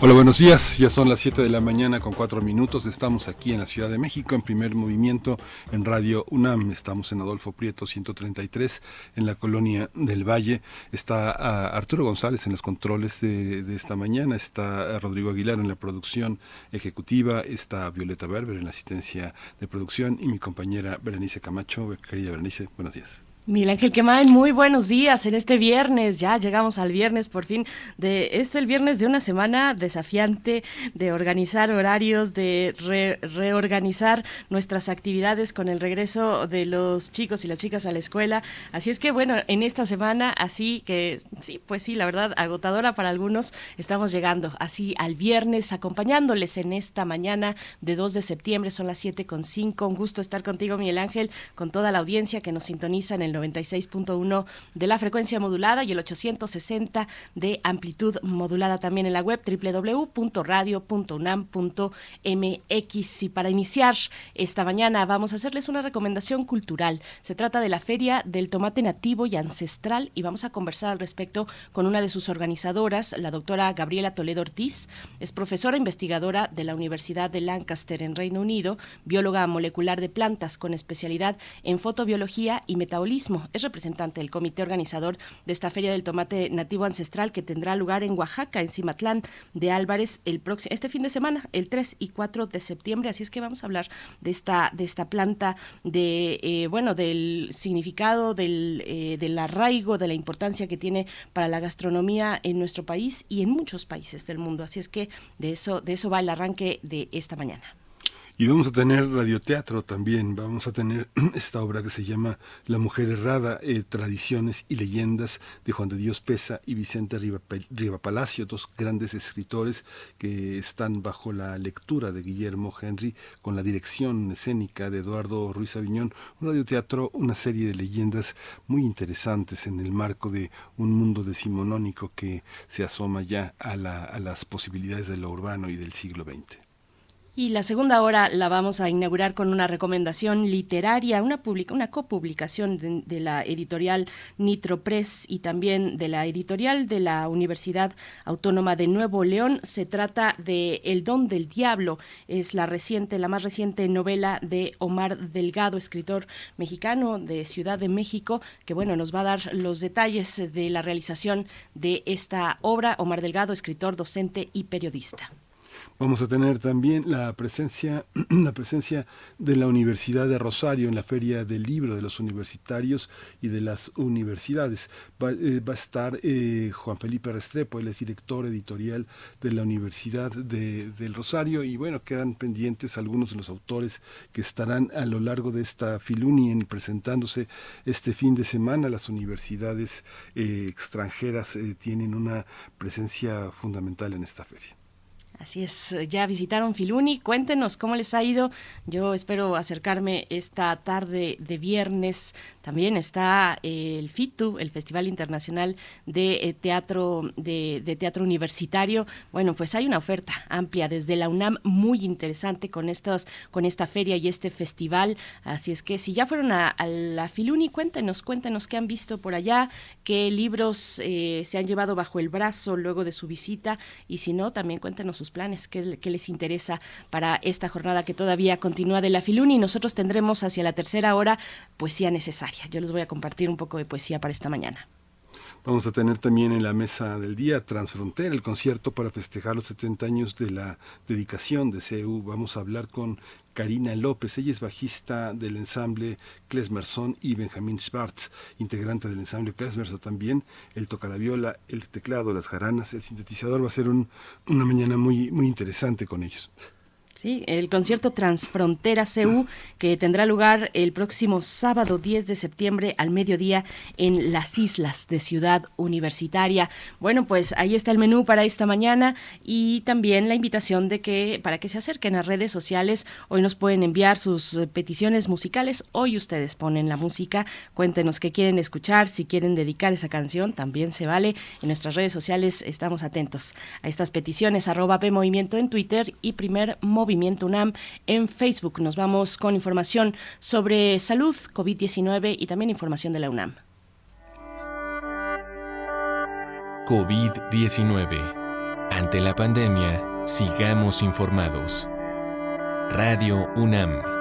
Hola, buenos días. Ya son las 7 de la mañana con 4 minutos. Estamos aquí en la Ciudad de México en primer movimiento en Radio UNAM. Estamos en Adolfo Prieto 133 en la colonia del Valle. Está ah, Arturo González en los controles de, de, esta mañana. Está Rodrigo Aguilar en la producción ejecutiva. Está Violeta Berber en la asistencia de producción y mi compañera Berenice Camacho. Querida Berenice, buenos días. Miguel Ángel Quemain, muy buenos días en este viernes. Ya llegamos al viernes por fin. De, es el viernes de una semana desafiante de organizar horarios, de reorganizar nuestras actividades con el regreso de los chicos y las chicas a la escuela. Así es que bueno, en esta semana, así que sí, pues sí, la verdad, agotadora para algunos, estamos llegando así al viernes, acompañándoles en esta mañana de 2 de septiembre, son las 7 con 5. Un gusto estar contigo, Miguel Ángel, con toda la audiencia que nos sintoniza en el 96.1 de la frecuencia modulada y el 860 de amplitud modulada también en la web www.radio.unam.mx. Y para iniciar esta mañana vamos a hacerles una recomendación cultural. Se trata de la Feria del Tomate Nativo y Ancestral y vamos a conversar al respecto con una de sus organizadoras, la doctora Gabriela Toledo Ortiz. Es profesora investigadora de la Universidad de Lancaster en Reino Unido, bióloga molecular de plantas con especialidad en fotobiología y metabolismo es representante del comité organizador de esta Feria del Tomate Nativo Ancestral que tendrá lugar en Oaxaca, en Cimatlán de Álvarez, el próximo, este fin de semana, el 3 y 4 de septiembre. Así es que vamos a hablar de esta, de esta planta, de eh, bueno, del significado, del, eh, del arraigo, de la importancia que tiene para la gastronomía en nuestro país y en muchos países del mundo. Así es que de eso, de eso va el arranque de esta mañana. Y vamos a tener radioteatro también, vamos a tener esta obra que se llama La Mujer Errada, eh, Tradiciones y Leyendas de Juan de Dios Pesa y Vicente Riva, Palacio, dos grandes escritores que están bajo la lectura de Guillermo Henry con la dirección escénica de Eduardo Ruiz Aviñón, un radioteatro, una serie de leyendas muy interesantes en el marco de un mundo decimonónico que se asoma ya a, la, a las posibilidades de lo urbano y del siglo XX. Y la segunda hora la vamos a inaugurar con una recomendación literaria, una, publica, una copublicación de, de, la editorial Nitro Press y también de la editorial de la Universidad Autónoma de Nuevo León. Se trata de El Don del Diablo, es la reciente, la más reciente novela de Omar Delgado, escritor mexicano de Ciudad de México, que bueno, nos va a dar los detalles de la realización de esta obra. Omar Delgado, escritor, docente y periodista. Vamos a tener también la presencia, la presencia de la Universidad de Rosario en la Feria del Libro de los Universitarios y de las Universidades. Va, eh, a estar eh, Juan Felipe Restrepo, él es director editorial de la Universidad de, del Rosario y bueno, quedan pendientes algunos de los autores que estarán a lo largo de esta Filunien presentándose este fin de semana. Las universidades eh, extranjeras tienen una presencia fundamental en esta feria. Así es, ya visitaron Filuni, cuéntenos cómo les ha ido. Yo espero acercarme esta tarde de viernes. También está eh, el FITU, el Festival Internacional de eh, Teatro de, Teatro Universitario. Bueno, pues hay una oferta amplia desde la UNAM muy interesante con estos, con esta feria y este festival. Así es que si ya fueron a, a la Filuni, cuéntenos, cuéntenos qué han visto por allá, qué libros eh, se han llevado bajo el brazo luego de su visita y si no, también cuéntenos sus planes, qué, qué, les interesa para esta jornada que todavía continúa de la Filuni. Y nosotros tendremos hacia la tercera hora poesía necesaria. Yo les voy a compartir un poco de poesía para esta mañana. Vamos a tener también en la mesa del día Transfrontera, el concierto para festejar los 70 años de la dedicación de CEU. Vamos a hablar con Karina López. Ella es bajista del ensamble Klesmerson y Benjamín Schwartz, integrante del ensamble Klesmerson también. Él toca la viola, el teclado, las jaranas, el sintetizador. Va a ser un, una mañana muy, muy interesante con ellos. Sí, el concierto Transfrontera CU que tendrá lugar el próximo sábado 10 de septiembre al mediodía en las islas de Ciudad Universitaria. Bueno, pues ahí está el menú para esta mañana y también la invitación de que para que se acerquen a redes sociales. Hoy nos pueden enviar sus eh, peticiones musicales. Hoy ustedes ponen la música. Cuéntenos qué quieren escuchar, si quieren dedicar esa canción, también se vale. En nuestras redes sociales estamos atentos a estas peticiones. Arroba Movimiento en Twitter y primer móvil Movimiento UNAM en Facebook. Nos vamos con información sobre salud, COVID-19 y también información de la UNAM. COVID-19. Ante la pandemia, sigamos informados. Radio UNAM.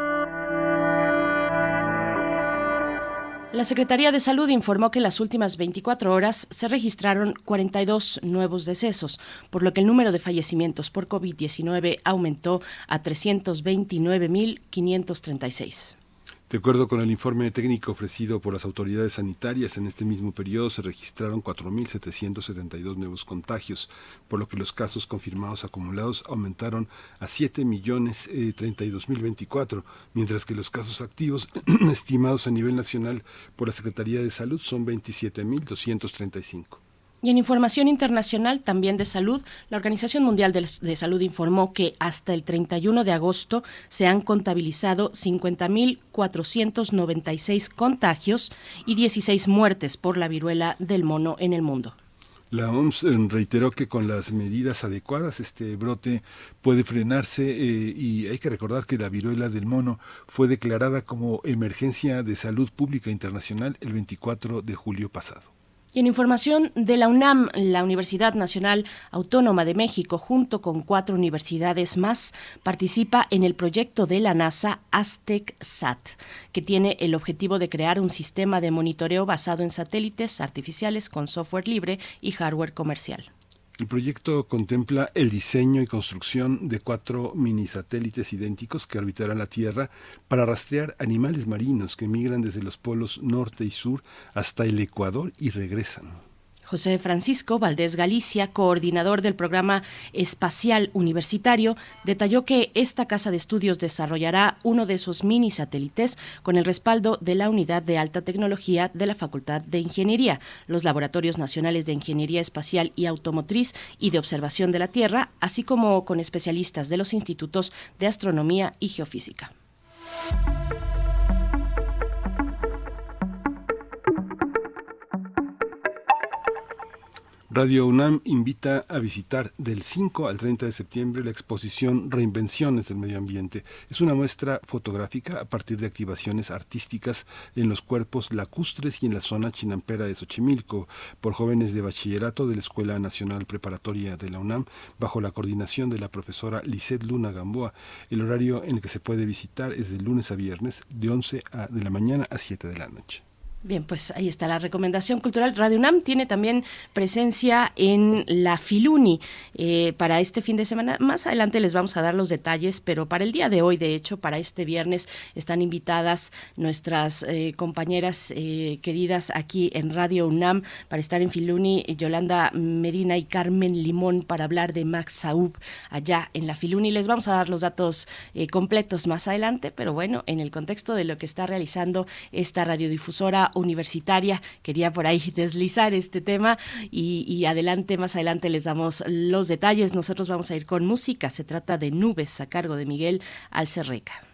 La Secretaría de Salud informó que en las últimas 24 horas se registraron 42 nuevos decesos, por lo que el número de fallecimientos por COVID-19 aumentó a 329.536. De acuerdo con el informe técnico ofrecido por las autoridades sanitarias, en este mismo periodo se registraron 4.772 nuevos contagios, por lo que los casos confirmados acumulados aumentaron a 7.032.024, mientras que los casos activos estimados a nivel nacional por la Secretaría de Salud son 27.235. Y en información internacional, también de salud, la Organización Mundial de, Salud informó que hasta el 31 de agosto se han contabilizado 50.496 contagios y 16 muertes por la viruela del mono en el mundo. La OMS reiteró que con las medidas adecuadas este brote puede frenarse eh, y hay que recordar que la viruela del mono fue declarada como emergencia de salud pública internacional el 24 de julio pasado. Y en información de la UNAM, la Universidad Nacional Autónoma de México, junto con cuatro universidades más, participa en el proyecto de la NASA Aztec Sat, que tiene el objetivo de crear un sistema de monitoreo basado en satélites artificiales con software libre y hardware comercial. El proyecto contempla el diseño y construcción de cuatro mini satélites idénticos que orbitarán la Tierra para rastrear animales marinos que migran desde los polos norte y sur hasta el Ecuador y regresan. José Francisco Valdés Galicia, coordinador del programa espacial universitario, detalló que esta casa de estudios desarrollará uno de esos mini satélites con el respaldo de la Unidad de Alta Tecnología de la Facultad de Ingeniería, los Laboratorios Nacionales de Ingeniería Espacial y Automotriz y de Observación de la Tierra, así como con especialistas de los institutos de Astronomía y Geofísica. Radio UNAM invita a visitar del 5 al 30 de septiembre la exposición Reinvenciones del Medio Ambiente. Es una muestra fotográfica a partir de activaciones artísticas en los cuerpos lacustres y en la zona chinampera de Xochimilco por jóvenes de bachillerato de la Escuela Nacional Preparatoria de la UNAM bajo la coordinación de la profesora Lisette Luna Gamboa. El horario en el que se puede visitar es de lunes a viernes de 11 de la mañana a 7 de la noche. Bien, pues ahí está la recomendación cultural. Radio UNAM tiene también presencia en la Filuni eh, para este fin de semana. Más adelante les vamos a dar los detalles, pero para el día de hoy, de hecho, para este viernes, están invitadas nuestras eh, compañeras eh, queridas aquí en Radio UNAM para estar en Filuni, Yolanda Medina y Carmen Limón para hablar de Max Saub allá en la Filuni. Les vamos a dar los datos completos más adelante, pero bueno, en el contexto de lo que está realizando esta radiodifusora universitaria. Quería por ahí deslizar este tema y, adelante, más adelante les damos los detalles. Nosotros vamos a ir con música. Se trata de Nubes a cargo de Miguel Alcerreca.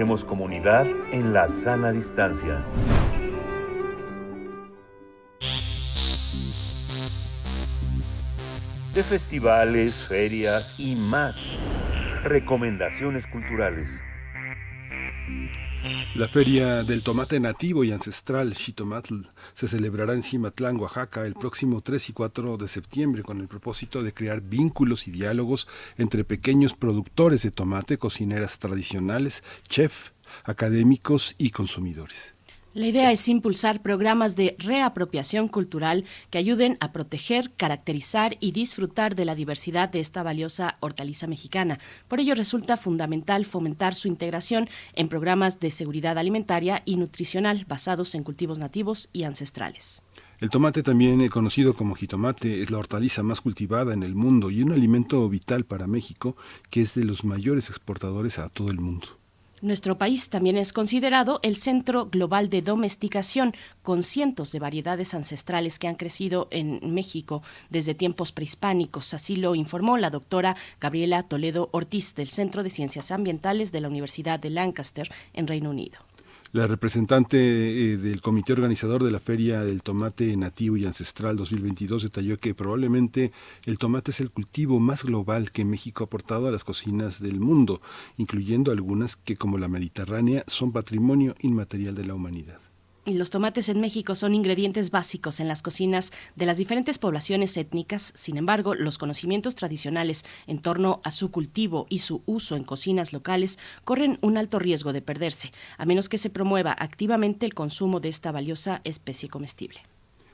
Hacemos comunidad en la sana distancia. De festivales, ferias y más. Recomendaciones culturales. La feria del tomate nativo y ancestral Xitomatl se celebrará en Cimatlán, Oaxaca, el próximo 3 y 4 de septiembre con el propósito de crear vínculos y diálogos entre pequeños productores de tomate, cocineras tradicionales, chef, académicos y consumidores. La idea es impulsar programas de reapropiación cultural que ayuden a proteger, caracterizar y disfrutar de la diversidad de esta valiosa hortaliza mexicana. Por ello resulta fundamental fomentar su integración en programas de seguridad alimentaria y nutricional basados en cultivos nativos y ancestrales. El tomate, también conocido como jitomate, es la hortaliza más cultivada en el mundo y un alimento vital para México que es de los mayores exportadores a todo el mundo. Nuestro país también es considerado el centro global de domesticación, con cientos de variedades ancestrales que han crecido en México desde tiempos prehispánicos. Así lo informó la doctora Gabriela Toledo Ortiz del Centro de Ciencias Ambientales de la Universidad de Lancaster en Reino Unido. La representante eh, del comité organizador de la Feria del Tomate Nativo y Ancestral 2022 detalló que probablemente el tomate es el cultivo más global que México ha aportado a las cocinas del mundo, incluyendo algunas que como la mediterránea son patrimonio inmaterial de la humanidad. Los tomates en México son ingredientes básicos en las cocinas de las diferentes poblaciones étnicas. Sin embargo, los conocimientos tradicionales en torno a su cultivo y su uso en cocinas locales corren un alto riesgo de perderse, a menos que se promueva activamente el consumo de esta valiosa especie comestible.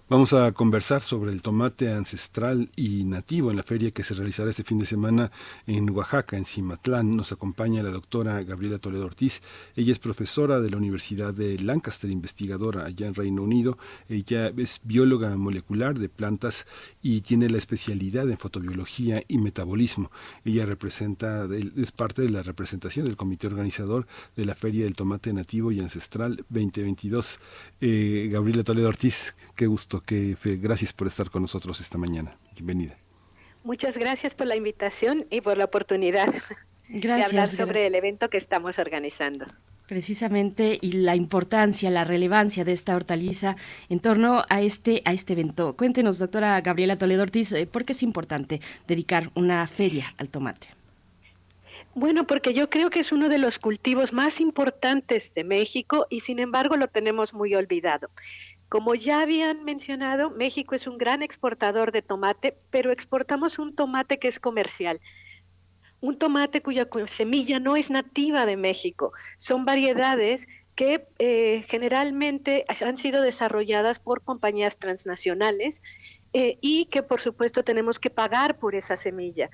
Vamos a conversar sobre el tomate ancestral y nativo en la feria que se realizará este fin de semana en Oaxaca, en Cimatlán. Nos acompaña la doctora Gabriela Toledo Ortiz. Ella es profesora de la Universidad de Lancaster, investigadora allá en Reino Unido. Ella es bióloga molecular de plantas y tiene la especialidad en fotobiología y metabolismo. Ella representa, es parte de la representación del comité organizador de la Feria del Tomate Nativo y Ancestral 2022. Eh, Gabriela Toledo Ortiz, qué gusto que gracias por estar con nosotros esta mañana. Bienvenida. Muchas gracias por la invitación y por la oportunidad de hablar sobre el evento que estamos organizando. Precisamente y la importancia, la relevancia de esta hortaliza en torno a este a este evento. Cuéntenos, doctora Gabriela Toledo Ortiz, eh, ¿por qué es importante dedicar una feria al tomate? Bueno, porque yo creo que es uno de los cultivos más importantes de México y sin embargo lo tenemos muy olvidado. Como ya habían mencionado, México es un gran exportador de tomate, pero exportamos un tomate que es comercial. Un tomate cuya semilla no es nativa de México. Son variedades que eh, generalmente han sido desarrolladas por compañías transnacionales eh, y que por supuesto tenemos que pagar por esa semilla.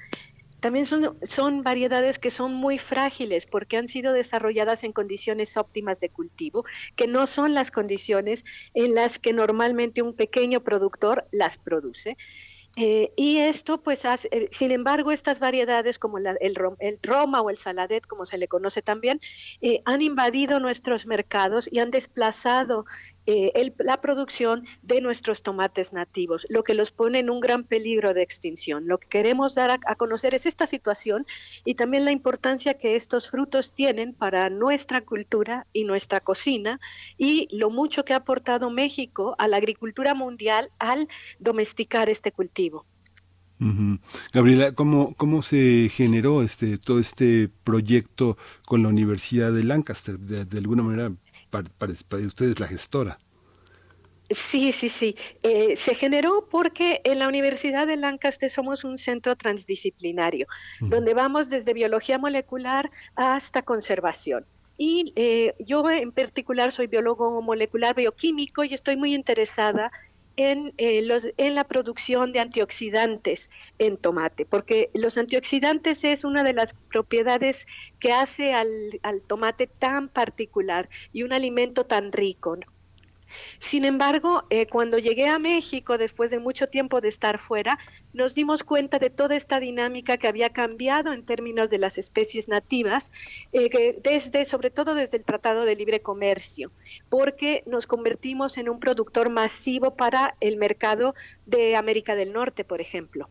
También son, variedades que son muy frágiles porque han sido desarrolladas en condiciones óptimas de cultivo, que no son las condiciones en las que normalmente un pequeño productor las produce. Eh, y esto, pues, hace, eh, sin embargo, estas variedades como el, el, Roma o el Saladet, como se le conoce también, eh, han invadido nuestros mercados y han desplazado eh, la producción de nuestros tomates nativos, lo que los pone en un gran peligro de extinción. Lo que queremos dar a, conocer es esta situación y también la importancia que estos frutos tienen para nuestra cultura y nuestra cocina y lo mucho que ha aportado México a la agricultura mundial al domesticar este cultivo. Gabriela, ¿cómo, ¿cómo se generó este todo este proyecto con la Universidad de Lancaster? de alguna manera para, para, usted es la gestora. Sí, sí, sí. Eh, se generó porque en la Universidad de Lancaster somos un centro transdisciplinario, donde vamos desde biología molecular hasta conservación. Y eh, yo en particular soy biólogo molecular bioquímico y estoy muy interesada en, eh, los, en la producción de antioxidantes en tomate, porque los antioxidantes es una de las propiedades que hace al, al tomate tan particular y un alimento tan rico. Sin embargo, eh, cuando llegué a México, después de mucho tiempo de estar fuera, nos dimos cuenta de toda esta dinámica que había cambiado en términos de las especies nativas, eh, desde, sobre todo desde el Tratado de Libre Comercio, porque nos convertimos en un productor masivo para el mercado de América del Norte, por ejemplo.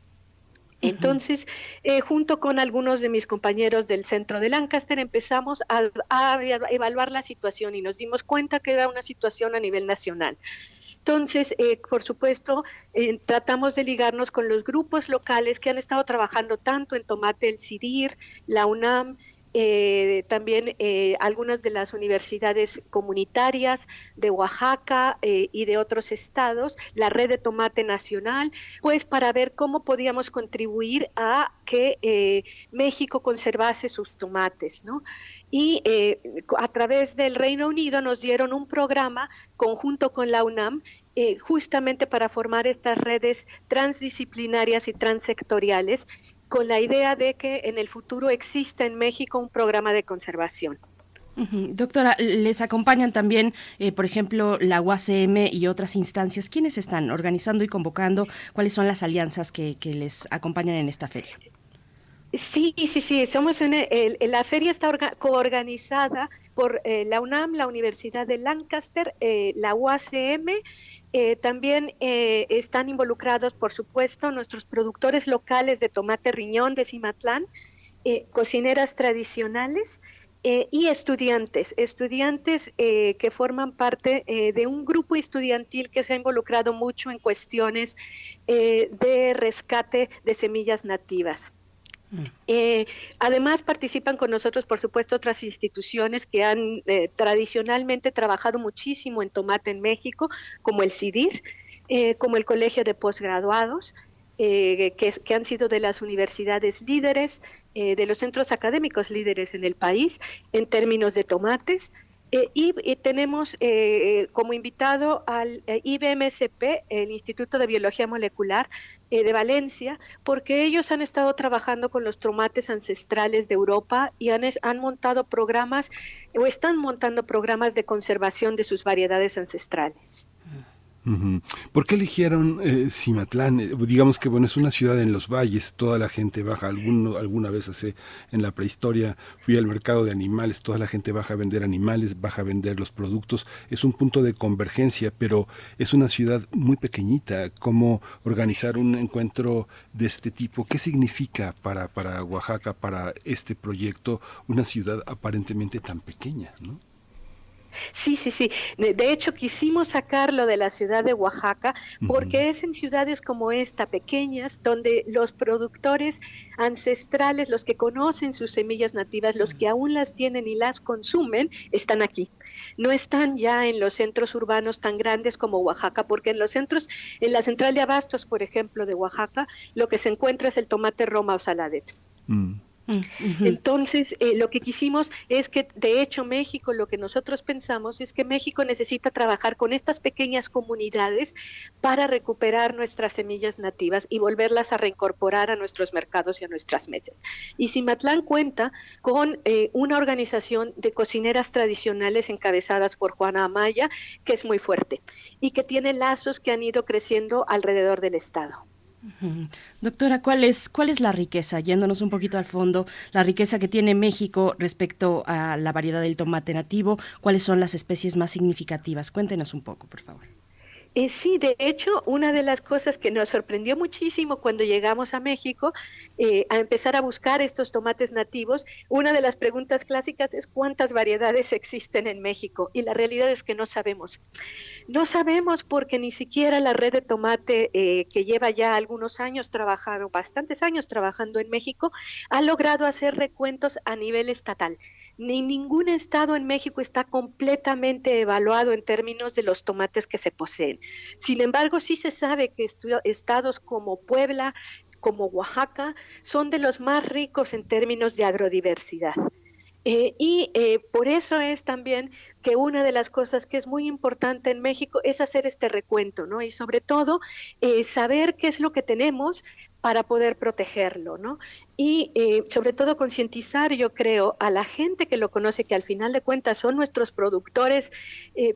Entonces, eh, junto con algunos de mis compañeros del centro de Lancaster, empezamos a, evaluar la situación y nos dimos cuenta que era una situación a nivel nacional. Entonces, eh, por supuesto, eh, tratamos de ligarnos con los grupos locales que han estado trabajando tanto en Tomate el CIDIR, la UNAM, eh, también eh, algunas de las universidades comunitarias de Oaxaca eh, y de otros estados, la red de tomate nacional, pues para ver cómo podíamos contribuir a que México conservase sus tomates, ¿no? Y a través del Reino Unido nos dieron un programa conjunto con la UNAM justamente para formar estas redes transdisciplinarias y transsectoriales con la idea de que en el futuro exista en México un programa de conservación. Doctora, les acompañan también, eh, por ejemplo, la UACM y otras instancias. ¿Quiénes están organizando y convocando? ¿Cuáles son las alianzas que, les acompañan en esta feria? Sí, sí, sí. Somos en la feria está coorganizada por eh, la UNAM, la Universidad de Lancaster, eh, la UACM eh, también eh, están involucrados, por supuesto, nuestros productores locales de tomate riñón de Cimatlán, eh, cocineras tradicionales y estudiantes, estudiantes que forman parte de un grupo estudiantil que se ha involucrado mucho en cuestiones de rescate de semillas nativas. Eh, además participan con nosotros, por supuesto, otras instituciones que han eh, tradicionalmente trabajado muchísimo en tomate en México, como el CIDIR, eh, como el Colegio de Postgraduados, que, que, han sido de las universidades líderes, de los centros académicos líderes en el país en términos de tomates. Eh, y, tenemos eh, como invitado al eh, IBMSP, el Instituto de Biología Molecular de Valencia, porque ellos han estado trabajando con los tomates ancestrales de Europa y han, han montado programas o están montando programas de conservación de sus variedades ancestrales. ¿Por qué eligieron eh, Cimatlán? Eh, digamos que bueno, es una ciudad en los valles, toda la gente baja, alguno, alguna vez hace, en la prehistoria fui al mercado de animales, toda la gente baja a vender animales, baja a vender los productos, es un punto de convergencia, pero es una ciudad muy pequeñita, ¿cómo organizar un encuentro de este tipo? ¿Qué significa para, para Oaxaca, para este proyecto, una ciudad aparentemente tan pequeña? ¿no? Sí, sí, sí. De hecho, quisimos sacarlo de la ciudad de Oaxaca porque es en ciudades como esta, pequeñas, donde los productores ancestrales, los que conocen sus semillas nativas, los que aún las tienen y las consumen, están aquí. No están ya en los centros urbanos tan grandes como Oaxaca, porque en los centros, en la central de abastos, por ejemplo, de Oaxaca, lo que se encuentra es el tomate roma o saladet. Mm. Entonces, eh, lo que quisimos es que, de hecho, México, lo que nosotros pensamos es que México necesita trabajar con estas pequeñas comunidades para recuperar nuestras semillas nativas y volverlas a reincorporar a nuestros mercados y a nuestras mesas. Y Cimatlán cuenta con eh, una organización de cocineras tradicionales encabezadas por Juana Amaya, que es muy fuerte y que tiene lazos que han ido creciendo alrededor del Estado. Doctora, ¿cuál es, ¿cuál es la riqueza? Yéndonos un poquito al fondo, la riqueza que tiene México respecto a la variedad del tomate nativo, ¿cuáles son las especies más significativas? Cuéntenos un poco, por favor. Eh, sí, de hecho, una de las cosas que nos sorprendió muchísimo cuando llegamos a México eh, a empezar a buscar estos tomates nativos, una de las preguntas clásicas es cuántas variedades existen en México y la realidad es que no sabemos. No sabemos porque ni siquiera la red de tomate eh, que lleva ya algunos años trabajando, bastantes años trabajando en México, ha logrado hacer recuentos a nivel estatal. Ni ningún estado en México está completamente evaluado en términos de los tomates que se poseen. Sin embargo, sí se sabe que estados como Puebla, como Oaxaca, son de los más ricos en términos de agrodiversidad. Eh, y eh, por eso es también que una de las cosas que es muy importante en México es hacer este recuento, ¿no? Y sobre todo eh, saber qué es lo que tenemos para poder protegerlo, ¿no? Y sobre todo concientizar, yo creo, a la gente que lo conoce, que al final de cuentas son nuestros productores,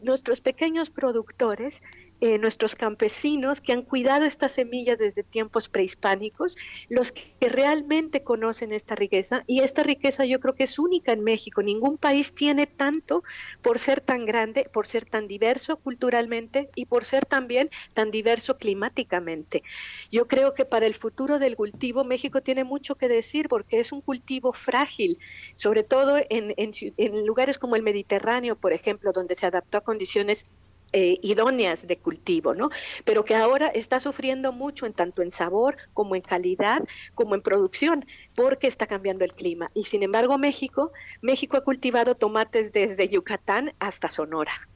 nuestros pequeños productores, eh, nuestros campesinos que han cuidado estas semillas desde tiempos prehispánicos, los que, realmente conocen esta riqueza. Y esta riqueza yo creo que es única en México. Ningún país tiene tanto por ser tan grande, por ser tan diverso culturalmente y por ser también tan diverso climáticamente. Yo creo que para el futuro del cultivo México tiene mucho que decir porque es un cultivo frágil, sobre todo en, en lugares como el Mediterráneo, por ejemplo, donde se adaptó a condiciones eh, idóneas de cultivo, ¿no? Pero que ahora está sufriendo mucho en tanto en sabor como en calidad, como en producción, porque está cambiando el clima. Y sin embargo, México, México ha cultivado tomates desde Yucatán hasta Sonora.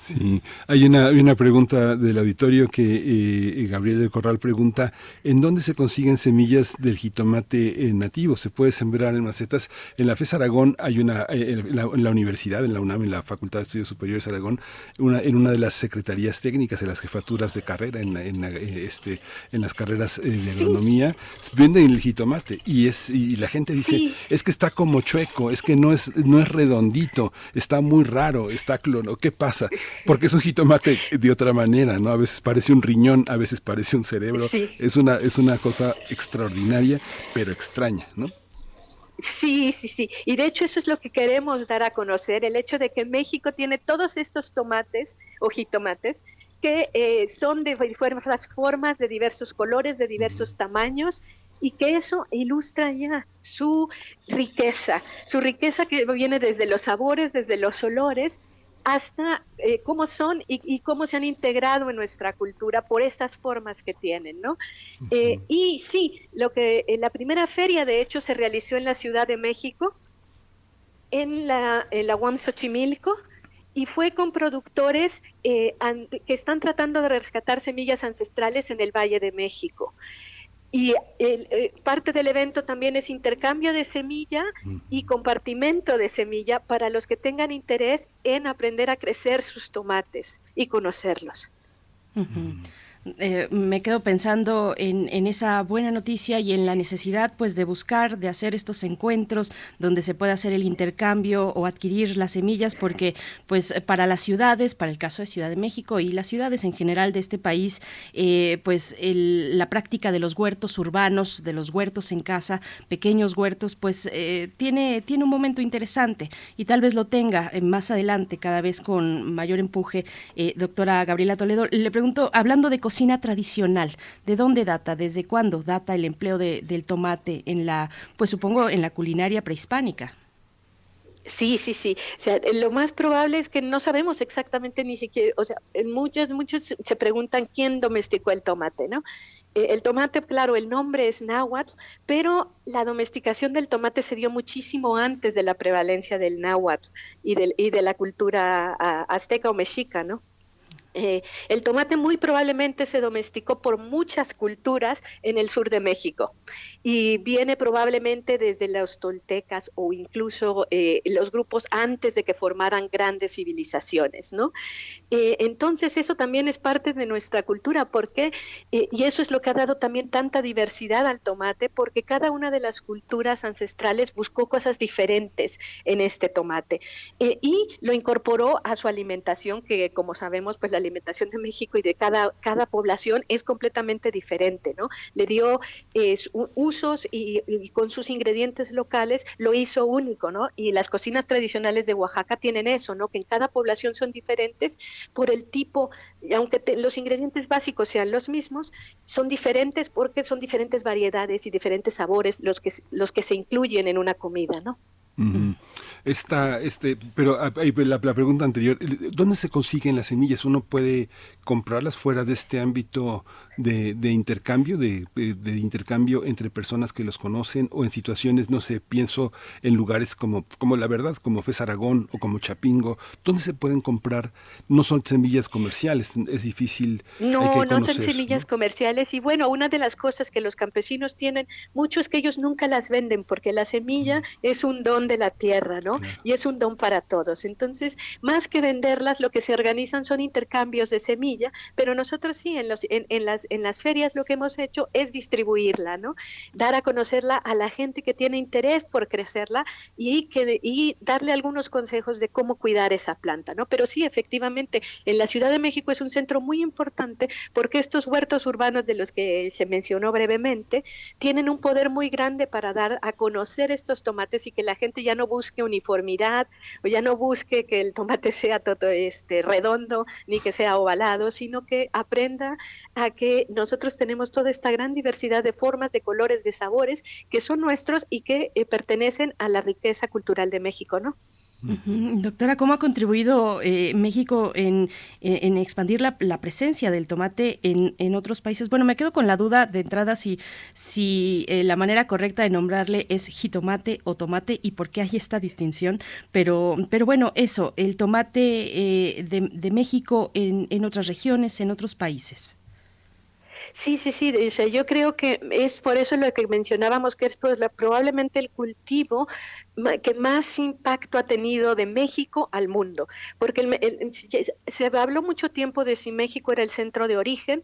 Sí, hay una, una pregunta del auditorio que eh, Gabriel del Corral pregunta, ¿en dónde se consiguen semillas del jitomate eh, nativo? ¿Se puede sembrar en macetas? En la FES Aragón hay una, eh, en, la, universidad, en la UNAM, en la Facultad de Estudios Superiores Aragón, una, en una de las secretarías técnicas, en las jefaturas de carrera, en, en, este, en las carreras de agronomía, venden el jitomate y, es, y la gente dice, es que está como chueco, es que no es, no es redondito, está muy raro, está clono, ¿qué pasa? Porque es un jitomate de otra manera, ¿no? A veces parece un riñón, a veces parece un cerebro. Es una es una cosa extraordinaria, pero extraña, ¿no? Sí, sí, sí. Y de hecho eso es lo que queremos dar a conocer, el hecho de que México tiene todos estos tomates o jitomates que eh, son de diversas formas, de diversos colores, de diversos tamaños, y que eso ilustra ya su riqueza, su riqueza que viene desde los sabores, desde los olores, hasta eh, cómo son y, cómo se han integrado en nuestra cultura por estas formas que tienen, ¿no? Eh, y sí, lo que en la primera feria de hecho se realizó en la Ciudad de México, en la, en la UAM Xochimilco, y fue con productores eh, que están tratando de rescatar semillas ancestrales en el Valle de México. Y eh, parte del evento también es intercambio de semilla y compartimento de semilla para los que tengan interés en aprender a crecer sus tomates y conocerlos. Eh, me quedo pensando en, esa buena noticia y en la necesidad pues de buscar, de hacer estos encuentros donde se pueda hacer el intercambio o adquirir las semillas porque pues para las ciudades, para el caso de Ciudad de México y las ciudades en general de este país, eh, pues la práctica de los huertos urbanos, de los huertos en casa, pequeños huertos, pues eh, tiene, tiene un momento interesante y tal vez lo tenga más adelante cada vez con mayor empuje. doctora Gabriela Toledo, le pregunto, hablando de cocina tradicional, ¿de dónde data? ¿Desde cuándo data el empleo del tomate en la, pues supongo, en la culinaria prehispánica? Sí, sí, sí. O sea, lo más probable es que no sabemos exactamente ni siquiera, o sea, muchos, muchos se preguntan quién domesticó el tomate, ¿no? Eh, el tomate, claro, el nombre es náhuatl, pero la domesticación del tomate se dio muchísimo antes de la prevalencia del náhuatl y, del, y de la cultura azteca o mexica, ¿no? Eh, el tomate muy probablemente se domesticó por muchas culturas en el sur de México y viene probablemente desde los toltecas o incluso eh, los grupos antes de que formaran grandes civilizaciones, ¿no? Eh, entonces eso también es parte de nuestra cultura, porque y eso es lo que ha dado también tanta diversidad al tomate, porque cada una de las culturas ancestrales buscó cosas diferentes en este tomate y lo incorporó a su alimentación, que como sabemos, pues la alimentación de México y de cada, cada población es completamente diferente, ¿no? Le dio usos y, con sus ingredientes locales lo hizo único, ¿no? Y las cocinas tradicionales de Oaxaca tienen eso, ¿no? Que en cada población son diferentes por el tipo, aunque los ingredientes básicos sean los mismos, son diferentes porque son diferentes variedades y diferentes sabores los que, los que se incluyen en una comida, ¿no? Esta, este, pero ah, la, la, pregunta anterior, ¿dónde se consiguen las semillas? ¿Uno puede comprarlas fuera de este ámbito de, de intercambio, de, de, intercambio entre personas que los conocen o en situaciones, no sé, pienso en lugares como, como la verdad, como Fes Aragón o como Chapingo, ¿dónde se pueden comprar? No son semillas comerciales, es difícil. No, no son semillas comerciales y bueno, una de las cosas que los campesinos tienen mucho es que ellos nunca las venden porque la semilla es un don de la tierra, ¿no? Y es un don para todos. Entonces, más que venderlas, lo que se organizan son intercambios de semilla, pero nosotros sí, en, los, en, en las en las ferias lo que hemos hecho es distribuirla, ¿no? Dar a conocerla a la gente que tiene interés por crecerla y, que, y darle algunos consejos de cómo cuidar esa planta, ¿no? Pero sí, efectivamente, en la Ciudad de México es un centro muy importante porque estos huertos urbanos de los que se mencionó brevemente tienen un poder muy grande para dar a conocer estos tomates y que la gente ya no busque uniformidad o ya no busque que el tomate sea todo este redondo ni que sea ovalado, sino que aprenda a que nosotros tenemos toda esta gran diversidad de formas, de colores, de sabores que son nuestros y que eh, pertenecen a la riqueza cultural de México, ¿no? Doctora, ¿cómo ha contribuido eh, México en, expandir la, presencia del tomate en, otros países? Bueno, me quedo con la duda de entrada si, si eh, la manera correcta de nombrarle es jitomate o tomate y por qué hay esta distinción, pero, pero bueno, eso, el tomate eh, de, México en otras regiones, en otros países. Sí, sí, sí. yo creo que es por eso lo que mencionábamos, que es pues, probablemente el cultivo que más impacto ha tenido de México al mundo, porque se habló mucho tiempo de si México era el centro de origen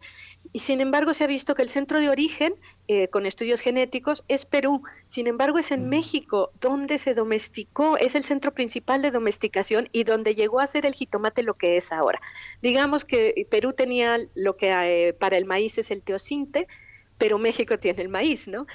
y sin embargo se ha visto que el centro de origen eh, con estudios genéticos es Perú, sin embargo es en México donde se domesticó, es el centro principal de domesticación y donde llegó a ser el jitomate lo que es ahora. Digamos que Perú tenía lo que eh, para el maíz es el teocinte, pero México tiene el maíz, ¿no?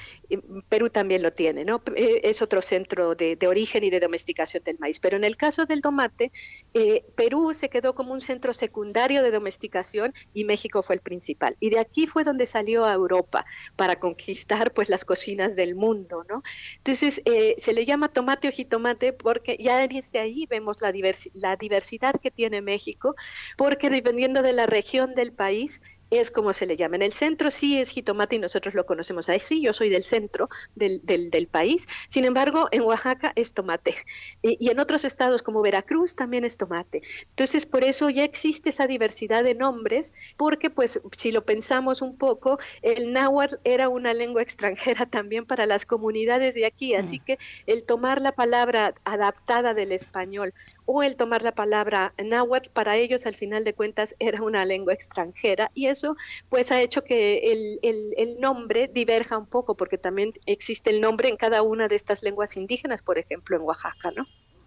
Perú también lo tiene, ¿no? Eh, es otro centro de, origen y de domesticación del maíz. Pero en el caso del tomate, eh, Perú se quedó como un centro secundario de domesticación y México fue el principal. Y de aquí fue donde salió a Europa para conquistar pues las cocinas del mundo, ¿no? Entonces eh, se le llama tomate o jitomate porque ya desde ahí vemos la, la diversidad que tiene México, porque dependiendo de la región del país, es como se le llama. En el centro sí es jitomate y nosotros lo conocemos así, yo soy del centro del, del, país, sin embargo en Oaxaca es tomate y, en otros estados como Veracruz también es tomate. Entonces por eso ya existe esa diversidad de nombres, porque pues si lo pensamos un poco, el náhuatl era una lengua extranjera también para las comunidades de aquí, así mm. que el tomar la palabra adaptada del español o el tomar la palabra náhuatl para ellos al final de cuentas era una lengua extranjera y eso pues ha hecho que el, el, el, nombre diverja un poco porque también existe el nombre en cada una de estas lenguas indígenas, por ejemplo en Oaxaca, ¿no?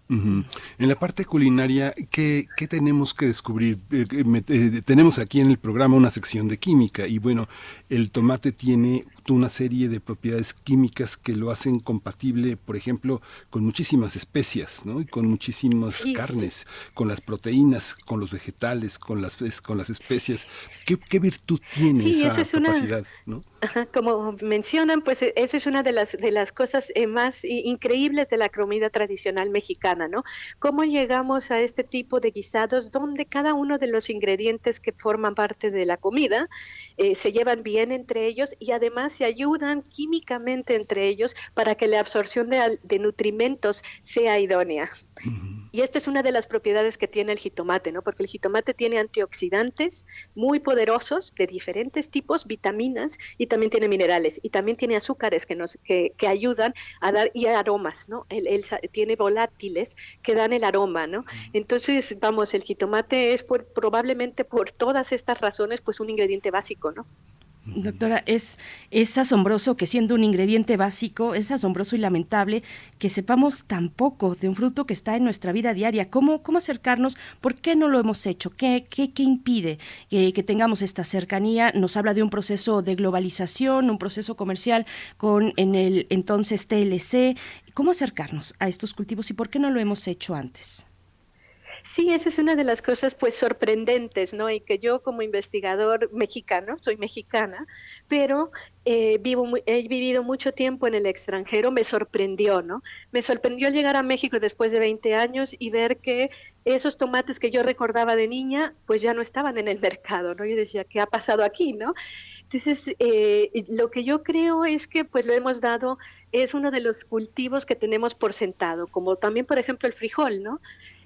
En la parte culinaria, ¿qué, qué tenemos que descubrir? Eh, eh, tenemos aquí en el programa una sección de química y bueno, el tomate tiene una serie de propiedades químicas que lo hacen compatible, por ejemplo, con muchísimas especias, ¿no? Y con muchísimas carnes, con las proteínas, con los vegetales, con las con las especias. ¿Qué, qué virtud tiene esa capacidad, ¿no? como mencionan, pues e, eso es una de las, de las cosas eh, más increíbles de la comida tradicional mexicana, ¿no? Cómo llegamos a este tipo de guisados donde cada uno de los ingredientes que forman parte de la comida eh, se llevan bien entre ellos y además se ayudan químicamente entre ellos para que la absorción de, de nutrimentos sea idónea. Y esta es una de las propiedades que tiene el jitomate, ¿no? Porque el jitomate tiene antioxidantes muy poderosos de diferentes tipos, vitaminas y también tiene minerales y también tiene azúcares que nos que, que ayudan a dar y aromas, ¿no? Él, tiene volátiles que dan el aroma, ¿no? Entonces, vamos, el jitomate es por, probablemente por todas estas razones pues un ingrediente básico, ¿no? Doctora, es, es asombroso que siendo un ingrediente básico, es asombroso y lamentable que sepamos tan poco de un fruto que está en nuestra vida diaria. ¿Cómo, cómo acercarnos? ¿Por qué no lo hemos hecho? ¿Qué, qué, qué impide que, que, tengamos esta cercanía? Nos habla de un proceso de globalización, un proceso comercial con en el entonces TLC. ¿Cómo acercarnos a estos cultivos y por qué no lo hemos hecho antes? Sí, esa es una de las cosas pues sorprendentes, ¿no? Y que yo como investigador mexicano, soy mexicana, pero eh, vivo, he vivido mucho tiempo en el extranjero, me sorprendió, ¿no? Me sorprendió llegar a México después de 20 años y ver que esos tomates que yo recordaba de niña, pues ya no estaban en el mercado, ¿no? Yo decía, ¿qué ha pasado aquí, no? Entonces, eh, lo que yo creo es que pues lo hemos dado, es uno de los cultivos que tenemos por sentado, como también, por ejemplo, el frijol, ¿no?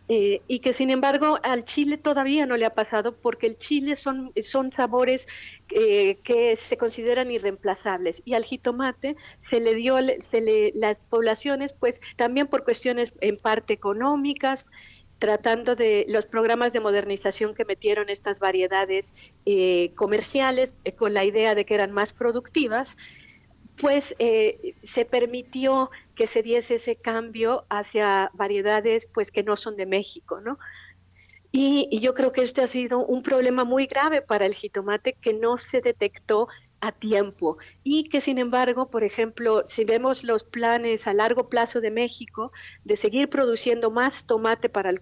Eh, y que sin embargo al chile todavía no le ha pasado porque el chile son, son sabores eh, que se consideran irreemplazables. Y al jitomate se le dio se le, las poblaciones pues también por cuestiones en parte económicas tratando de los programas de modernización que metieron estas variedades eh, comerciales con la idea de que eran más productivas, pues se permitió que se diese ese cambio hacia variedades pues que no son de México, ¿no? y, yo creo que este ha sido un problema muy grave para el jitomate que no se detectó a tiempo y que sin embargo, por ejemplo, si vemos los planes a largo plazo de México de seguir produciendo más tomate para el,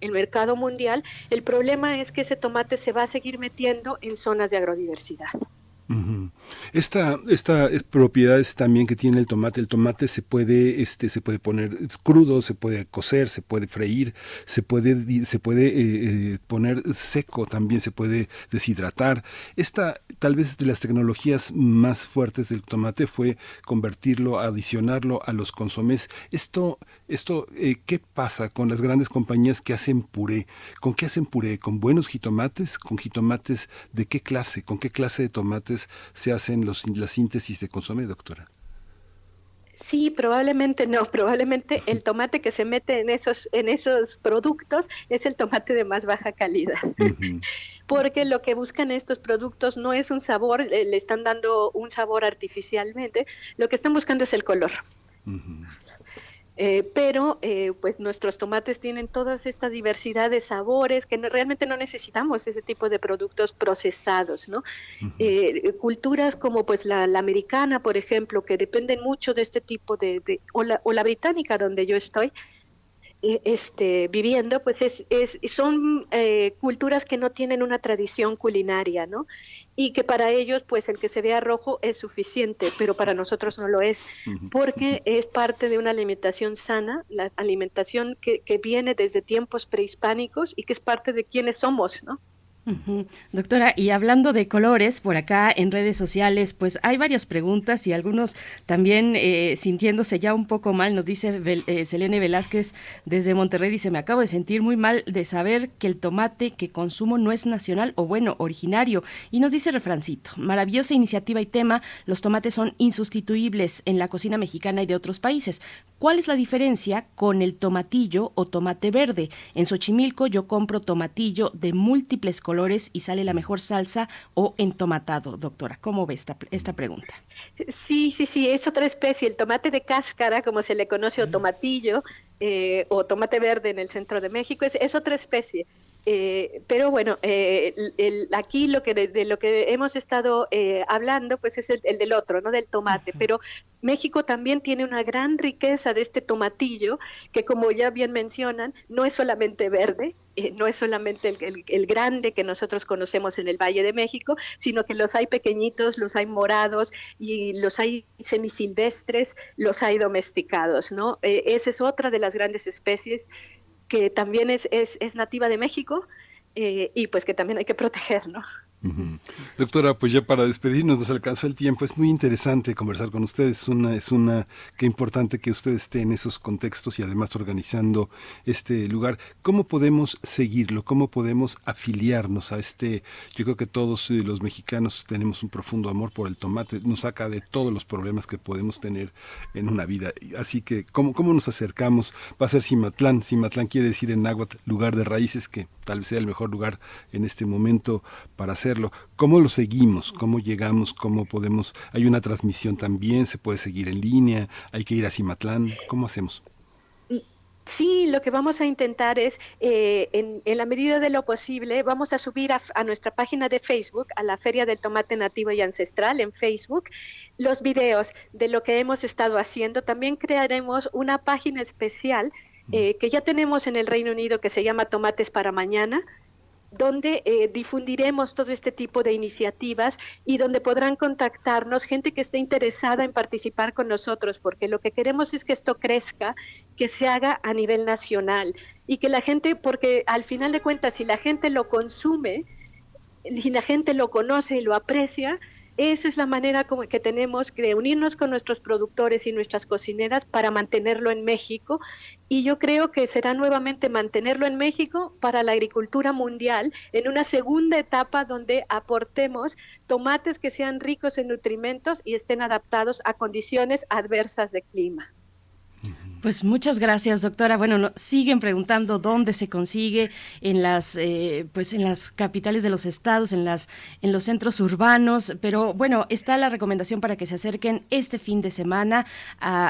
el, mercado mundial, el problema es que ese tomate se va a seguir metiendo en zonas de agrodiversidad. Esta, esta propiedades también que tiene el tomate, el tomate se puede, este, se puede poner crudo, se puede cocer, se puede freír, se puede, se puede eh, eh, poner seco, también se puede deshidratar. Esta, tal vez de las tecnologías más fuertes del tomate fue convertirlo, adicionarlo a los consomés. Esto, esto, eh, ¿qué pasa con las grandes compañías que hacen puré? ¿Con qué hacen puré? ¿Con buenos jitomates? ¿Con jitomates de qué clase? ¿Con qué clase de tomates? se hacen los, la síntesis de consomé, doctora? Sí, probablemente no, probablemente el tomate que se mete en esos, en esos productos es el tomate de más baja calidad. Porque lo que buscan estos productos no es un sabor, le están dando un sabor artificialmente, lo que están buscando es el color. Eh, pero eh, pues nuestros tomates tienen toda esta diversidad de sabores que realmente no necesitamos ese tipo de productos procesados, ¿no? Eh, culturas como pues la, americana, por ejemplo, que dependen mucho de este tipo de, de o, la, o la británica donde yo estoy, este, viviendo, pues es, es son eh, culturas que no tienen una tradición culinaria, ¿no? Y que para ellos, pues el que se vea rojo es suficiente, pero para nosotros no lo es, porque es parte de una alimentación sana, la alimentación que, que viene desde tiempos prehispánicos y que es parte de quienes somos, ¿no? Doctora, y hablando de colores, por acá en redes sociales, pues hay varias preguntas y algunos también eh, sintiéndose ya un poco mal, nos dice eh, Selene Velázquez desde Monterrey, dice, me acabo de sentir muy mal de saber que el tomate que consumo no es nacional o bueno, originario. Y nos dice refrancito, maravillosa iniciativa y tema, los tomates son insustituibles en la cocina mexicana y de otros países. ¿Cuál es la diferencia con el tomatillo o tomate verde? En Xochimilco yo compro tomatillo de múltiples colores y sale la mejor salsa o entomatado, doctora? ¿Cómo ve esta, esta pregunta? Sí, sí, sí, es otra especie, el tomate de cáscara, como se le conoce, o tomatillo, eh, o tomate verde en el centro de México, es, es otra especie. Eh, pero bueno, eh, el, aquí lo que de, lo que hemos estado eh, hablando, pues es el, del otro, no del tomate. Pero México también tiene una gran riqueza de este tomatillo, que como ya bien mencionan, no es solamente verde, no es solamente el, el, grande que nosotros conocemos en el Valle de México, sino que los hay pequeñitos, los hay morados y los hay semisilvestres, los hay domesticados, ¿no? esa es otra de las grandes especies que también es, es, es nativa de México eh, y pues que también hay que proteger, ¿no? Doctora, pues ya para despedirnos nos alcanzó el tiempo. Es muy interesante conversar con ustedes. Es una, es una, qué importante que usted esté en esos contextos y además organizando este lugar. ¿Cómo podemos seguirlo? ¿Cómo podemos afiliarnos a este? Yo creo que todos eh, los mexicanos tenemos un profundo amor por el tomate. Nos saca de todos los problemas que podemos tener en una vida. Así que, ¿cómo, cómo nos acercamos? Va a ser Cimatlán. Cimatlán quiere decir en náhuatl lugar de raíces, que tal vez sea el mejor lugar en este momento para hacer ¿Cómo lo seguimos? ¿Cómo llegamos? ¿Cómo podemos? Hay una transmisión también, se puede seguir en línea, hay que ir a Cimatlán, ¿cómo hacemos? Sí, lo que vamos a intentar es, eh, en, la medida de lo posible, vamos a subir a, nuestra página de Facebook, a la Feria del Tomate Nativo y Ancestral en Facebook, los videos de lo que hemos estado haciendo. También crearemos una página especial eh, que ya tenemos en el Reino Unido que se llama Tomates para Mañana, donde eh, difundiremos todo este tipo de iniciativas y donde podrán contactarnos gente que esté interesada en participar con nosotros, porque lo que queremos es que esto crezca, que se haga a nivel nacional y que la gente, porque al final de cuentas, si la gente lo consume, si la gente lo conoce y lo aprecia, esa es la manera como que tenemos de unirnos con nuestros productores y nuestras cocineras para mantenerlo en México. Y yo creo que será nuevamente mantenerlo en México para la agricultura mundial en una segunda etapa donde aportemos tomates que sean ricos en nutrimentos y estén adaptados a condiciones adversas de clima. Pues muchas gracias, doctora. Bueno, siguen preguntando dónde se consigue en las, eh, pues en las capitales de los estados, en las, en los centros urbanos. Pero bueno, está la recomendación para que se acerquen este fin de semana.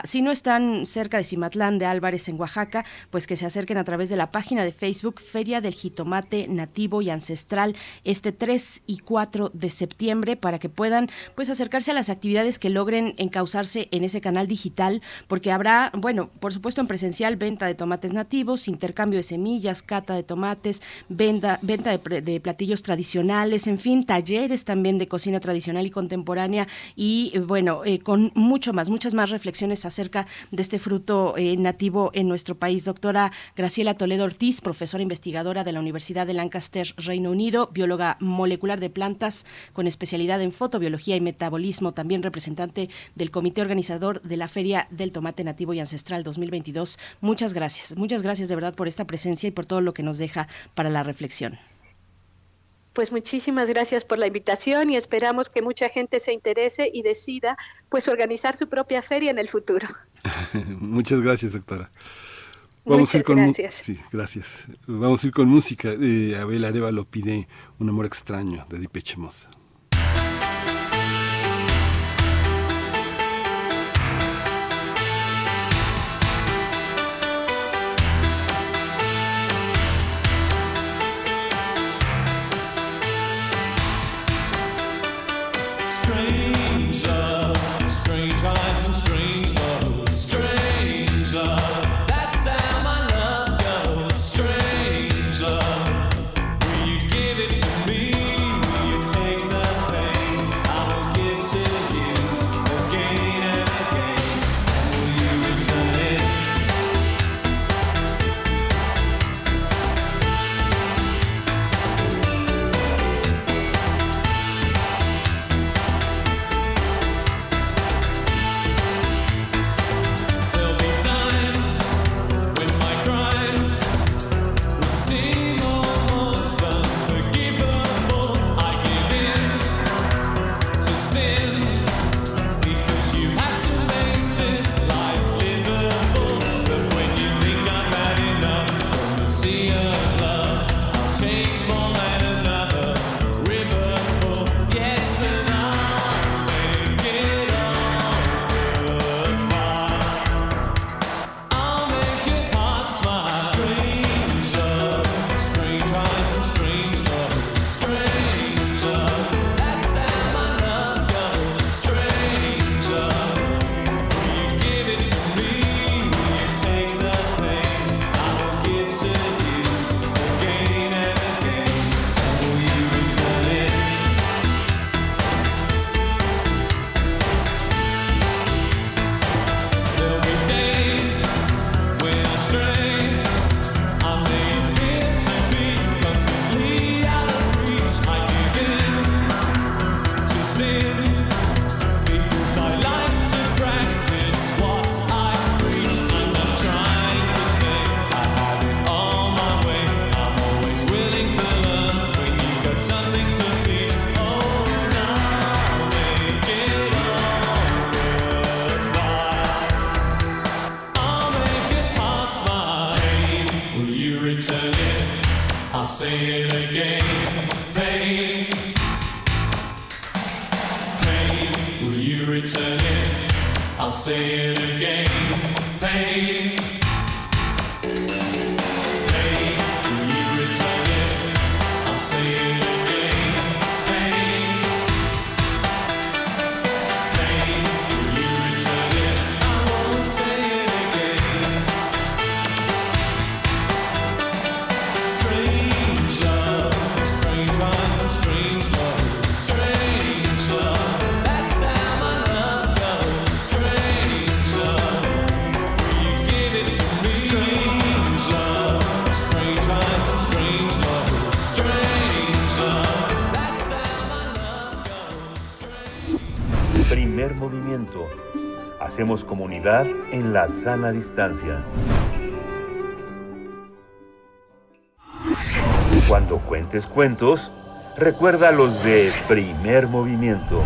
si no están cerca de Cimatlán de Álvarez en Oaxaca, pues que se acerquen a través de la página de Facebook Feria del Jitomate Nativo y Ancestral este 3 y 4 de septiembre para que puedan pues acercarse a las actividades que logren encauzarse en ese canal digital, porque habrá, bueno, por supuesto en presencial, venta de tomates nativos, intercambio de semillas, cata de tomates, venta, venta de, platillos tradicionales, en fin, talleres también de cocina tradicional y contemporánea y bueno, eh, con mucho más, muchas más reflexiones acerca de este fruto eh, nativo en nuestro país. Doctora Graciela Toledo Ortiz, profesora investigadora de la Universidad de Lancaster, Reino Unido, bióloga molecular de plantas con especialidad en fotobiología y metabolismo, también representante del comité organizador de la Feria del Tomate Nativo y Ancestral 2022. Muchas gracias, muchas gracias de verdad por esta presencia y por todo lo que nos deja para la reflexión. Pues muchísimas gracias por la invitación y esperamos que mucha gente se interese y decida pues organizar su propia feria en el futuro. Muchas gracias, doctora. Vamos a ir con gracias. Sí, gracias. Vamos a ir con música. Eh, Abel Arevalo pide Un amor extraño de Depeche Mode. La sana distancia. Cuando cuentes cuentos, recuerda los de primer movimiento.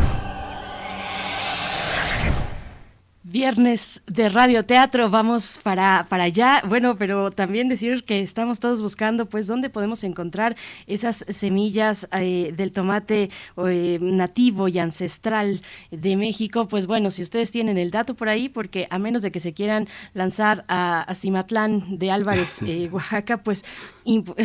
Viernes de radioteatro, vamos para, para allá. Bueno, pero también decir que estamos todos buscando, pues, dónde podemos encontrar esas semillas eh, del tomate eh, nativo y ancestral de México. Pues bueno, si ustedes tienen el dato por ahí, porque a menos de que se quieran lanzar a, a Cimatlán de Álvarez, eh, Oaxaca, pues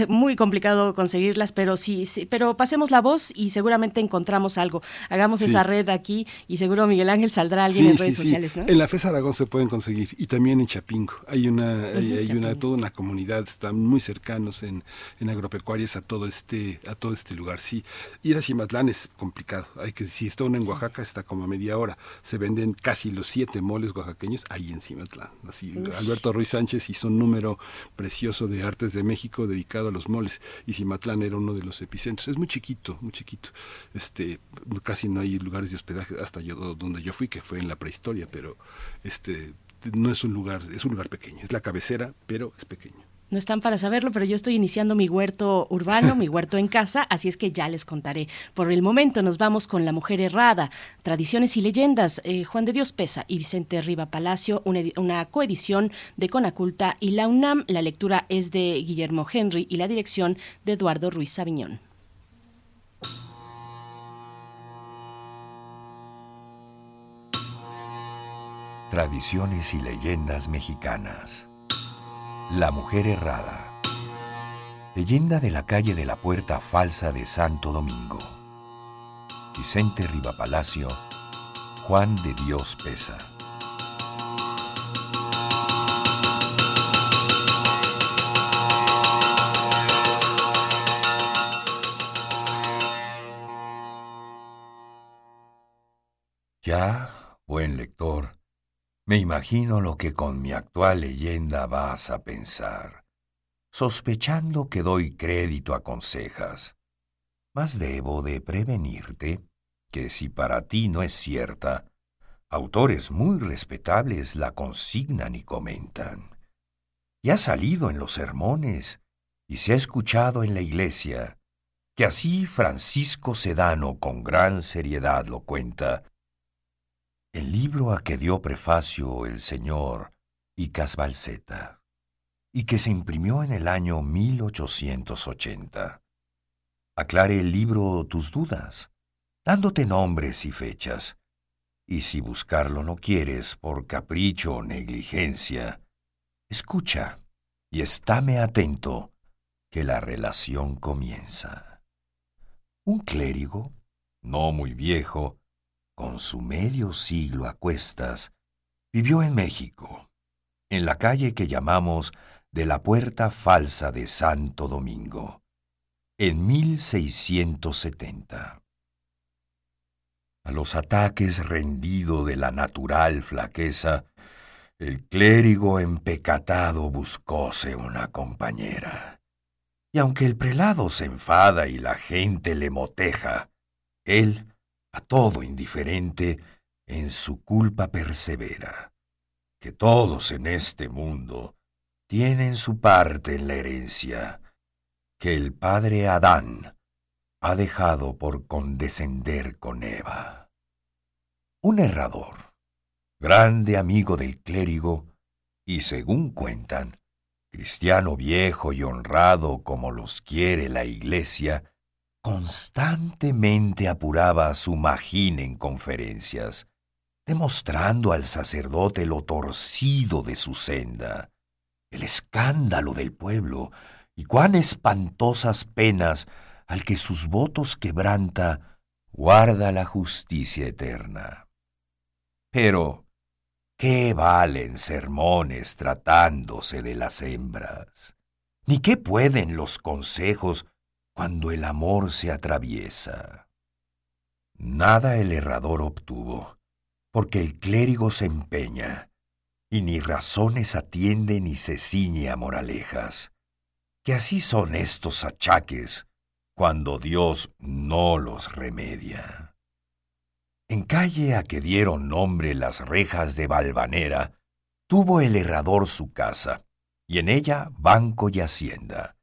muy complicado conseguirlas, pero sí, sí, pero pasemos la voz y seguramente encontramos algo. Hagamos esa red aquí y seguro Miguel Ángel saldrá alguien en redes sociales, ¿no? En la FES Aragón se pueden conseguir y también en Chapingo. Hay una, hay, una, toda una comunidad, están muy cercanos en, en agropecuarias a todo este, a todo este lugar. Sí, ir a Cimatlán es complicado. Hay que, si está uno en Oaxaca, está como a media hora. Se venden casi los siete moles oaxaqueños ahí en Cimatlán. Así, Alberto Ruiz Sánchez hizo un número precioso de artes de México dedicado a los moles y Cimatlán era uno de los epicentros. Es muy chiquito, muy chiquito. Este, casi no hay lugares de hospedaje hasta yo donde yo fui, que fue en la prehistoria, pero este no es un lugar, es un lugar pequeño, es la cabecera, pero es pequeño. No están para saberlo, pero yo estoy iniciando mi huerto urbano, mi huerto en casa, así es que ya les contaré. Por el momento nos vamos con La Mujer Errada, Tradiciones y Leyendas, eh, Juan de Dios Pesa y Vicente Riva Palacio, una, una, coedición de Conaculta y la UNAM. La lectura es de Guillermo Henry y la dirección de Eduardo Ruiz Sabiñón. Tradiciones y leyendas mexicanas. La mujer errada. Leyenda de la calle de la Puerta Falsa de Santo Domingo. Vicente Palacio, Juan de Dios Pesa. Ya, buen lector, me imagino lo que con mi actual leyenda vas a pensar, sospechando que doy crédito a consejas. Mas debo de prevenirte que si para ti no es cierta, autores muy respetables la consignan y comentan. Y ha salido en los sermones y se ha escuchado en la iglesia, que así Francisco Sedano con gran seriedad lo cuenta, el libro a que dio prefacio el señor Icas Balseta, y que se imprimió en el año 1880. Aclare el libro tus dudas, dándote nombres y fechas, y si buscarlo no quieres por capricho o negligencia, escucha y estáme atento, que la relación comienza. Un clérigo, no muy viejo, con su medio siglo a cuestas, vivió en México, en la calle que llamamos de la Puerta Falsa de Santo Domingo, en 1670. A los ataques rendido de la natural flaqueza, el clérigo empecatado buscóse una compañera. Y aunque el prelado se enfada y la gente le moteja, él a todo indiferente, en su culpa persevera, que todos en este mundo tienen su parte en la herencia, que el padre Adán ha dejado por condescender con Eva. Un errador, grande amigo del clérigo, y según cuentan, cristiano viejo y honrado como los quiere la iglesia, constantemente apuraba su magín en conferencias, demostrando al sacerdote lo torcido de su senda, el escándalo del pueblo y cuán espantosas penas al que sus votos quebranta guarda la justicia eterna. Pero, ¿qué valen sermones tratándose de las hembras? Ni qué pueden los consejos cuando el amor se atraviesa. Nada el errador obtuvo, porque el clérigo se empeña, y ni razones atiende ni se ciñe a moralejas, que así son estos achaques cuando Dios no los remedia. En calle a que dieron nombre las rejas de Valvanera, tuvo el herrador su casa, y en ella banco y hacienda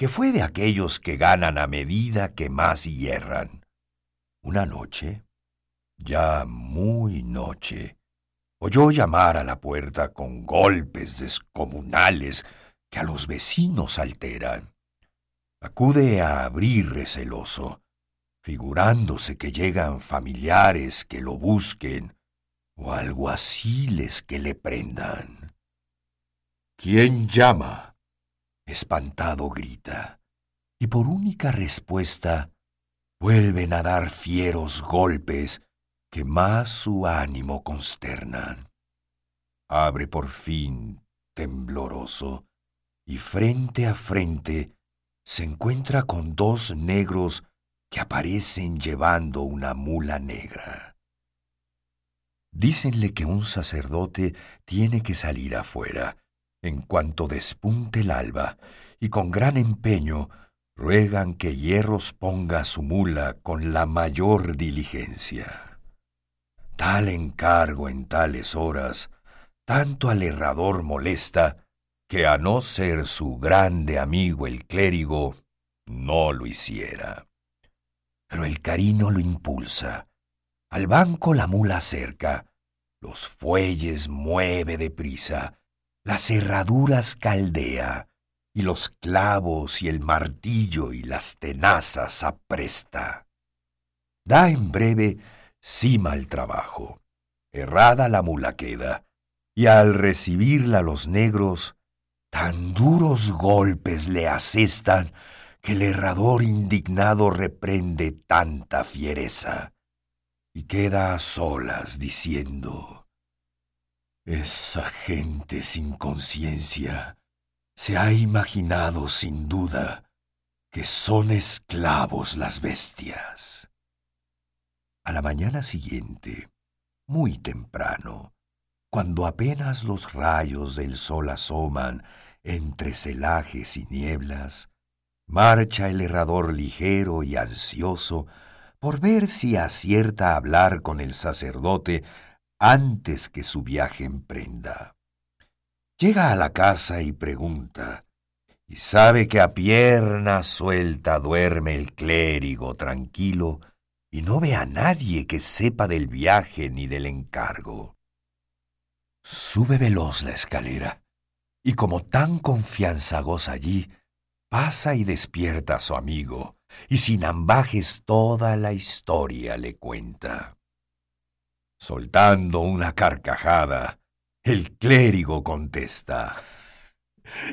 que fue de aquellos que ganan a medida que más hierran. Una noche, ya muy noche, oyó llamar a la puerta con golpes descomunales que a los vecinos alteran. Acude a abrir receloso, figurándose que llegan familiares que lo busquen o alguaciles que le prendan. ¿Quién llama? Espantado grita, y por única respuesta vuelven a dar fieros golpes que más su ánimo consternan. Abre por fin, tembloroso, y frente a frente se encuentra con dos negros que aparecen llevando una mula negra. Dícenle que un sacerdote tiene que salir afuera en cuanto despunte el alba, y con gran empeño ruegan que Hierros ponga su mula con la mayor diligencia. Tal encargo en tales horas tanto al herrador molesta que a no ser su grande amigo el clérigo, no lo hiciera. Pero el carino lo impulsa. Al banco la mula acerca, los fuelles mueve deprisa, las herraduras caldea, y los clavos y el martillo y las tenazas apresta. Da en breve cima el trabajo. Errada la mula queda, y al recibirla los negros, tan duros golpes le asestan que el herrador indignado reprende tanta fiereza, y queda a solas diciendo, esa gente sin conciencia se ha imaginado sin duda que son esclavos las bestias. A la mañana siguiente, muy temprano, cuando apenas los rayos del sol asoman entre celajes y nieblas, marcha el herrador ligero y ansioso por ver si acierta a hablar con el sacerdote antes que su viaje emprenda. Llega a la casa y pregunta, y sabe que a pierna suelta duerme el clérigo tranquilo y no ve a nadie que sepa del viaje ni del encargo. Sube veloz la escalera, y como tan confianza goza allí, pasa y despierta a su amigo, y sin ambajes toda la historia le cuenta. Soltando una carcajada, el clérigo contesta.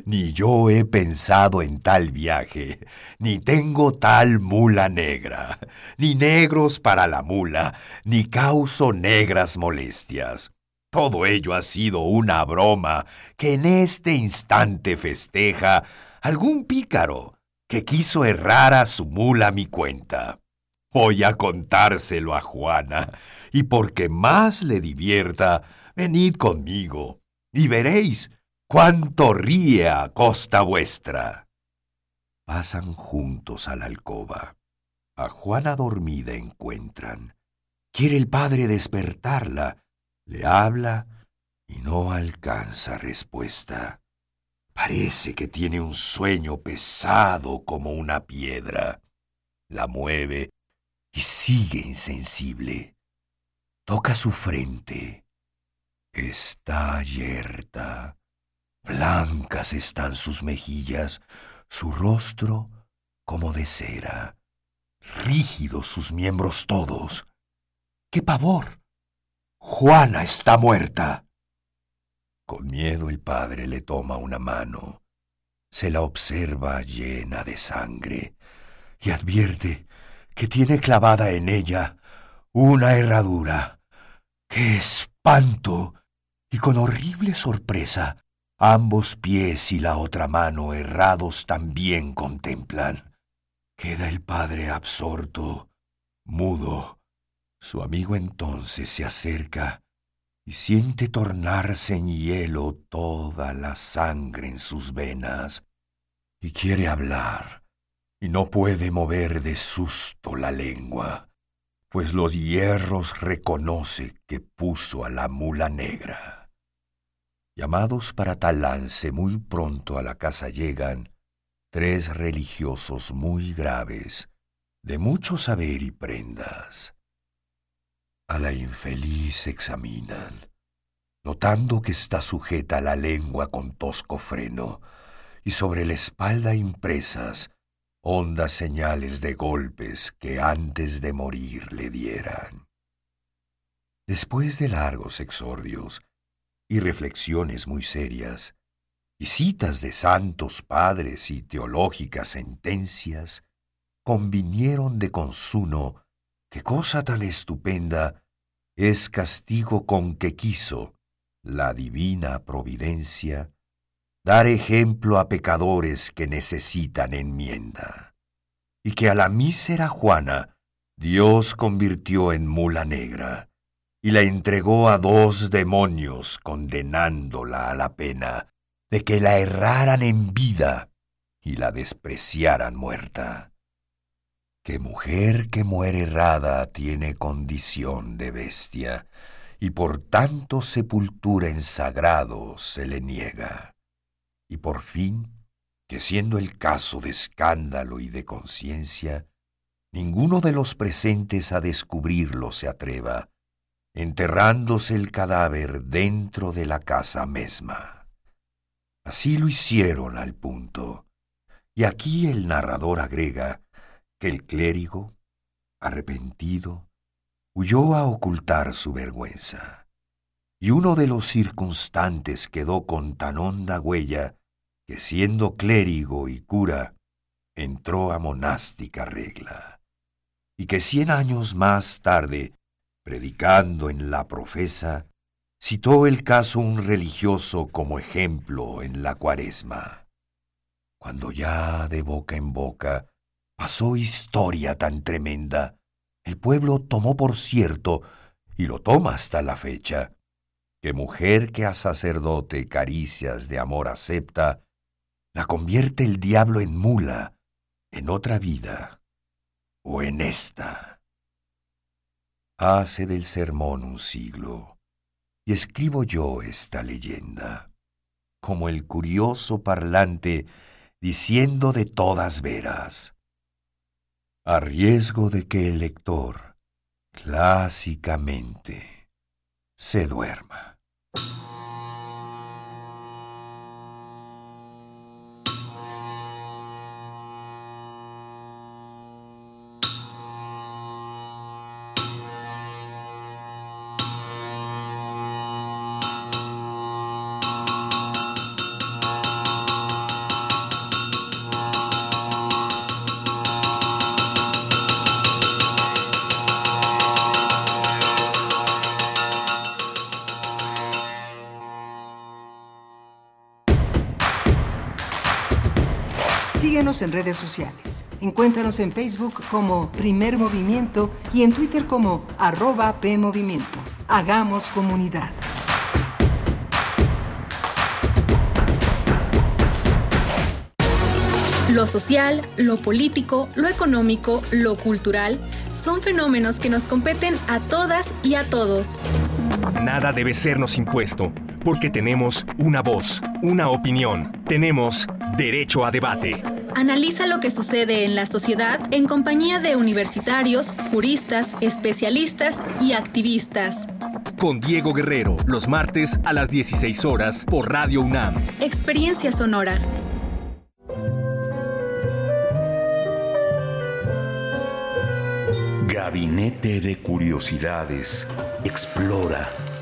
Ni yo he pensado en tal viaje, ni tengo tal mula negra, ni negros para la mula, ni causo negras molestias. Todo ello ha sido una broma que en este instante festeja algún pícaro que quiso errar a su mula mi cuenta. Voy a contárselo a Juana, y porque más le divierta, venid conmigo, y veréis cuánto ríe a costa vuestra. Pasan juntos a la alcoba. A Juana dormida encuentran. Quiere el padre despertarla, le habla y no alcanza respuesta. Parece que tiene un sueño pesado como una piedra. La mueve y sigue insensible. Toca su frente Está yerta. Blancas están sus mejillas, su rostro como de cera. Rígidos sus miembros todos. ¡Qué pavor! Juana está muerta. Con miedo el padre le toma una mano, se la observa llena de sangre y advierte que tiene clavada en ella una herradura. ¡Qué espanto! y con horrible sorpresa ambos pies y la otra mano errados también contemplan. Queda el padre absorto, mudo. Su amigo entonces se acerca y siente tornarse en hielo toda la sangre en sus venas, y quiere hablar, y no puede mover de susto la lengua, pues los hierros reconoce que puso a la mula negra. Llamados para tal lance muy pronto a la casa llegan tres religiosos muy graves, de mucho saber y prendas. A la infeliz examinan, notando que está sujeta la lengua con tosco freno y sobre la espalda impresas hondas señales de golpes que antes de morir le dieran. Después de largos exordios y reflexiones muy serias, y citas de santos padres y teológicas sentencias, convinieron de consuno que cosa tan estupenda es castigo con que quiso la divina providencia dar ejemplo a pecadores que necesitan enmienda, y que a la mísera Juana Dios convirtió en mula negra, y la entregó a dos demonios condenándola a la pena de que la erraran en vida y la despreciaran muerta. Que mujer que muere errada tiene condición de bestia, y por tanto sepultura en sagrado se le niega. Y por fin, que siendo el caso de escándalo y de conciencia, ninguno de los presentes a descubrirlo se atreva, enterrándose el cadáver dentro de la casa misma. Así lo hicieron al punto, y aquí el narrador agrega que el clérigo, arrepentido, huyó a ocultar su vergüenza, y uno de los circunstantes quedó con tan honda huella que siendo clérigo y cura, entró a monástica regla, y que cien años más tarde, predicando en la profesa, citó el caso un religioso como ejemplo en la cuaresma. Cuando ya de boca en boca pasó historia tan tremenda, el pueblo tomó por cierto, y lo toma hasta la fecha, que mujer que a sacerdote caricias de amor acepta, la convierte el diablo en mula en otra vida o en esta. Hace del sermón un siglo, y escribo yo esta leyenda, como el curioso parlante diciendo de todas veras, a riesgo de que el lector clásicamente se duerma. you en redes sociales. Encuéntranos en Facebook como Primer Movimiento y en Twitter como arroba PMovimiento. Hagamos comunidad. Lo social, lo político, lo económico, lo cultural son fenómenos que nos competen a todas y a todos. Nada debe sernos impuesto, porque tenemos una voz, una opinión, tenemos derecho a debate. Analiza lo que sucede en la sociedad en compañía de universitarios, juristas, especialistas y activistas. Con Diego Guerrero, los martes a las 16 horas por Radio UNAM. Experiencia Sonora. Gabinete de Curiosidades. Explora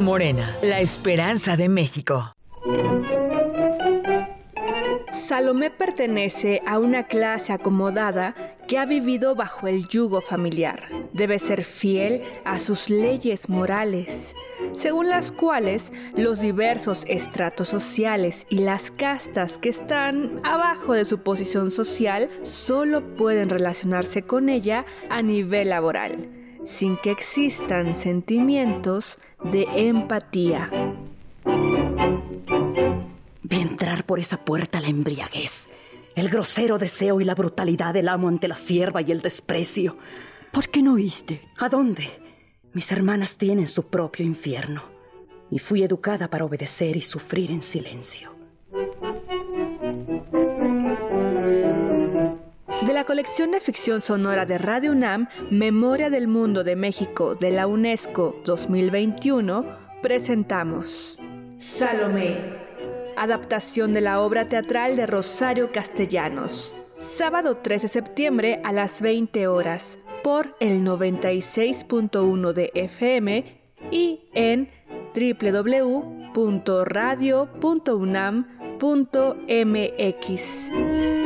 Morena, la esperanza de México. Salomé pertenece a una clase acomodada que ha vivido bajo el yugo familiar. Debe ser fiel a sus leyes morales, según las cuales los diversos estratos sociales y las castas que están abajo de su posición social solo pueden relacionarse con ella a nivel laboral, sin que existan sentimientos de empatía. Ve entrar por esa puerta la embriaguez, el grosero deseo y la brutalidad del amo ante la sierva y el desprecio. ¿Por qué no oíste? ¿A dónde? Mis hermanas tienen su propio infierno y fui educada para obedecer y sufrir en silencio. De la colección de ficción sonora de Radio UNAM, Memoria del Mundo de México de la UNESCO 2021, presentamos Salomé adaptación de la obra teatral de Rosario Castellanos. Sábado 13 de septiembre a las 20 horas por el 96.1 de FM y en www.radio.unam.mx.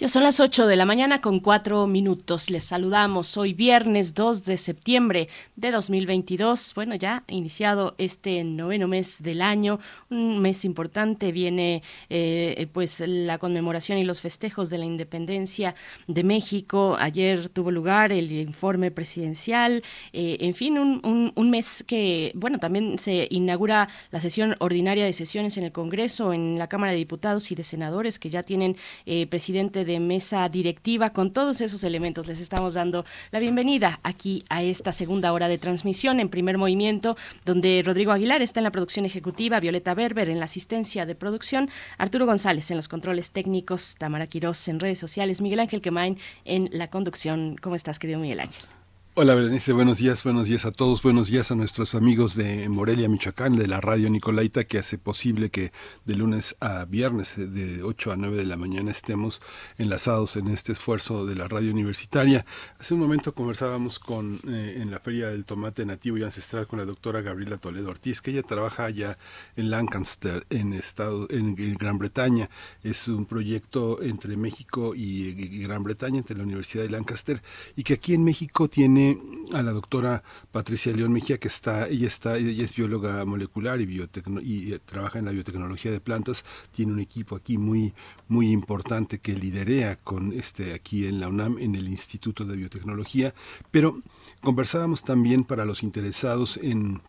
Ya son las 8 de la mañana con 4 minutos. Les saludamos hoy viernes 2 de septiembre de 2022. Bueno, ya iniciado este noveno mes del año, un mes importante. Viene eh, pues la conmemoración y los festejos de la independencia de México. Ayer tuvo lugar el informe presidencial. Eh, en fin, un, mes que, bueno, también se inaugura la sesión ordinaria de sesiones en el Congreso, en la Cámara de Diputados y de Senadores, que ya tienen eh, presidente de de mesa directiva. Con todos esos elementos les estamos dando la bienvenida aquí a esta segunda hora de transmisión en primer movimiento, donde Rodrigo Aguilar está en la producción ejecutiva, Violeta Berber en la asistencia de producción, Arturo González en los controles técnicos, Tamara Quirós en redes sociales, Miguel Ángel Quemain en la conducción. ¿Cómo estás, querido Miguel Ángel? Hola Berenice, buenos días, buenos días a todos, buenos días a nuestros amigos de Morelia, Michoacán, de la radio Nicolaita, que hace posible que de lunes a viernes, de 8 a 9 de la mañana, estemos enlazados en este esfuerzo de la radio universitaria. Hace un momento conversábamos con, eh, en la Feria del Tomate Nativo y Ancestral con la doctora Gabriela Toledo Ortiz, que ella trabaja allá en Lancaster, en, estado, en, Gran Bretaña. Es un proyecto entre México y Gran Bretaña, entre la Universidad de Lancaster, y que aquí en México tiene a la doctora Patricia León Mejía, que está, ella está, ella es bióloga molecular y, y eh, trabaja en la biotecnología de plantas, tiene un equipo aquí muy, muy importante que liderea con este aquí en la UNAM, en el Instituto de Biotecnología, pero conversábamos también para los interesados en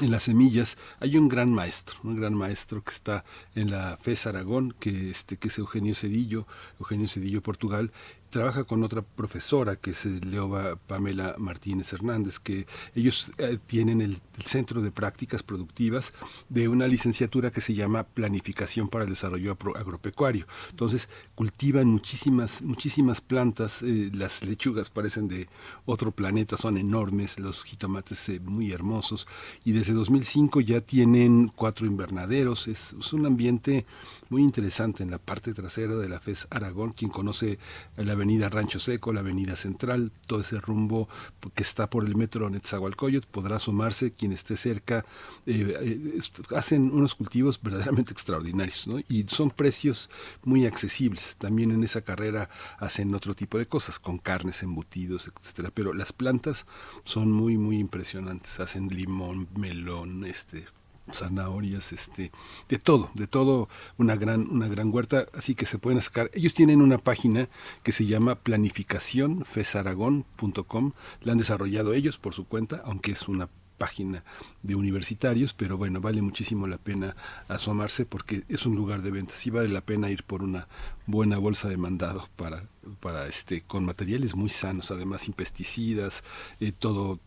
en las semillas. Hay un gran maestro, un gran maestro que está en la FES Aragón, que, este, que es Eugenio Cedillo, Eugenio Cedillo Portugal, trabaja con otra profesora que es Leoba Pamela Martínez Hernández, que ellos eh, tienen el, Centro de Prácticas Productivas de una licenciatura que se llama Planificación para el Desarrollo Agropecuario. Entonces cultivan muchísimas, muchísimas plantas, eh, las lechugas parecen de otro planeta, son enormes, los jitomates eh, muy hermosos, y desde 2005 ya tienen cuatro invernaderos, es, es un ambiente muy interesante en la parte trasera de la FES Aragón, quien conoce la avenida Rancho Seco, la avenida Central, todo ese rumbo que está por el metro Netzahualcoyot, podrá sumarse quien esté cerca, eh, eh, hacen unos cultivos verdaderamente extraordinarios, ¿no? Y son precios muy accesibles. También en esa carrera hacen otro tipo de cosas, con carnes, embutidos, etcétera. Pero las plantas son muy, muy impresionantes. Hacen limón, melón, este, zanahorias, este, de todo, de todo, una gran, una gran huerta, así que se pueden sacar. Ellos tienen una página que se llama planificacionfesaragón.com, la han desarrollado ellos por su cuenta, aunque es una página de universitarios, pero bueno, vale muchísimo la pena asomarse porque es un lugar de ventas y vale la pena ir por una buena bolsa de mandado para, para este, con materiales muy sanos, además sin pesticidas, eh, todo,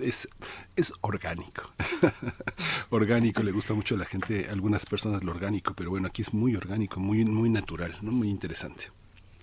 es, es orgánico. orgánico, le gusta mucho a la gente, algunas personas lo orgánico, pero bueno, aquí es muy orgánico, muy, muy natural, muy interesante.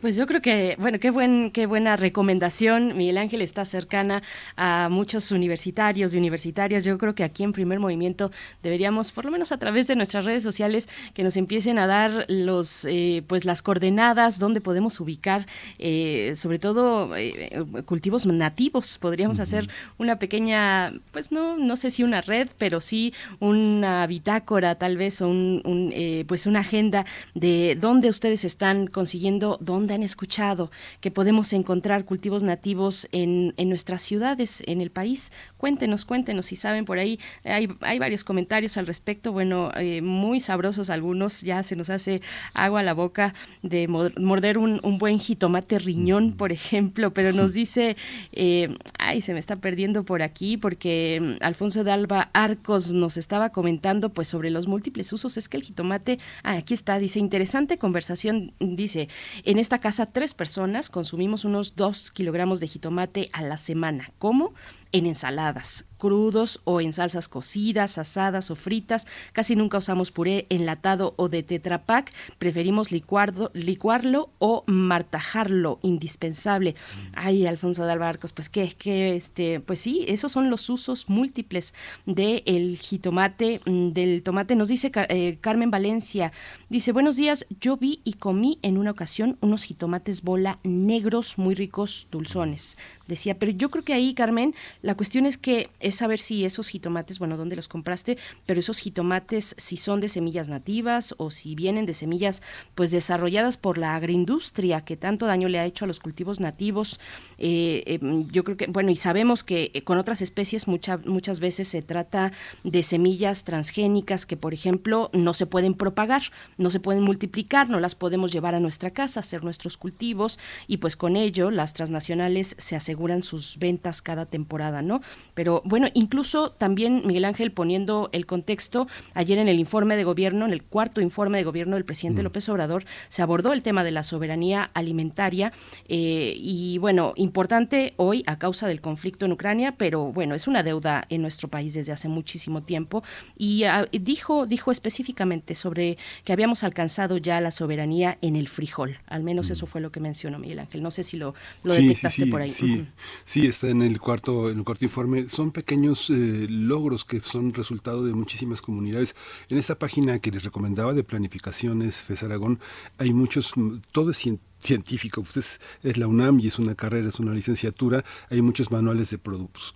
Pues yo creo que, bueno, qué, buen, qué buena recomendación. Miguel Ángel está cercana a muchos universitarios y universitarias. Yo creo que aquí en Primer Movimiento deberíamos, por lo menos a través de nuestras redes sociales, que nos empiecen a dar los, eh, pues las coordenadas donde podemos ubicar, eh, sobre todo eh, cultivos nativos. Podríamos hacer una pequeña, pues no, no sé si una red, pero sí una bitácora tal vez o un, pues una agenda de dónde ustedes están consiguiendo, dónde han escuchado que podemos encontrar cultivos nativos en, en nuestras ciudades, en el país. Cuéntenos, cuéntenos si saben por ahí. Hay, hay varios comentarios al respecto, bueno, eh, muy sabrosos algunos. Ya se nos hace agua a la boca de morder un, un buen jitomate riñón, por ejemplo, pero nos dice, eh, ay, se me está perdiendo por aquí porque mm, Alfonso de Alba Arcos nos estaba comentando pues sobre los múltiples usos. Es que el jitomate, ah, aquí está, dice, interesante conversación, dice, en esta casa tres personas consumimos unos dos kilogramos de jitomate a la semana. ¿Cómo? En ensaladas, crudos o en salsas cocidas, asadas o fritas. Casi nunca usamos puré enlatado o de tetrapac. Preferimos licuarlo o martajarlo, indispensable. Ay, Alfonso de Albarcos, pues que, que este, pues sí, esos son los usos múltiples del jitomate, mm, del tomate. Nos dice eh, Carmen Valencia, dice, buenos días, yo vi y comí en una ocasión unos jitomates bola negros muy ricos, dulzones. Decía, pero yo creo que ahí, Carmen, la cuestión es que saber si esos jitomates, bueno, dónde los compraste, pero esos jitomates si son de semillas nativas o si vienen de semillas pues desarrolladas por la agroindustria que tanto daño le ha hecho a los cultivos nativos. Eh, em, yo creo que, bueno, y sabemos que eh, con otras especies muchas veces se trata de semillas transgénicas que, por ejemplo, no se pueden propagar, no se pueden multiplicar, no las podemos llevar a nuestra casa, hacer nuestros cultivos y pues con ello las transnacionales se aseguran sus ventas cada temporada, ¿no? Pero bueno, bueno, incluso también Miguel Ángel poniendo el contexto, ayer en el informe de gobierno, en el cuarto informe de gobierno del presidente mm. López Obrador, se abordó el tema de la soberanía alimentaria eh, y bueno, importante hoy a causa del conflicto en Ucrania, pero bueno, es una deuda en nuestro país desde hace muchísimo tiempo y ah, dijo, dijo específicamente sobre que habíamos alcanzado ya la soberanía en el frijol, al menos mm. eso fue lo que mencionó Miguel Ángel, no sé si lo, detectaste por ahí. Sí, sí, está en el cuarto, en el cuarto informe, son pequeños pequeños eh, logros que son resultado de muchísimas comunidades. En esa página que les recomendaba de planificaciones, FES Aragón, hay muchos, todo es científico científico, pues es, la UNAM y es una carrera, es una licenciatura, hay muchos manuales de,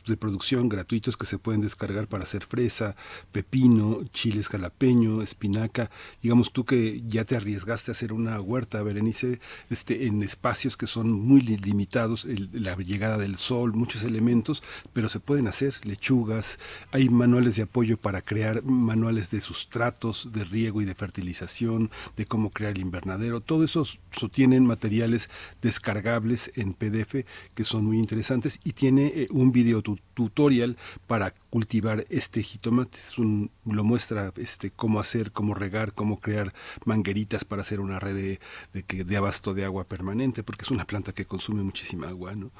de producción gratuitos que se pueden descargar para hacer fresa, pepino, chiles jalapeño, espinaca, digamos tú que ya te arriesgaste a hacer una huerta, Berenice, este, en espacios que son muy limitados, la llegada del sol, muchos elementos, pero se pueden hacer lechugas, hay manuales de apoyo para crear manuales de sustratos, de riego y de fertilización, de cómo crear el invernadero, todo eso sostienen materiales descargables en PDF que son muy interesantes y tiene eh, un video tutorial para cultivar este jitomate. un, lo muestra este, cómo hacer, cómo regar, cómo crear mangueritas para hacer una red de, de, de abasto de agua permanente, porque es una planta que consume muchísima agua. ¿no?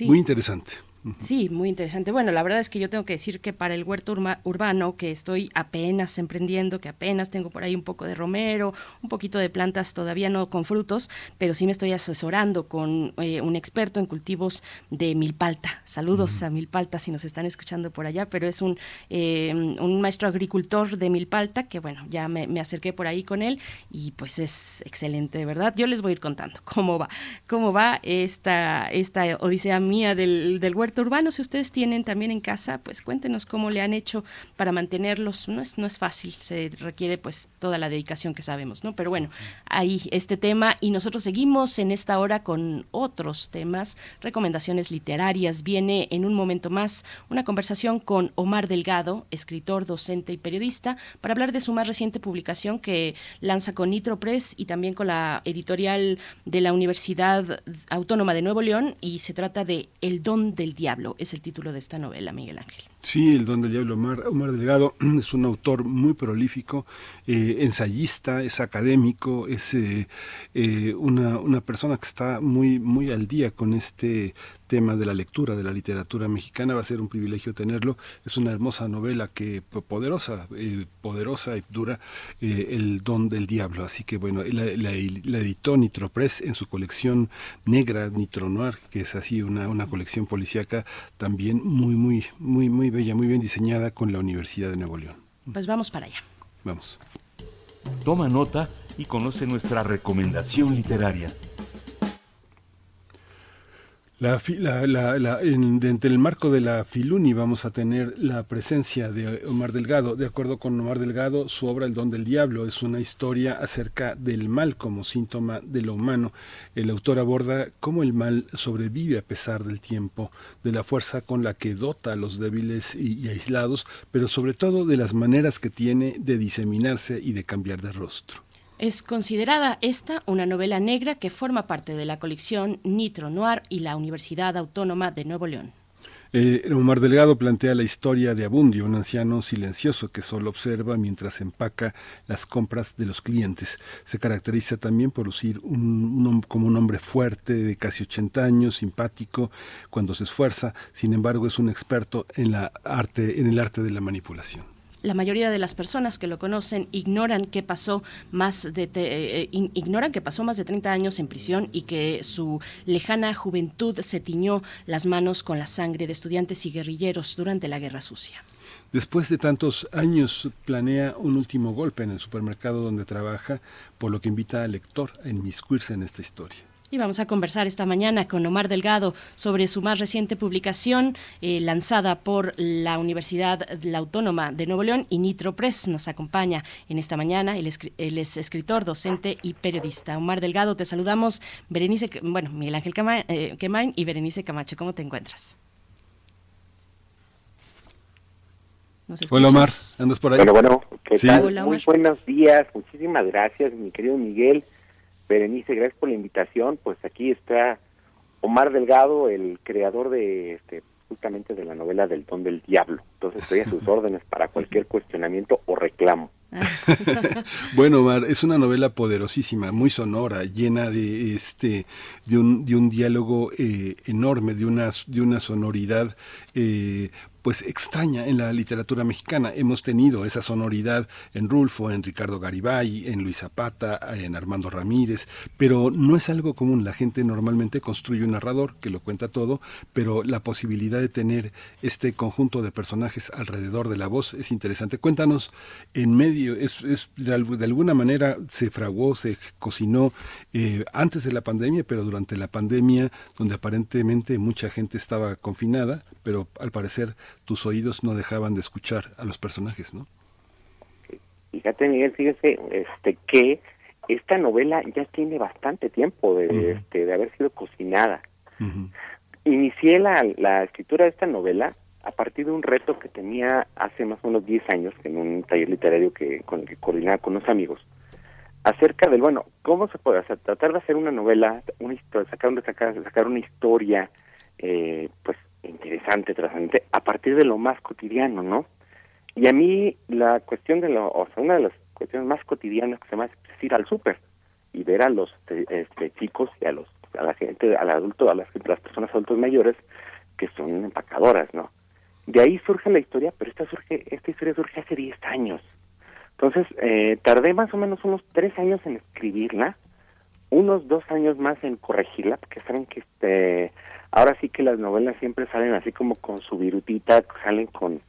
Muy interesante. Sí, muy interesante. Bueno, la verdad es que yo tengo que decir que para el huerto urbano, que estoy apenas emprendiendo, que apenas tengo por ahí un poco de romero, un poquito de plantas todavía no con frutos, pero sí me estoy asesorando con eh, un experto en cultivos de milpalta. Saludos a milpalta si nos están escuchando por allá, pero es un, eh, un maestro agricultor de milpalta que, bueno, ya me, acerqué por ahí con él y pues es excelente, de verdad. Yo les voy a ir contando cómo va, cómo va esta, esta odisea mía del, del huerto urbano, si ustedes tienen también en casa, pues cuéntenos cómo le han hecho para mantenerlos. No es, no es fácil, se requiere pues toda la dedicación que sabemos, ¿no? Pero bueno, ahí este tema y nosotros seguimos en esta hora con otros temas, recomendaciones literarias. Viene en un momento más una conversación con Omar Delgado, escritor, docente y periodista, para hablar de su más reciente publicación que lanza con Nitro Press y también con la editorial de la Universidad Autónoma de Nuevo León y se trata de El don del diablo es el título de esta novela, Miguel Ángel. Sí, el don del diablo Omar, Delgado es un autor muy prolífico, eh, ensayista, es académico, es eh, eh, una, una, persona que está muy, muy al día con este tema de la lectura de la literatura mexicana. Va a ser un privilegio tenerlo. Es una hermosa novela que poderosa, poderosa y dura, El don del diablo. Así que bueno, la, la, editó Nitro Press en su colección negra, Nitro Noir, que es así una, una colección policíaca también muy, muy, muy, muy bella, muy bien diseñada con la Universidad de Nuevo León. Pues vamos para allá. Vamos. Toma nota y conoce nuestra recomendación literaria. La, la, en, dentro del marco de la Filuni vamos a tener la presencia de Omar Delgado. De acuerdo con Omar Delgado, su obra El don del diablo es una historia acerca del mal como síntoma de lo humano. El autor aborda cómo el mal sobrevive a pesar del tiempo, de la fuerza con la que dota a los débiles y aislados, pero sobre todo de las maneras que tiene de diseminarse y de cambiar de rostro. Es considerada esta una novela negra que forma parte de la colección Nitro Noir y la Universidad Autónoma de Nuevo León. Eh, Omar Delgado plantea la historia de Abundio, un anciano silencioso que solo observa mientras empaca las compras de los clientes. Se caracteriza también por lucir un, como un hombre fuerte de casi 80 años, simpático cuando se esfuerza. Sin embargo, es un experto en la arte, en el arte de la manipulación la mayoría de las personas que lo conocen ignoran que pasó más de eh, ignoran que pasó más de 30 años en prisión y que su lejana juventud se tiñó las manos con la sangre de estudiantes y guerrilleros durante la Guerra Sucia. Después de tantos años planea un último golpe en el supermercado donde trabaja, por lo que invita al lector a inmiscuirse en esta historia. Y vamos a conversar esta mañana con Omar Delgado sobre su más reciente publicación eh, lanzada por la Universidad la Autónoma de Nuevo León y Nitro Press. Nos acompaña en esta mañana. Él es, escritor, docente y periodista. Omar Delgado, te saludamos. Berenice, bueno, Miguel Ángel eh, Quemain y Berenice Camacho. ¿Cómo te encuentras? Hola Omar, ¿andas por ahí? Bueno, bueno, ¿qué tal? Muy buenos días, muchísimas gracias, mi querido Miguel. Berenice, gracias por la invitación. Pues aquí está Omar Delgado, el creador de este justamente de la novela del don del diablo. Entonces estoy a sus órdenes para cualquier cuestionamiento o reclamo. bueno, Omar, es una novela poderosísima, muy sonora, llena de este de un, de un diálogo eh, enorme, de una de una sonoridad eh, pues extraña en la literatura mexicana. Hemos tenido esa sonoridad en Rulfo, en Ricardo Garibay, en Luis Zapata, en Armando Ramírez, pero no es algo común. La gente normalmente construye un narrador que lo cuenta todo, pero la posibilidad de tener este conjunto de personajes alrededor de la voz es interesante. Cuéntanos, en medio, es, de alguna manera se fraguó, se cocinó eh, antes de la pandemia, pero durante la pandemia, donde aparentemente mucha gente estaba confinada, pero al parecer tus oídos no dejaban de escuchar a los personajes, ¿no? Fíjate, Miguel, fíjese este, que esta novela ya tiene bastante tiempo de, este, de haber sido cocinada. Inicié la, la escritura de esta novela a partir de un reto que tenía hace más o menos 10 años en un taller literario que con el que coordinaba con unos amigos acerca del bueno cómo se puede hacer tratar de hacer una novela una historia sacar, sacar, sacar una historia eh, pues interesante, trascendente, a partir de lo más cotidiano, ¿no? Y a mí la cuestión de lo, o sea, una de las cuestiones más cotidianas que se me hace es ir al súper y ver a los este, chicos y a los a la gente, al adulto, a las, las personas adultos mayores que son empacadoras, ¿no? De ahí surge la historia, pero esta surge, esta historia surge hace 10 años. Entonces, eh, tardé más o menos unos 3 años en escribirla, unos 2 años más en corregirla, porque saben que este ahora sí que las novelas siempre salen así como con su virutita, salen con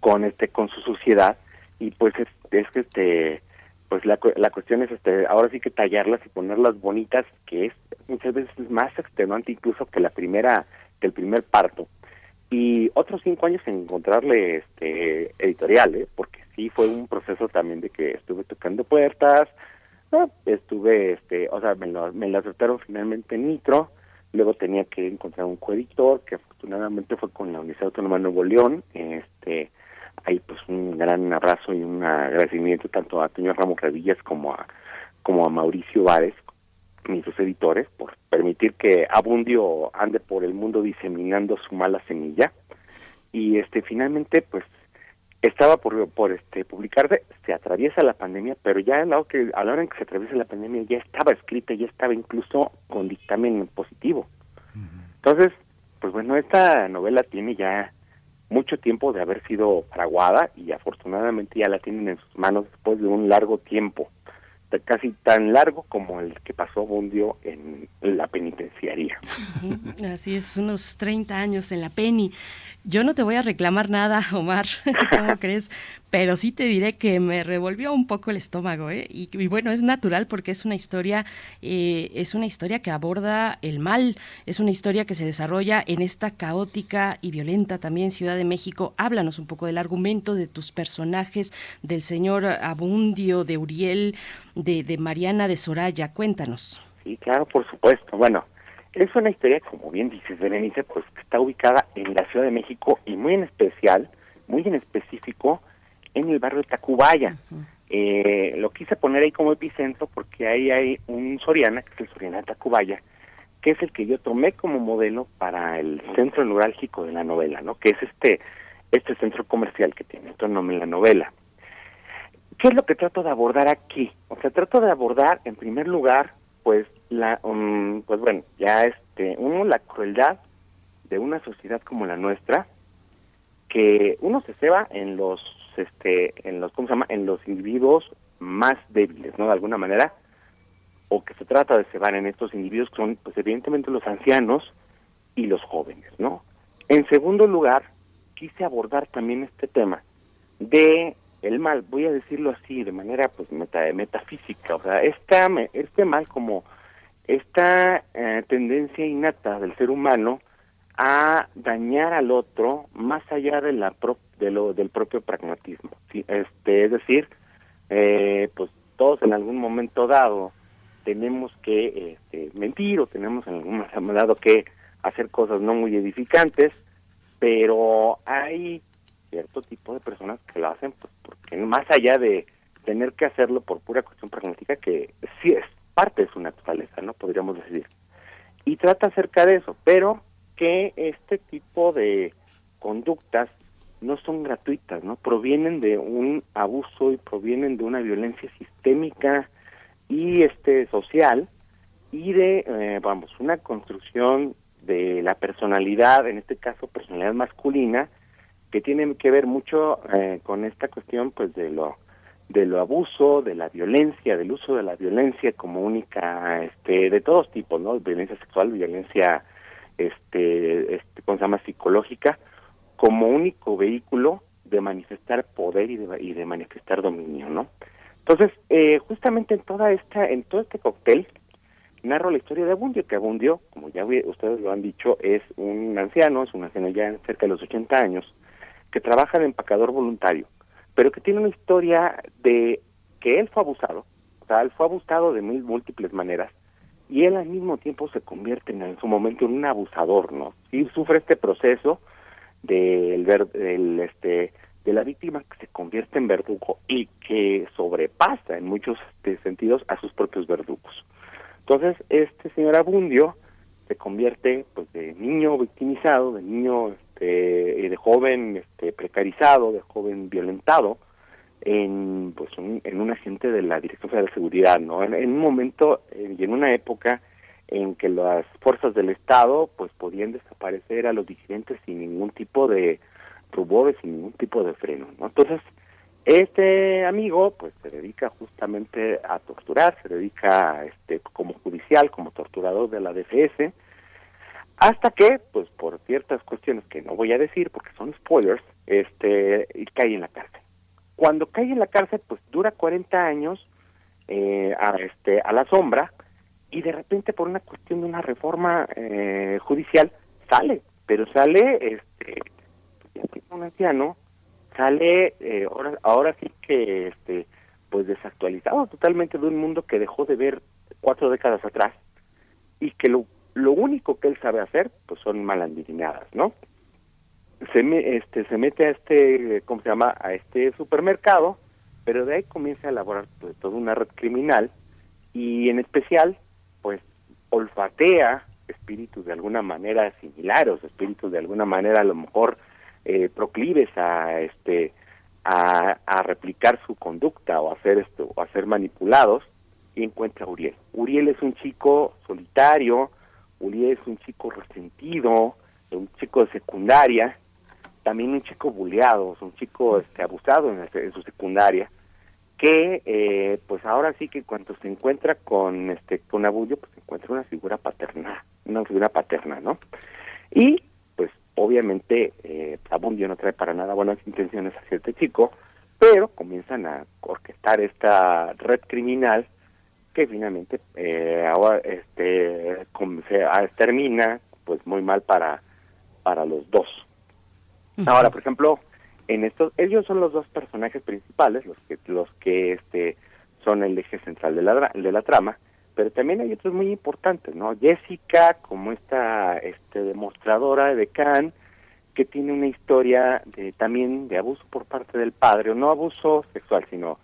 con este con su suciedad y pues es, es que este pues la, la cuestión es este ahora sí que tallarlas y ponerlas bonitas que es muchas veces más extenuante incluso que la primera que el primer parto y otros cinco años en encontrarle este editorial ¿eh? porque sí fue un proceso también de que estuve tocando puertas estuve este o sea me lo, me la aceptaron finalmente en Nitro luego tenía que encontrar un coeditor que afortunadamente fue con la Universidad Autónoma de Nuevo León. Este ahí pues un gran abrazo y un agradecimiento tanto a Toño Ramos Revillas como a como a Mauricio Vares mis dos editores por permitir que Abundio ande por el mundo diseminando su mala semilla. Y este finalmente pues estaba por, por este publicarse, se atraviesa la pandemia, pero ya a la, hora que, a la hora en que se atraviesa la pandemia ya estaba escrita, ya estaba incluso con dictamen positivo. Entonces, pues bueno, esta novela tiene ya mucho tiempo de haber sido fraguada y afortunadamente ya la tienen en sus manos después de un largo tiempo, casi tan largo como el que pasó Bundio en la penitenciaría. Así es, unos 30 años en la peni. Yo no te voy a reclamar nada, Omar, ¿cómo crees? Pero sí te diré que me revolvió un poco el estómago, ¿eh? Y, bueno, es natural porque es una historia, eh, es una historia que aborda el mal, es una historia que se desarrolla en esta caótica y violenta también Ciudad de México. Háblanos un poco del argumento de tus personajes, del señor Abundio, de Uriel, de, de Mariana de Soraya. Cuéntanos. Sí, claro, por supuesto. Bueno, es una historia, como bien dices, Berenice, pues que está ubicada en la Ciudad de México y muy en especial, muy en específico, en el barrio de Tacubaya. eh, lo quise poner ahí como epicentro porque ahí hay un Soriana, que es el Soriana de Tacubaya, que es el que yo tomé como modelo para el centro neurálgico de la novela, ¿no? Que es este este centro comercial que tiene otro nombre en la novela. ¿Qué es lo que trato de abordar aquí? O sea, trato de abordar, en primer lugar, pues la um, pues bueno ya este uno la crueldad de una sociedad como la nuestra que uno se ceba en los este en los cómo se llama en los individuos más débiles no de alguna manera o que se trata de cebar en estos individuos que son pues evidentemente los ancianos y los jóvenes no en segundo lugar quise abordar también este tema de el mal, voy a decirlo así, de manera pues meta, metafísica, o sea, esta, este mal como esta eh, tendencia innata del ser humano a dañar al otro más allá de la de lo del propio pragmatismo, este, es decir, eh, pues todos en algún momento dado tenemos que este, mentir o tenemos en algún momento dado que hacer cosas no muy edificantes, pero hay cierto tipo de personas que lo hacen pues, porque más allá de tener que hacerlo por pura cuestión pragmática, que sí es parte de su naturaleza, ¿no? Podríamos decir. Y trata acerca de eso, pero que este tipo de conductas no son gratuitas, ¿no? Provienen de un abuso y provienen de una violencia sistémica y este social y de, eh, vamos, una construcción de la personalidad, en este caso personalidad masculina, que tiene que ver mucho eh, con esta cuestión pues de lo de lo abuso, de la violencia, del uso de la violencia como única este de todos tipos, ¿no? Violencia sexual, violencia este este ¿cómo se llama? psicológica como único vehículo de manifestar poder y de, y de manifestar dominio, ¿no? Entonces, eh, justamente en toda esta en todo este cóctel narro la historia de Abundio, que Abundio, como ya ustedes lo han dicho, es un anciano, es un anciano ya cerca de los 80 años, que trabaja de empacador voluntario, pero que tiene una historia de que él fue abusado, o sea, él fue abusado de mil múltiples maneras, y él al mismo tiempo se convierte en, su momento en un abusador, ¿no? Y sufre este proceso del, del este de la víctima que se convierte en verdugo y que sobrepasa en muchos este, sentidos a sus propios verdugos. Entonces, este señor Abundio se convierte pues de niño victimizado, de niño este, de joven este, precarizado, de joven violentado, en pues un, en un agente de la Dirección Federal de Seguridad, ¿no? En, un momento eh, y en una época en que las fuerzas del Estado pues podían desaparecer a los disidentes sin ningún tipo de rubores, sin ningún tipo de freno, ¿no? Entonces, este amigo pues se dedica justamente a torturar, se dedica este como judicial, como torturador de la DFS, hasta que, pues por ciertas cuestiones que no voy a decir porque son spoilers, este, cae en la cárcel. Cuando cae en la cárcel, pues dura 40 años eh, a, este, a la sombra y de repente por una cuestión de una reforma eh, judicial sale, pero sale, este, un anciano, sale eh, ahora, ahora sí que, este, pues desactualizado totalmente de un mundo que dejó de ver cuatro décadas atrás y que lo lo único que él sabe hacer pues son malandrinadas, ¿no? Se, me, este, se mete a este, ¿cómo se llama? A este supermercado, pero de ahí comienza a elaborar pues, toda una red criminal y en especial, pues, olfatea espíritus de alguna manera similares, espíritus de alguna manera a lo mejor eh, proclives a este a, replicar su conducta o hacer esto o a ser manipulados y encuentra a Uriel. Uriel es un chico solitario, Uriel es un chico resentido, un chico de secundaria, también un chico buleado, un chico este, abusado en, su secundaria, que eh, pues ahora sí que cuando se encuentra con este con Abulio, pues encuentra una figura paterna, una figura paterna, ¿no? Y pues obviamente eh, Abulio no trae para nada buenas intenciones hacia este chico, pero comienzan a orquestar esta red criminal que finalmente eh, ahora este se, ah, termina pues muy mal para para los dos. Ahora, por ejemplo, en estos ellos son los dos personajes principales, los que los que este son el eje central de la de la trama, pero también hay otros muy importantes, ¿no? Jessica como esta este demostradora de Khan que tiene una historia de también de abuso por parte del padre, o no abuso sexual, sino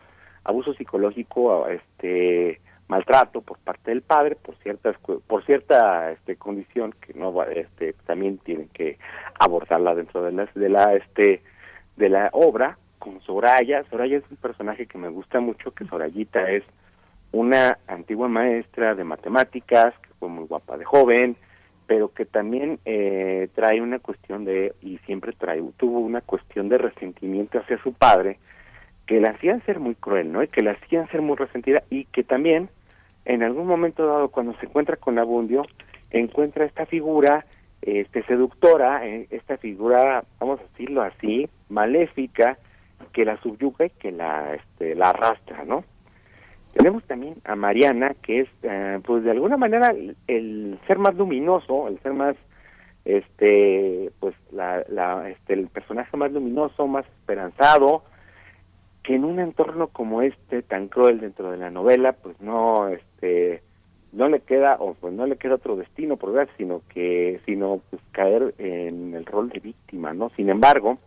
abuso psicológico, este maltrato por parte del padre por ciertas por cierta este condición que no este también tienen que abordarla dentro de la de la este de la obra con Soraya Soraya es un personaje que me gusta mucho que Sorayita es una antigua maestra de matemáticas que fue muy guapa de joven pero que también eh, trae una cuestión de y siempre trae tuvo una cuestión de resentimiento hacia su padre que la hacían ser muy cruel, ¿no? Y que la hacían ser muy resentida y que también en algún momento dado cuando se encuentra con Abundio, encuentra esta figura este seductora, eh, esta figura, vamos a decirlo así, maléfica, que la subyuga y que la este, la arrastra, ¿no? Tenemos también a Mariana, que es, eh, pues de alguna manera, el, ser más luminoso, el ser más, este, pues la, la, este, el personaje más luminoso, más esperanzado, que en un entorno como este tan cruel dentro de la novela pues no este no le queda o pues no le queda otro destino por ver sino que sino pues caer en el rol de víctima no sin embargo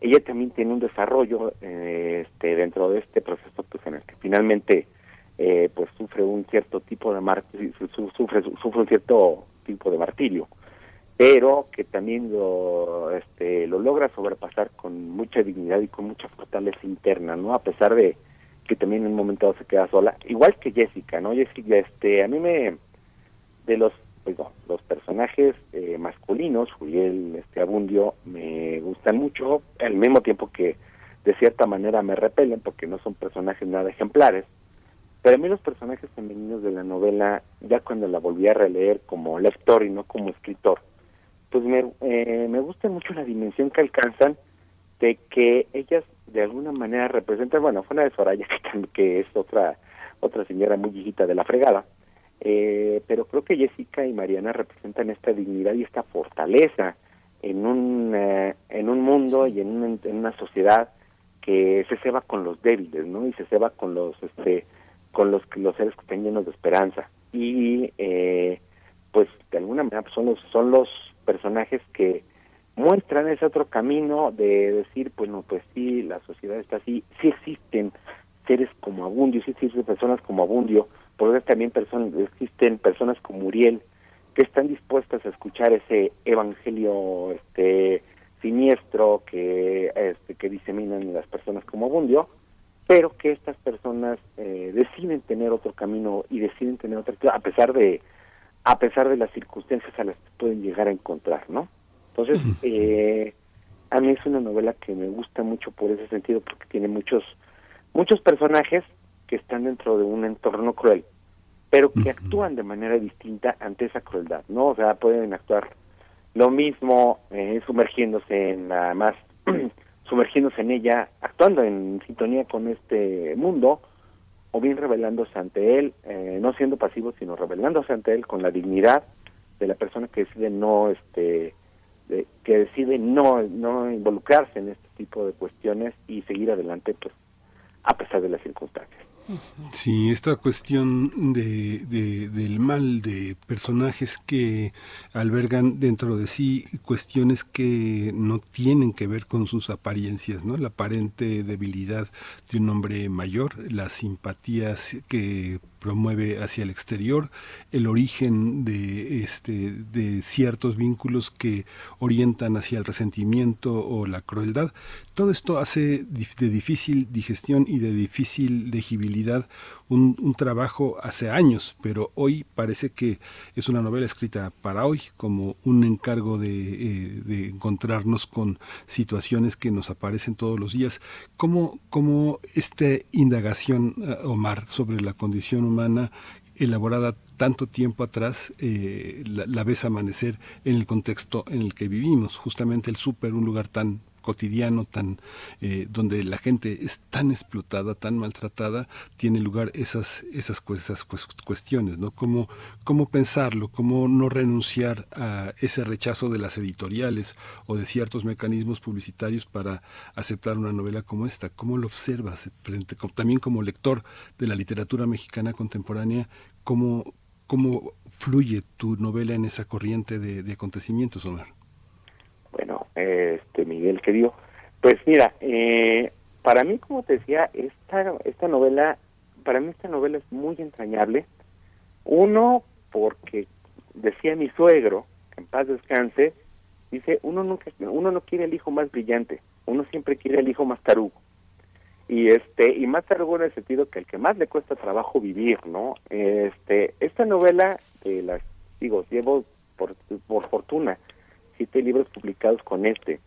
ella también tiene un desarrollo eh, este dentro de este proceso pues en el que finalmente eh, pues sufre un cierto tipo de sufre sufre un cierto tipo de martirio pero que también lo, este, lo logra sobrepasar con mucha dignidad y con mucha fortaleza interna, ¿no? A pesar de que también en un momento dado se queda sola, igual que Jessica, ¿no? Jessica, este, a mí me, de los, los personajes eh, masculinos, Juliel, este, Abundio, me gustan mucho, al mismo tiempo que de cierta manera me repelen porque no son personajes nada ejemplares, pero a mí los personajes femeninos de la novela, ya cuando la volví a releer como lector y no como escritor, pues me, eh, me gusta mucho la dimensión que alcanzan de que ellas de alguna manera representan, bueno, fue una de Soraya, que es otra, otra señora muy viejita de la fregada, eh, pero creo que Jessica y Mariana representan esta dignidad y esta fortaleza en un, eh, en un mundo y en una, en una sociedad que se ceba con los débiles, ¿no? Y se ceba con los, este, con los, los seres que están llenos de esperanza. Y, eh, pues, de alguna manera pues, son los, son los personajes que muestran ese otro camino de decir, bueno, pues sí, la sociedad está así, sí existen seres como Abundio, sí existen personas como Abundio, por también personas, existen personas como Uriel, que están dispuestas a escuchar ese evangelio este siniestro que este que diseminan las personas como Abundio, pero que estas personas eh, deciden tener otro camino y deciden tener otra a pesar de a pesar de las circunstancias a las que pueden llegar a encontrar, ¿no? Entonces, eh, a mí es una novela que me gusta mucho por ese sentido, porque tiene muchos, muchos personajes que están dentro de un entorno cruel, pero que actúan de manera distinta ante esa crueldad, ¿no? O sea, pueden actuar lo mismo eh, sumergiéndose en la más, sumergiéndose en ella, actuando en sintonía con este mundo, o bien revelándose ante él, eh, no siendo pasivo, sino revelándose ante él con la dignidad de la persona que decide no, este, que decide no, no involucrarse en este tipo de cuestiones y seguir adelante, pues, a pesar de las circunstancias. Sí, esta cuestión de, del mal de personajes que albergan dentro de sí cuestiones que no tienen que ver con sus apariencias, ¿no? La aparente debilidad de un hombre mayor, las simpatías que promueve hacia el exterior, el origen de, este, de ciertos vínculos que orientan hacia el resentimiento o la crueldad. Todo esto hace de difícil digestión y de difícil legibilidad un, trabajo hace años, pero hoy parece que es una novela escrita para hoy, como un encargo de, eh, encontrarnos con situaciones que nos aparecen todos los días. ¿Cómo, cómo esta indagación, eh, Omar, sobre la condición humana elaborada tanto tiempo atrás, eh, la, la, ves amanecer en el contexto en el que vivimos. Justamente el súper, un lugar tan cotidiano, tan eh, donde la gente es tan explotada, tan maltratada, tiene lugar esas, esas, cuestiones, ¿no? ¿Cómo, ¿Cómo pensarlo? ¿Cómo no renunciar a ese rechazo de las editoriales o de ciertos mecanismos publicitarios para aceptar una novela como esta? ¿Cómo lo observas frente, también como lector de la literatura mexicana contemporánea? ¿Cómo, cómo fluye tu novela en esa corriente de, de acontecimientos, Omar? Bueno, este Miguel querido, pues mira, eh, para mí, como te decía, esta, esta novela, para mí esta novela es muy entrañable. Uno, porque decía mi suegro, en paz descanse, dice, uno nunca, uno no quiere el hijo más brillante, uno siempre quiere el hijo más tarugo. Y este, y más tarugo en el sentido que el que más le cuesta trabajo vivir, ¿no? Este, esta novela, de las, digo, llevo por, por fortuna siete libros publicados con este.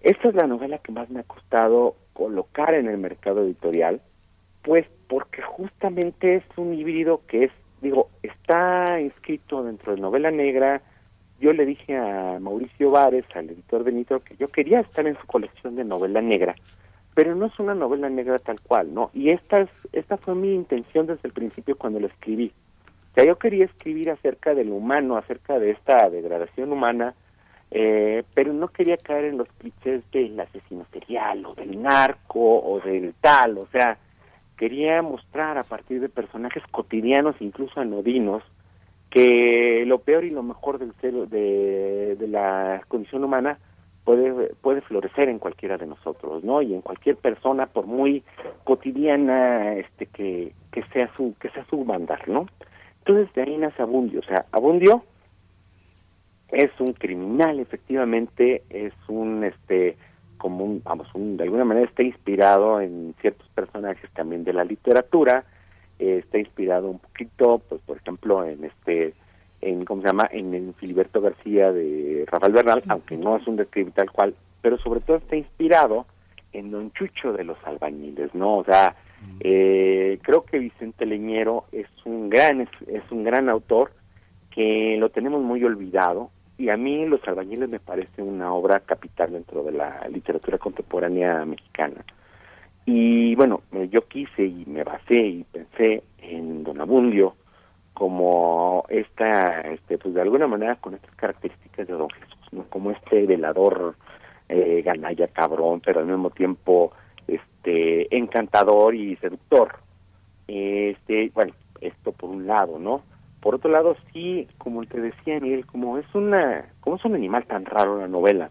Esta es la novela que más me ha costado colocar en el mercado editorial, pues porque justamente es un híbrido que es, digo, está inscrito dentro de novela negra. Yo le dije a Mauricio Vares, al editor de Nitro, que yo quería estar en su colección de novela negra, pero no es una novela negra tal cual, ¿no? Y esta, es, esta fue mi intención desde el principio cuando la escribí. O yo quería escribir acerca del humano, acerca de esta degradación humana, eh, pero no quería caer en los clichés del asesino serial o del narco o del tal, o sea, quería mostrar a partir de personajes cotidianos, incluso anodinos, que lo peor y lo mejor del ser, de, de la condición humana puede, puede florecer en cualquiera de nosotros, ¿no? Y en cualquier persona, por muy cotidiana este que, que sea su que sea su mandar, ¿no? Entonces de ahí nace Abundio, o sea, Abundio es un criminal efectivamente es un este como un vamos un, de alguna manera está inspirado en ciertos personajes también de la literatura eh, está inspirado un poquito pues por ejemplo en este en cómo se llama en, Filiberto García de Rafael Bernal aunque no es un describe tal cual pero sobre todo está inspirado en Don Chucho de los albañiles no o sea eh, creo que Vicente Leñero es un gran es, es un gran autor que lo tenemos muy olvidado y a mí Los albañiles me parece una obra capital dentro de la literatura contemporánea mexicana. Y bueno, yo quise y me basé y pensé en Don Abundio como esta, este, pues de alguna manera con estas características de Don Jesús, ¿no? como este velador eh, ganalla cabrón, pero al mismo tiempo este encantador y seductor. Este, bueno, esto por un lado, ¿no? Por otro lado, sí, como te decía Miguel, como es una, como es un animal tan raro la novela,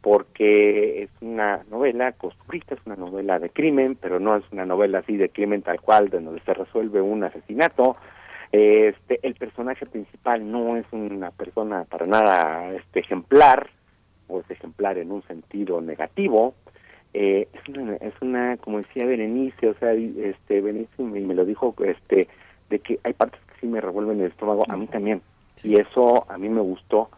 porque es una novela costurista, es una novela de crimen, pero no es una novela así de crimen tal cual, de donde se resuelve un asesinato. Este, el personaje principal no es una persona para nada este ejemplar, o es ejemplar en un sentido negativo. Eh, es, una, es una, como decía Berenice, o sea, este Berenice me, me lo dijo, este, de que hay partes sí me revuelven el estómago, a mí también. Y eso a mí me gustó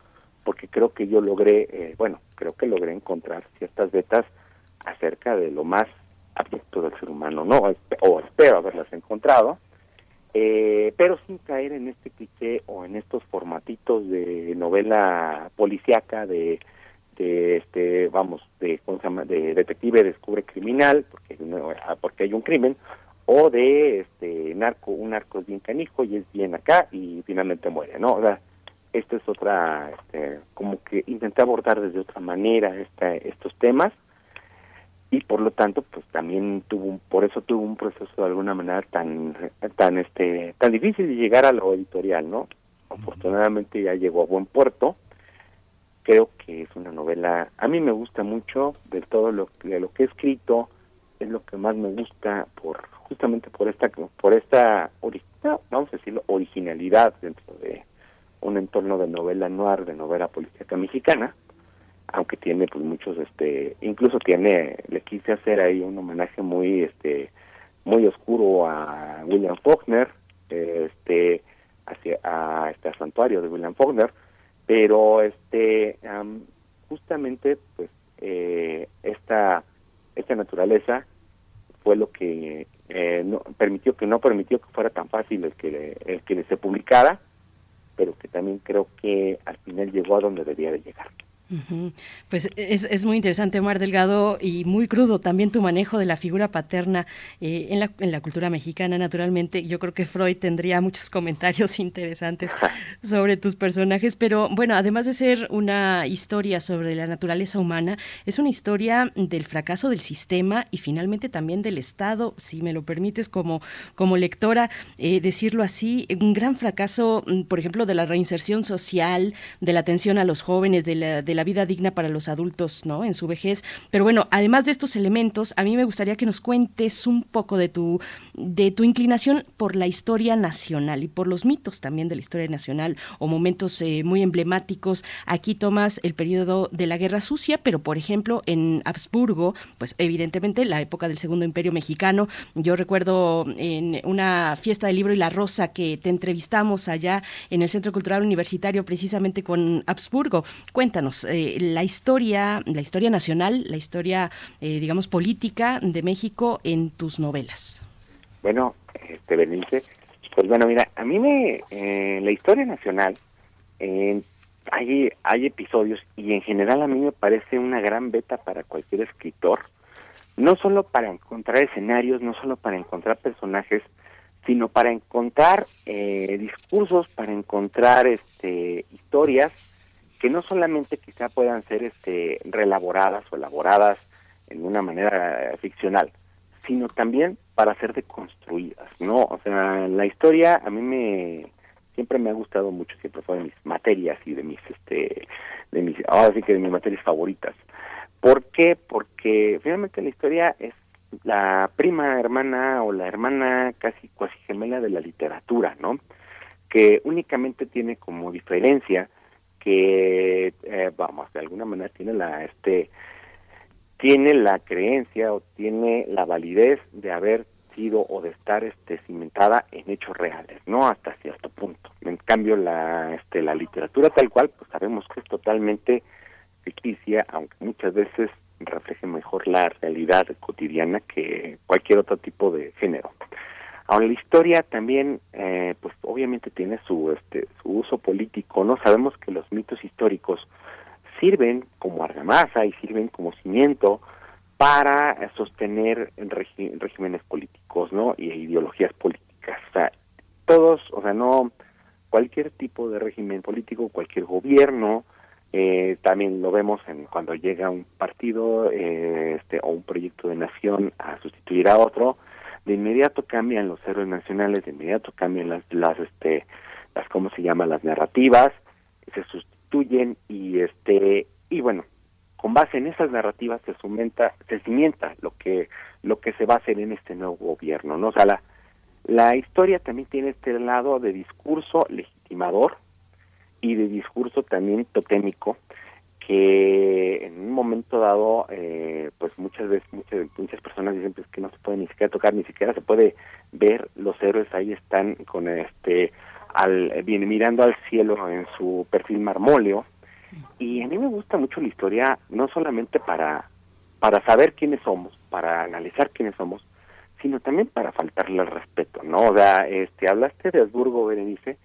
porque creo que yo logré, eh, bueno, creo que logré encontrar ciertas vetas acerca de lo más abyecto del ser humano, ¿no? O espero haberlas encontrado, eh, pero sin caer en este cliché o en estos formatitos de novela policíaca, de, de este, vamos, de, de detective descubre criminal, porque, porque hay un crimen, o de este narco, un narco es bien canijo y es bien acá y finalmente muere, ¿no? O sea, esto es otra, este, como que intenté abordar desde otra manera esta, estos temas y por lo tanto pues también tuvo por eso tuvo un proceso de alguna manera tan tan este tan difícil de llegar a lo editorial no afortunadamente ya llegó a buen puerto. Creo que es una novela a mí me gusta mucho de todo lo de lo que he escrito es lo que más me gusta por justamente por esta por esta decirlo, originalidad dentro de un entorno de novela noir, de novela política mexicana, aunque tiene pues muchos, este, incluso tiene, le quise hacer ahí un homenaje muy, este, muy oscuro a William Faulkner, este, hacia a este santuario de William Faulkner, pero este, justamente, pues, eh, esta, esta naturaleza fue lo que eh, no, permitió que no permitió que fuera tan fácil el que el que se publicara pero que también creo que al final llegó a donde debía de llegar. Pues es, es, muy interesante, Omar Delgado, y muy crudo también tu manejo de la figura paterna eh, en, la, en la cultura mexicana, naturalmente. Yo creo que Freud tendría muchos comentarios interesantes sobre tus personajes, pero bueno, además de ser una historia sobre la naturaleza humana, es una historia del fracaso del sistema y finalmente también del Estado, si me lo permites como, como lectora, eh, decirlo así, un gran fracaso, mm, por ejemplo, de la reinserción social, de la atención a los jóvenes, de la, de la vida digna para los adultos, ¿no? En su vejez. Pero bueno, además de estos elementos, a mí me gustaría que nos cuentes un poco de tu, de tu inclinación por la historia nacional y por los mitos también de la historia nacional o momentos eh, muy emblemáticos. Aquí tomas el periodo de la Guerra Sucia, pero por ejemplo en Habsburgo, pues evidentemente la época del Segundo Imperio Mexicano. Yo recuerdo en una fiesta del libro y la rosa que te entrevistamos allá en el Centro Cultural Universitario precisamente con Habsburgo. Cuéntanos, eh, la historia, la historia nacional, la historia, eh, digamos, política de México en tus novelas. Bueno, este pues bueno, mira, a mí me, eh, la historia nacional, hay, hay episodios y en general a mí me parece una gran beta para cualquier escritor, no solo para encontrar escenarios, no solo para encontrar personajes, sino para encontrar discursos, para encontrar este, historias que no solamente quizá puedan ser este relaboradas o elaboradas en una manera ficcional, sino también para ser deconstruidas, ¿no? O sea, la historia a mí me siempre me ha gustado mucho, siempre fue de mis materias y de mis este de mis ahora sí que de mis materias favoritas. ¿Por qué? Porque finalmente la historia es la prima hermana o la hermana casi cuasi gemela de la literatura, ¿no? Que únicamente tiene como diferencia que eh, vamos de alguna manera tiene la este tiene la creencia o tiene la validez de haber sido o de estar este cimentada en hechos reales no hasta cierto punto. En cambio la este la literatura tal cual pues sabemos que es totalmente ficticia aunque muchas veces refleje mejor la realidad cotidiana que cualquier otro tipo de género Ahora la historia también, eh, pues obviamente tiene su este su uso político, no sabemos que los mitos históricos sirven como argamasa y sirven como cimiento para sostener regímenes políticos, ¿no? Y ideologías políticas. O sea, todos, o sea, no cualquier tipo de régimen político, cualquier gobierno, eh, también lo vemos en cuando llega un partido eh, este, o un proyecto de nación a sustituir a otro, de inmediato cambian los héroes nacionales, de inmediato cambian las, las, este, las, ¿cómo se llama? Las narrativas, se sustituyen y, este, y bueno, con base en esas narrativas se sumenta, se cimienta lo que, lo que se va a hacer en este nuevo gobierno, ¿no? O sea, la, la historia también tiene este lado de discurso legitimador y de discurso también totémico, que en un momento dado, eh, pues muchas veces muchas, muchas personas dicen pues, que no se puede ni siquiera tocar, ni siquiera se puede ver, los héroes ahí están con este, al, bien, mirando al cielo en su perfil marmóleo, y a mí me gusta mucho la historia, no solamente para, para saber quiénes somos, para analizar quiénes somos, sino también para faltarle al respeto, ¿no? O sea, este, hablaste de Habsburgo, Berenice,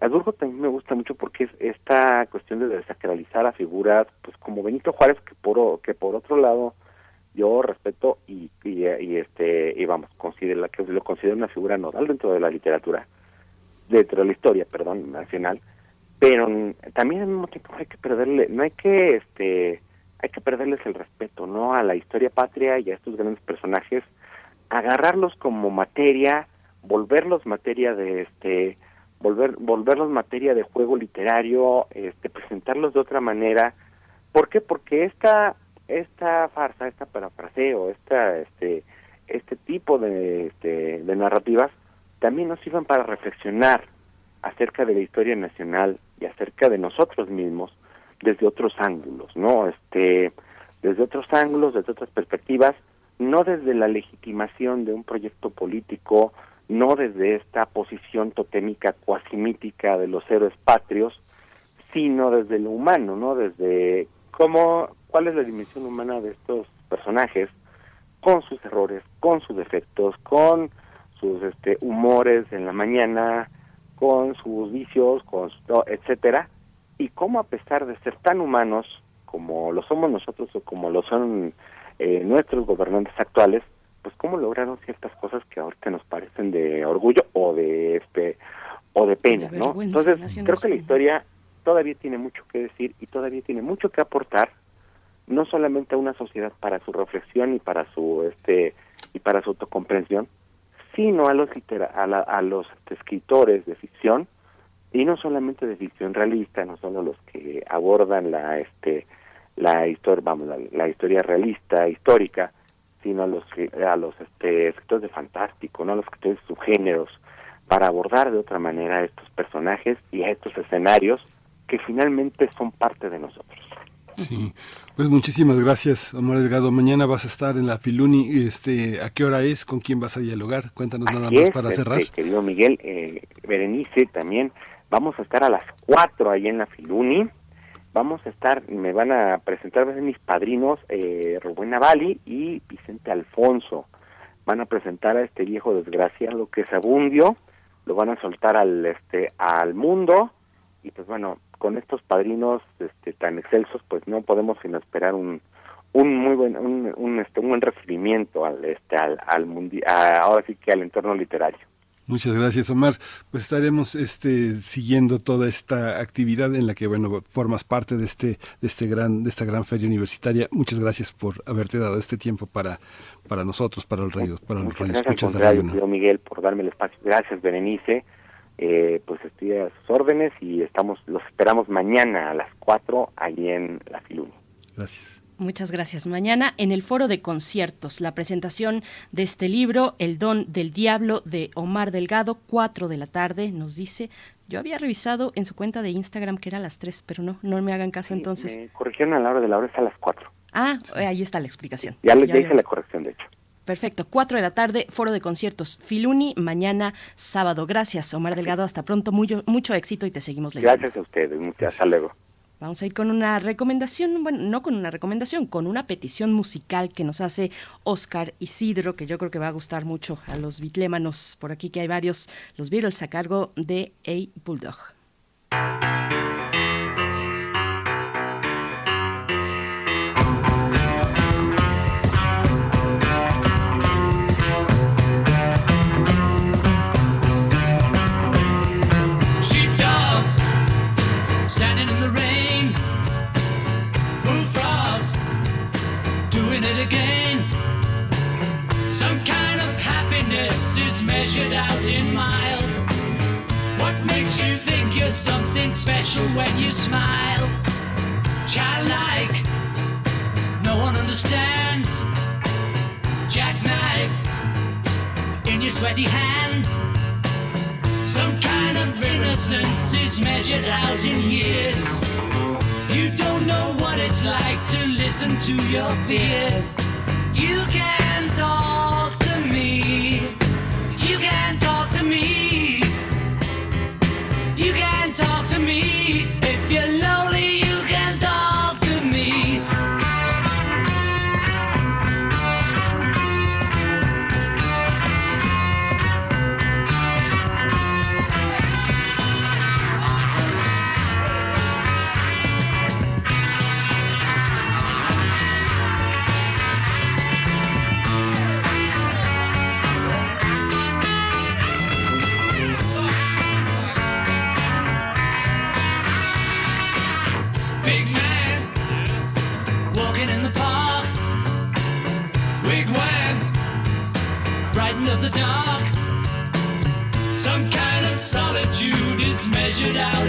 Adurgo también me gusta mucho porque es esta cuestión de desacralizar a figuras pues como Benito Juárez que por que por otro lado yo respeto y, y, este y vamos considero que lo considero una figura nodal dentro de la literatura dentro de la historia perdón nacional pero también al mismo tiempo hay que perderle no hay que este hay que perderles el respeto no a la historia patria y a estos grandes personajes agarrarlos como materia volverlos materia de este volver volverlos materia de juego literario, este, presentarlos de otra manera. ¿Por qué? Porque esta esta farsa, esta parafraseo, esta este este tipo de este, de narrativas también nos sirvan para reflexionar acerca de la historia nacional y acerca de nosotros mismos desde otros ángulos, ¿no? Este, desde otros ángulos, desde otras perspectivas, no desde la legitimación de un proyecto político, no desde esta posición totémica cuasimítica de los héroes patrios, sino desde lo humano, ¿no? Desde cómo, cuál es la dimensión humana de estos personajes, con sus errores, con sus defectos, con sus este, humores en la mañana, con sus vicios, con etcétera, y cómo a pesar de ser tan humanos como lo somos nosotros o como lo son eh, nuestros gobernantes actuales, pues cómo lograron ciertas cosas que ahorita nos parecen de orgullo o de este o de pena, ¿no? Entonces creo que la historia todavía tiene mucho que decir y todavía tiene mucho que aportar, no solamente a una sociedad para su reflexión y para su este y para su autocomprensión, sino a los a, a los escritores de ficción y no solamente de ficción realista, no solo los que abordan la este la historia, vamos, la, historia realista histórica, sino a los a los este, escritores de fantástico, no a los escritores de subgéneros, para abordar de otra manera a estos personajes y a estos escenarios que finalmente son parte de nosotros. Sí, pues muchísimas gracias, Omar Delgado. Mañana vas a estar en la Filuni. Este, ¿A qué hora es? ¿Con quién vas a dialogar? Cuéntanos nada más para este, cerrar. Querido Miguel, eh, Berenice, también vamos a estar a las 4 ahí en la Filuni. Vamos a estar, me van a presentar mis padrinos eh, Rubén Navali y Vicente Alfonso. Van a presentar a este viejo desgraciado que es Abundio, lo van a soltar al este al mundo y pues bueno, con estos padrinos este, tan excelsos, pues no podemos sino esperar un, un muy buen un, un, este, un buen recibimiento al este al, al ahora sí que al entorno literario. Muchas gracias, Omar. Pues estaremos este siguiendo toda esta actividad en la que bueno formas parte de este de este gran de esta gran feria universitaria. Muchas gracias por haberte dado este tiempo para para nosotros, para el radio, para los radioescuchas de Radio. Miguel por darme el espacio. Gracias, Berenice. Eh, pues estoy a sus órdenes y estamos los esperamos mañana a las 4 allí en la Filuni. Gracias. Muchas gracias. Mañana en el foro de conciertos, la presentación de este libro, El don del diablo, de Omar Delgado, 4 de la tarde, nos dice. Yo había revisado en su cuenta de Instagram que era a las 3, pero no, no me hagan caso entonces. Me corrigieron a la hora de la hora, es a las 4. Ah, ahí está la explicación. Ya, le hice la corrección, de hecho. Perfecto, 4 de la tarde, foro de conciertos Filuni, mañana sábado. Gracias, Omar Delgado, hasta pronto, mucho, mucho éxito y te seguimos leyendo. Gracias a ustedes, muchas, hasta luego. Vamos a ir con una recomendación, bueno, no con una recomendación, con una petición musical que nos hace Oscar Isidro, que yo creo que va a gustar mucho a los bitlémanos por aquí, que hay varios, los Beatles a cargo de A Bulldog. You're something special when you smile? Childlike, no one understands. Jackknife in your sweaty hands. Some kind of innocence is measured out in years. You don't know what it's like to listen to your fears. You can talk should I?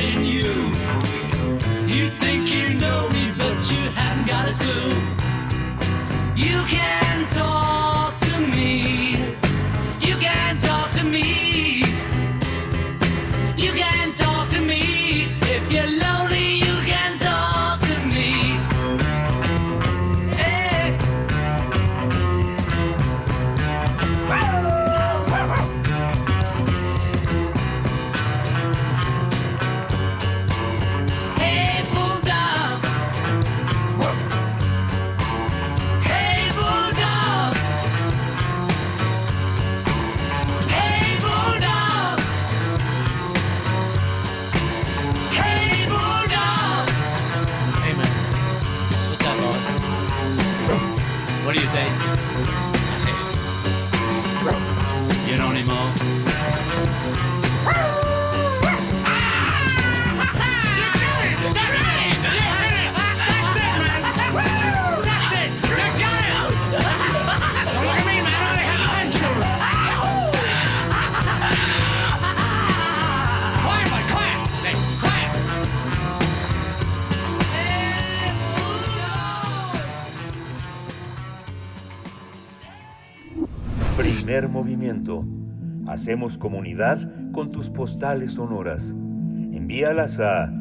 Hacemos comunidad con tus postales sonoras. Envíalas a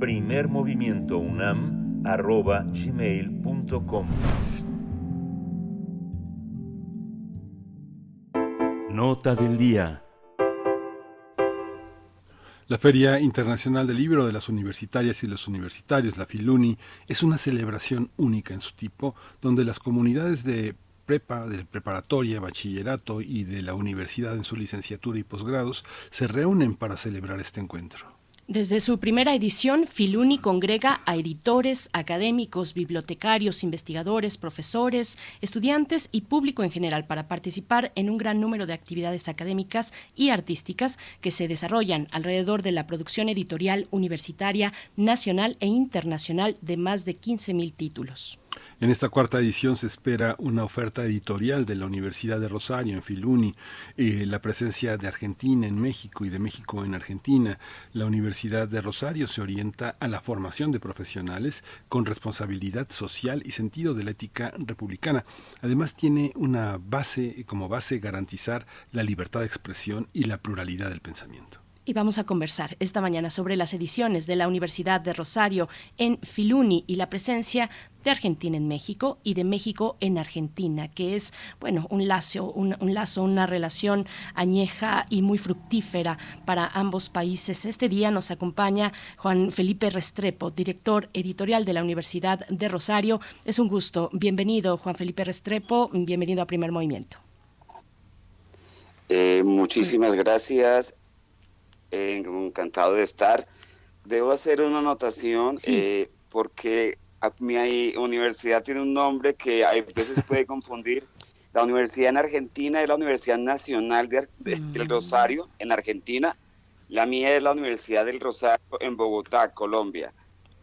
primermovimientounam.gmail.com Nota del día. La Feria Internacional del Libro de las Universitarias y los Universitarios, la Filuni, es una celebración única en su tipo, donde las comunidades de prepa, de preparatoria, bachillerato y de la universidad en su licenciatura y posgrados se reúnen para celebrar este encuentro. Desde su primera edición, Filuni congrega a editores, académicos, bibliotecarios, investigadores, profesores, estudiantes y público en general para participar en un gran número de actividades académicas y artísticas que se desarrollan alrededor de la producción editorial universitaria nacional e internacional de más de 15.000 títulos. En esta cuarta edición se espera una oferta editorial de la Universidad de Rosario en Filuni, eh, la presencia de Argentina en México y de México en Argentina. La Universidad de Rosario se orienta a la formación de profesionales con responsabilidad social y sentido de la ética republicana. Además tiene una base, como base, garantizar la libertad de expresión y la pluralidad del pensamiento. Y vamos a conversar esta mañana sobre las ediciones de la Universidad de Rosario en Filuni y la presencia de Argentina en México y de México en Argentina, que es, bueno, un lazo, un, lazo, una relación añeja y muy fructífera para ambos países. Este día nos acompaña Juan Felipe Restrepo, director editorial de la Universidad de Rosario. Es un gusto. Bienvenido, Juan Felipe Restrepo. Bienvenido a Primer Movimiento. Eh, muchísimas gracias encantado de estar. Debo hacer una anotación eh, porque mi universidad tiene un nombre que a veces puede confundir. La universidad en Argentina es la Universidad Nacional de, del mm. Rosario, en Argentina. La mía es la Universidad del Rosario, en Bogotá, Colombia.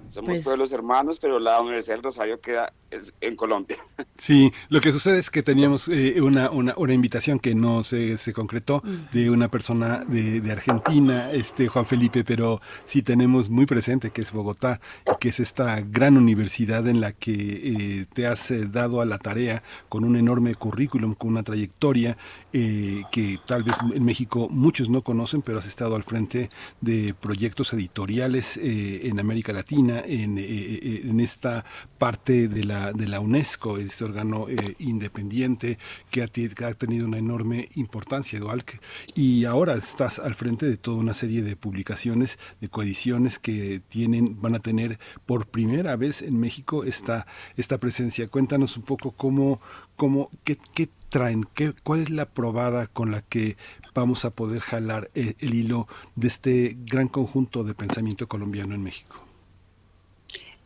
Somos pues pueblos hermanos, pero la Universidad del Rosario queda en Colombia. Sí, lo que sucede es que teníamos eh, una, una, una, invitación que no se, se concretó de una persona de, de, Argentina, este Juan Felipe, pero sí tenemos muy presente que es Bogotá que es esta gran universidad en la que eh, te has eh, dado a la tarea con un enorme currículum, con una trayectoria que tal vez en México muchos no conocen, pero has estado al frente de proyectos editoriales en América Latina, en, en esta parte de la, de la UNESCO, este órgano eh, independiente que ha, ha, tenido una enorme importancia, Dualc, y ahora estás al frente de toda una serie de publicaciones, de coediciones que tienen, van a tener por primera vez en México esta, esta presencia. Cuéntanos un poco cómo, cómo qué, qué traen, qué, cuál es la probada con la que vamos a poder jalar el, eh, el hilo de este gran conjunto de pensamiento colombiano en México.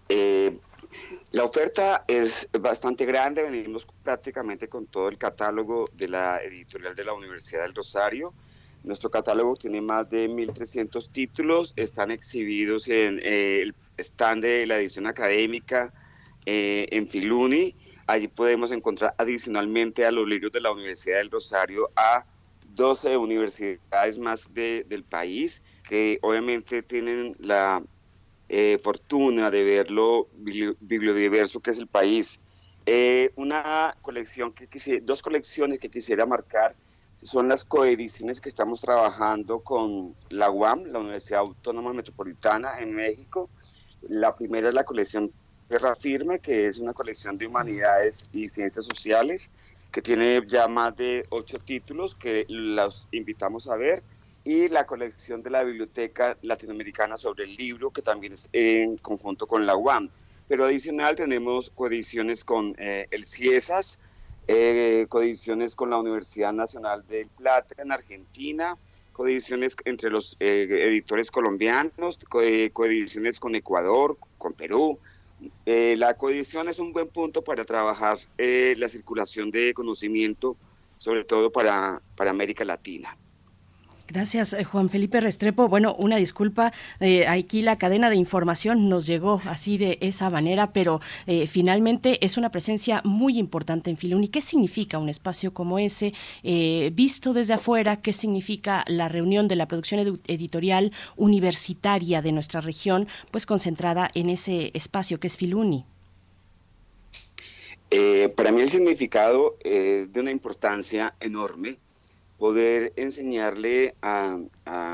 Eh, la oferta es bastante grande, venimos prácticamente con todo el catálogo de la editorial de la Universidad del Rosario. Nuestro catálogo tiene más de 1.300 títulos, están exhibidos en eh, el stand de la edición académica en Filuni. Allí podemos encontrar adicionalmente a los libros de la Universidad del Rosario a 12 universidades más del país que obviamente tienen la eh, fortuna de ver lo bibliodiverso que es el país. Eh, una colección que dos colecciones que quisiera marcar son las coediciones que estamos trabajando con la UAM, la Universidad Autónoma Metropolitana en México. La primera es la colección Terra Firme, que es una colección de humanidades y ciencias sociales, que tiene ya más de ocho títulos que los invitamos a ver y la colección de la Biblioteca Latinoamericana sobre el libro, que también es en conjunto con la UAM. Pero adicional tenemos coediciones con eh, el CIESAS, eh, coediciones con la Universidad Nacional del Plata en Argentina, coediciones entre los eh, editores colombianos, coediciones con Ecuador, con Perú. La coedición es un buen punto para trabajar la circulación de conocimiento, sobre todo para, para América Latina. Gracias, eh, Juan Felipe Restrepo. Bueno, una disculpa, eh, aquí la cadena de información nos llegó así de esa manera, pero eh, finalmente es una presencia muy importante en Filuni. ¿Qué significa un espacio como ese visto desde afuera? ¿Qué significa la reunión de la producción editorial universitaria de nuestra región, pues concentrada en ese espacio que es Filuni? para mí el significado es de una importancia enorme poder enseñarle a,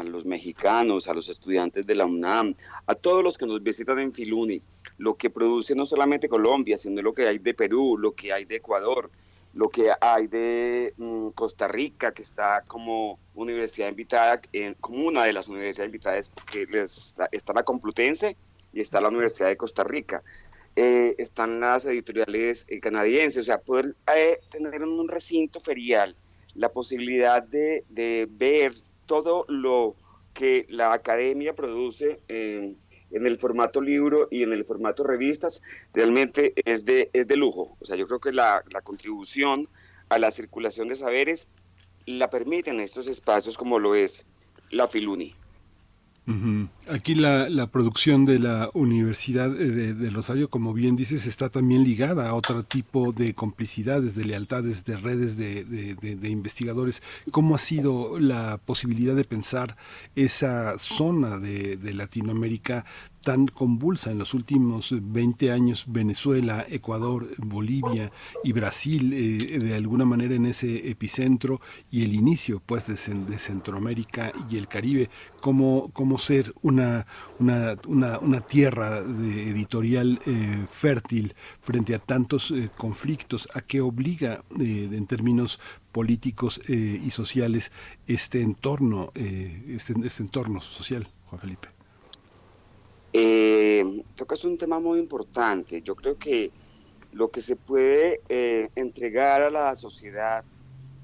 los mexicanos, a los estudiantes de la UNAM, a todos los que nos visitan en Filuni, lo que produce no solamente Colombia, sino lo que hay de Perú, lo que hay de Ecuador, lo que hay de mm, Costa Rica, que está como universidad invitada, como una de las universidades invitadas, porque les, está la Complutense y está la Universidad de Costa Rica. Eh, están las editoriales eh, canadienses, o sea, poder eh, tener en un recinto ferial la posibilidad de, de, ver todo lo que la academia produce en, en, el formato libro y en el formato revistas, realmente es de, es de lujo. O sea, yo creo que la, la contribución a la circulación de saberes la permiten estos espacios como lo es la Filuni. Aquí la, producción de la Universidad de, de, Rosario, como bien dices, está también ligada a otro tipo de complicidades, de lealtades, de redes de, investigadores. ¿Cómo ha sido la posibilidad de pensar esa zona de, Latinoamérica tan convulsa en los últimos 20 años, Venezuela, Ecuador, Bolivia y Brasil, eh, de alguna manera en ese epicentro y el inicio pues de, de Centroamérica y el Caribe, cómo, cómo ser una, una, una, una tierra de editorial eh, fértil frente a tantos eh, conflictos, a qué obliga eh, en términos políticos eh, y sociales este entorno, eh, este, este entorno social, Juan Felipe. Eh, tocas un tema muy importante. Yo creo que lo que se puede eh, entregar a la sociedad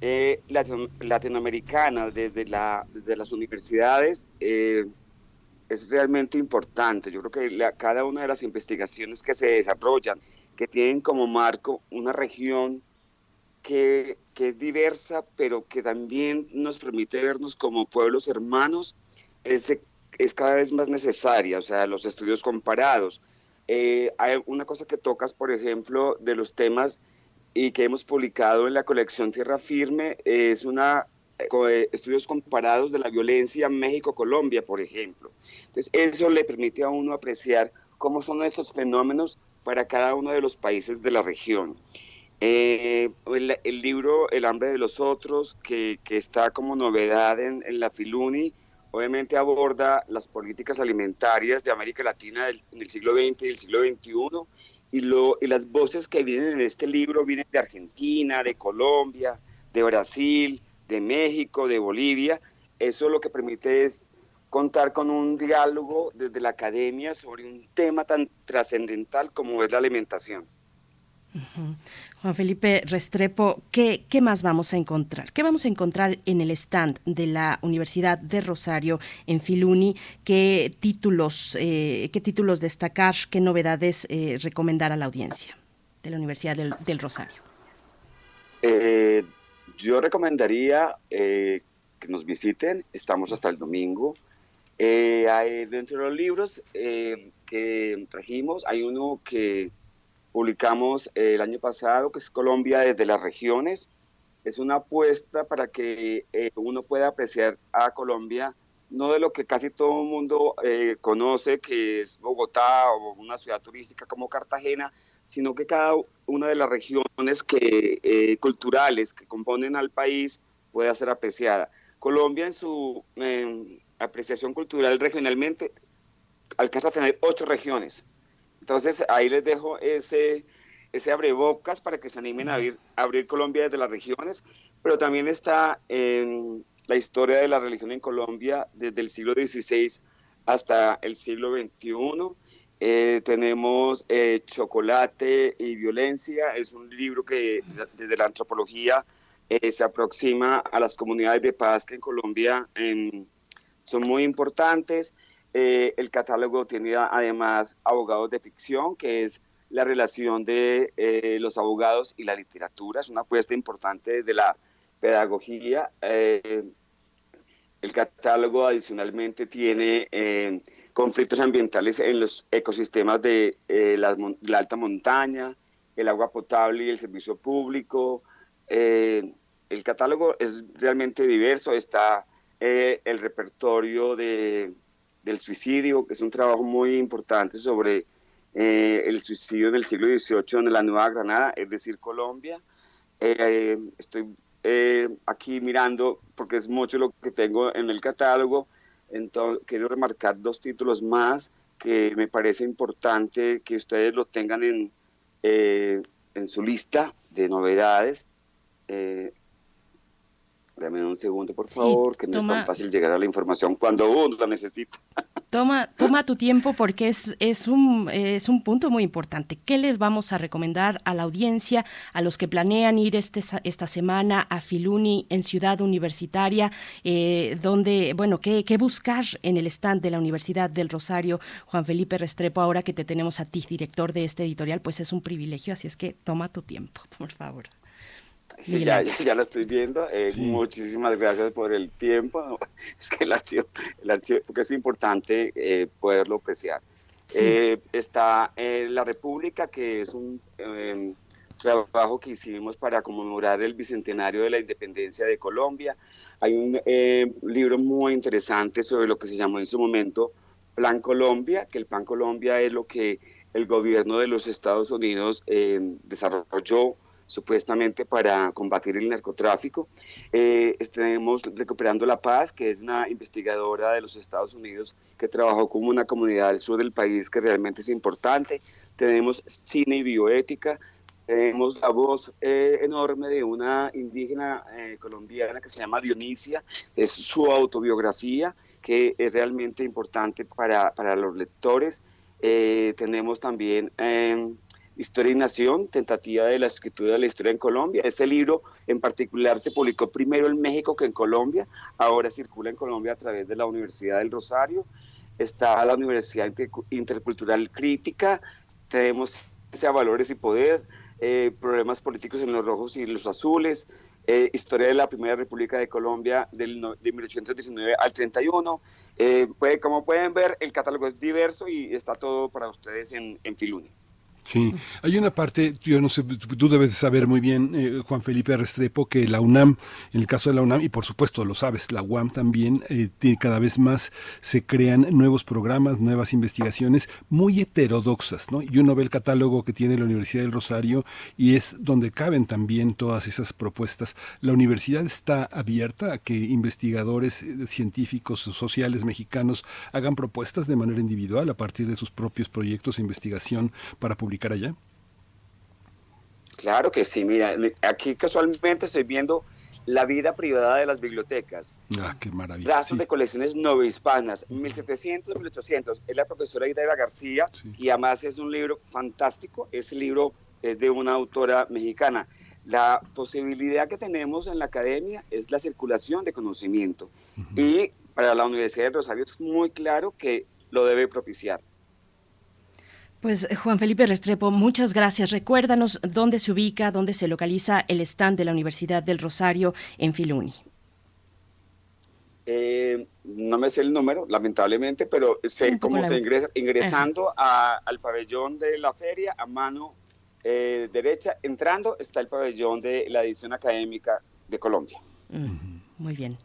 eh, latinoamericana desde, la, desde las universidades es realmente importante. Yo creo que la, cada una de las investigaciones que se desarrollan, que tienen como marco una región que, que es diversa, pero que también nos permite vernos como pueblos hermanos, es de es cada vez más necesaria, o sea, los estudios comparados. Eh, hay una cosa que tocas, por ejemplo, de los temas y que hemos publicado en la colección Tierra Firme, es una estudios comparados de la violencia México-Colombia, por ejemplo. Entonces, eso le permite a uno apreciar cómo son estos fenómenos para cada uno de los países de la región. Eh, el, libro El hambre de los otros, que, que está como novedad en, en la Filuni, obviamente aborda las políticas alimentarias de América Latina del, en el siglo XX y el siglo XXI, y, lo, y las voces que vienen en este libro vienen de Argentina, de Colombia, de Brasil, de México, de Bolivia. Eso lo que permite es contar con un diálogo desde la academia sobre un tema tan trascendental como es la alimentación. Uh -huh. Juan Felipe Restrepo, ¿qué, ¿qué, más vamos a encontrar? ¿Qué vamos a encontrar en el stand de la Universidad de Rosario en Filuni? ¿Qué títulos, eh, qué títulos destacar, qué novedades eh, recomendar a la audiencia de la Universidad del, del Rosario? Eh, yo recomendaría que nos visiten, estamos hasta el domingo. hay, dentro de los libros que trajimos, hay uno que publicamos el año pasado, que es Colombia desde las regiones. Es una apuesta para que eh, uno pueda apreciar a Colombia, no de lo que casi todo el mundo eh, conoce, que es Bogotá o una ciudad turística como Cartagena, sino que cada una de las regiones que, eh, culturales que componen al país pueda ser apreciada. Colombia en su apreciación cultural regionalmente alcanza a tener ocho regiones entonces ahí les dejo ese, ese abrebocas para que se animen a abrir, a abrir Colombia desde las regiones, pero también está en la historia de la religión en Colombia desde el siglo XVI hasta el siglo XXI. Eh, tenemos eh, Chocolate y Violencia, es un libro que desde la antropología eh, se aproxima a las comunidades de paz que en Colombia son muy importantes. Eh, el catálogo tiene además abogados de ficción, que es la relación de los abogados y la literatura. Es una apuesta importante de la pedagogía. El catálogo adicionalmente tiene eh, conflictos ambientales en los ecosistemas de eh, la, la, alta montaña, el agua potable y el servicio público. Eh, el catálogo es realmente diverso. Está el repertorio de del suicidio, que es un trabajo muy importante sobre eh, el suicidio del siglo XVIII en la Nueva Granada, es decir, Colombia. Eh, estoy eh, aquí mirando, porque es mucho lo que tengo en el catálogo, entonces quiero remarcar dos títulos más que me parece importante que ustedes lo tengan en, eh, en su lista de novedades. Eh, Dame un segundo, por favor, que no es tan fácil llegar a la información cuando uno la necesita. Toma, toma tu tiempo porque es, es, un, es un punto muy importante. ¿Qué les vamos a recomendar a la audiencia, a los que planean ir este, esta semana a Filuni en Ciudad Universitaria, eh, donde, bueno, ¿qué, qué buscar en el stand de la Universidad del Rosario? Juan Felipe Restrepo, ahora que te tenemos a ti, director de este editorial, pues es un privilegio, así es que toma tu tiempo, por favor. Sí, ya, ya, lo estoy viendo. Eh, muchísimas gracias por el tiempo. Es que el archivo, el archivo porque es importante eh, poderlo apreciar. Eh, está La República, que es un em, trabajo que hicimos para conmemorar el bicentenario de la independencia de Colombia. Hay un libro muy interesante sobre lo que se llamó en su momento Plan Colombia, que el Plan Colombia es lo que el gobierno de los Estados Unidos desarrolló supuestamente para combatir el narcotráfico. Eh, tenemos Recuperando la Paz, que es una investigadora de los Estados Unidos que trabajó con una comunidad del sur del país que realmente es importante. Tenemos Cine y Bioética. Tenemos la voz eh, enorme de una indígena eh, colombiana que se llama Dionisia. Es su autobiografía que es realmente importante para, para los lectores. tenemos también em, Historia y Nación, tentativa de la escritura de la historia en Colombia. Ese libro en particular se publicó primero en México que en Colombia, ahora circula en Colombia a través de la Universidad del Rosario, está la Universidad Intercultural Crítica, tenemos ese Valores y Poder, eh, problemas políticos en los rojos y los azules, eh, historia de la Primera República de Colombia del, de 1819 al 31. Eh, como pueden ver, el catálogo es diverso y está todo para ustedes en, en Filuni. Sí, hay una parte, yo no sé, tú debes saber muy bien, eh, Juan Felipe Restrepo, que la UNAM, en el caso de la UNAM, y por supuesto lo sabes, la UAM también, eh, tiene, cada vez más se crean nuevos programas, nuevas investigaciones muy heterodoxas, ¿no? Y uno ve el catálogo que tiene la Universidad del Rosario y es donde caben también todas esas propuestas. La universidad está abierta a que investigadores eh, científicos, sociales mexicanos hagan propuestas de manera individual a partir de sus propios proyectos de investigación para publicar allá? Claro que sí, mira, aquí casualmente estoy viendo la vida privada de las bibliotecas. Ah, qué maravilla. de colecciones novohispanas, 1700, 1800. Es la profesora Ida García y además es un libro fantástico. Ese libro es de una autora mexicana. La posibilidad que tenemos en la academia es la circulación de conocimiento. Y para la Universidad de Rosario es muy claro que lo debe propiciar. Pues Juan Felipe Restrepo, muchas gracias. Recuérdanos dónde se ubica, dónde se localiza el stand de la Universidad del Rosario en Filuni. Eh, no me sé el número, lamentablemente, pero sé cómo se ingresa. Ingresando al pabellón de la feria, a mano eh, derecha, entrando, está el pabellón de la edición académica de Colombia. muy bien.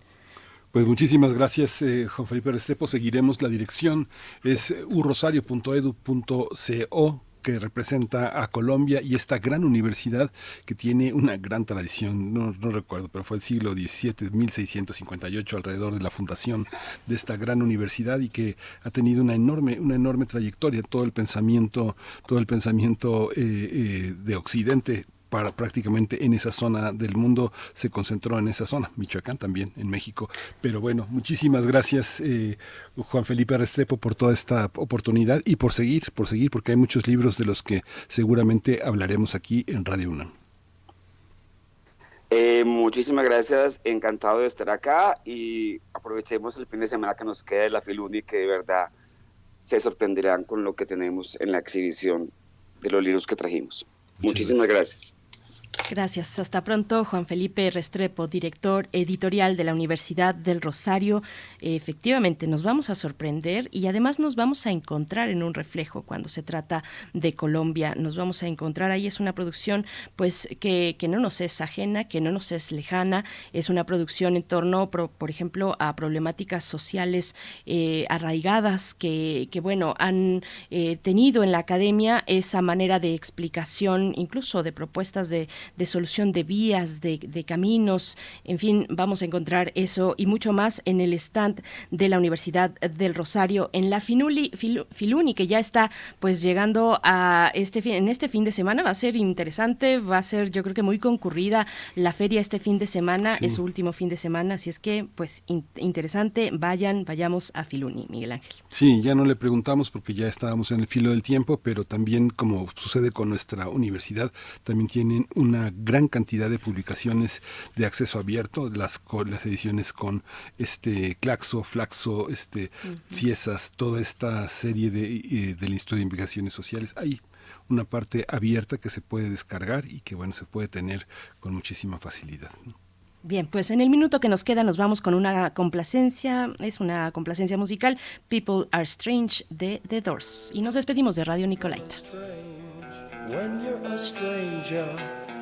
Pues muchísimas gracias, eh, Juan Felipe Restrepo. Seguiremos la dirección. Es urrosario.edu.co que representa a Colombia y esta gran universidad que tiene una gran tradición, no, recuerdo, pero fue el siglo XVII, 1658, alrededor de la fundación de esta gran universidad y que ha tenido una enorme, una enorme trayectoria, todo el pensamiento, todo el pensamiento eh, eh, de Occidente para prácticamente en esa zona del mundo se concentró en esa zona, Michoacán también, en México. Pero bueno, muchísimas gracias eh, Juan Felipe Restrepo por toda esta oportunidad y por seguir, por seguir, porque hay muchos libros de los que seguramente hablaremos aquí en Radio UNAM. Eh, muchísimas gracias, encantado de estar acá y aprovechemos el fin de semana que nos queda de la Filuni que de verdad se sorprenderán con lo que tenemos en la exhibición de los libros que trajimos. Muchísimas gracias. Gracias. Hasta pronto, Juan Felipe Restrepo, director editorial de la Universidad del Rosario. Efectivamente, nos vamos a sorprender y además nos vamos a encontrar en un reflejo cuando se trata de Colombia. Nos vamos a encontrar ahí. Es una producción, pues, que, que no nos es ajena, que no nos es lejana. Es una producción en torno, por, ejemplo, a problemáticas sociales eh, arraigadas que, que, bueno, han eh, tenido en la academia esa manera de explicación, incluso de propuestas de de solución de vías, de, caminos, en fin, vamos a encontrar eso y mucho más en el stand de la Universidad del Rosario en la Finuli, Filuni, que ya está pues llegando a este fin, en este fin de semana, va a ser interesante, va a ser yo creo que muy concurrida la feria este fin de semana, es su último fin de semana, así es que pues interesante, vayan, vayamos a Filuni, Miguel Ángel. Sí, ya no le preguntamos porque ya estábamos en el filo del tiempo, pero también como sucede con nuestra universidad, también tienen una gran cantidad de publicaciones de acceso abierto, las, las ediciones con este Claxo, Flaxo, este Ciesas, toda esta serie de, eh, del Instituto de Investigaciones Sociales. Hay una parte abierta que se puede descargar y que bueno se puede tener con muchísima facilidad. Bien, pues en el minuto que nos queda nos vamos con una complacencia, es una complacencia musical, People Are Strange de The Doors. Y nos despedimos de Radio Nicolaita.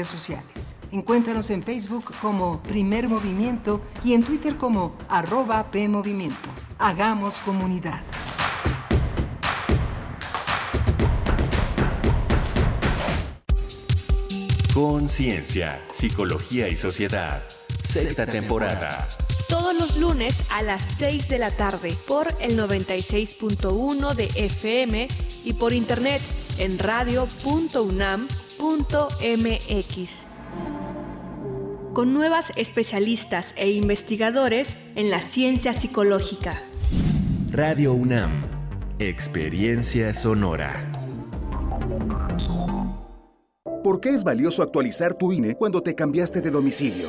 Redes sociales. Encuéntranos en Facebook como Primer Movimiento y en Twitter como arroba PMovimiento. Hagamos comunidad. Conciencia, Psicología y Sociedad. Sexta temporada. Todos los lunes a las 6 de la tarde por el 96.1 de FM y por internet en radio.unam.mx. Con nuevas especialistas e investigadores en la ciencia psicológica. Radio UNAM. Experiencia sonora. ¿Por qué es valioso actualizar tu INE cuando te cambiaste de domicilio?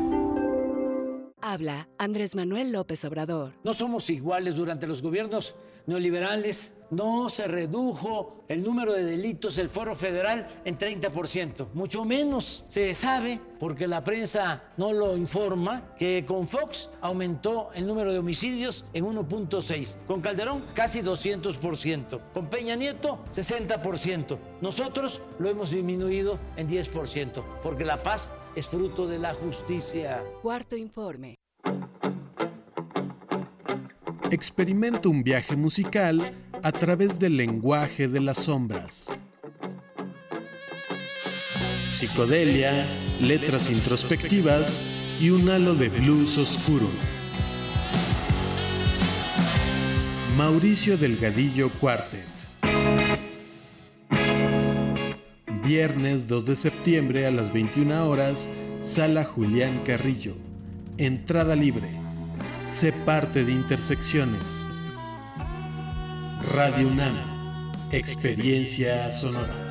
Habla Andrés Manuel López Obrador. No somos iguales durante los gobiernos neoliberales. No se redujo el número de delitos del foro federal en 30%. Mucho menos se sabe, porque la prensa no lo informa, que con Fox aumentó el número de homicidios en 1.6. Con Calderón casi 200%. Con Peña Nieto 60%. Nosotros lo hemos disminuido en 10%, porque la paz es fruto de la justicia. Cuarto informe. Experimenta un viaje musical a través del lenguaje de las sombras. psicodelia, letras introspectivas y un halo de blues oscuro. Mauricio Delgadillo Quartet. Viernes 2 de septiembre a las 21 horas, Sala Julián Carrillo. Entrada libre. Sé parte de Intersecciones. Radio UNAM. Experiencia sonora.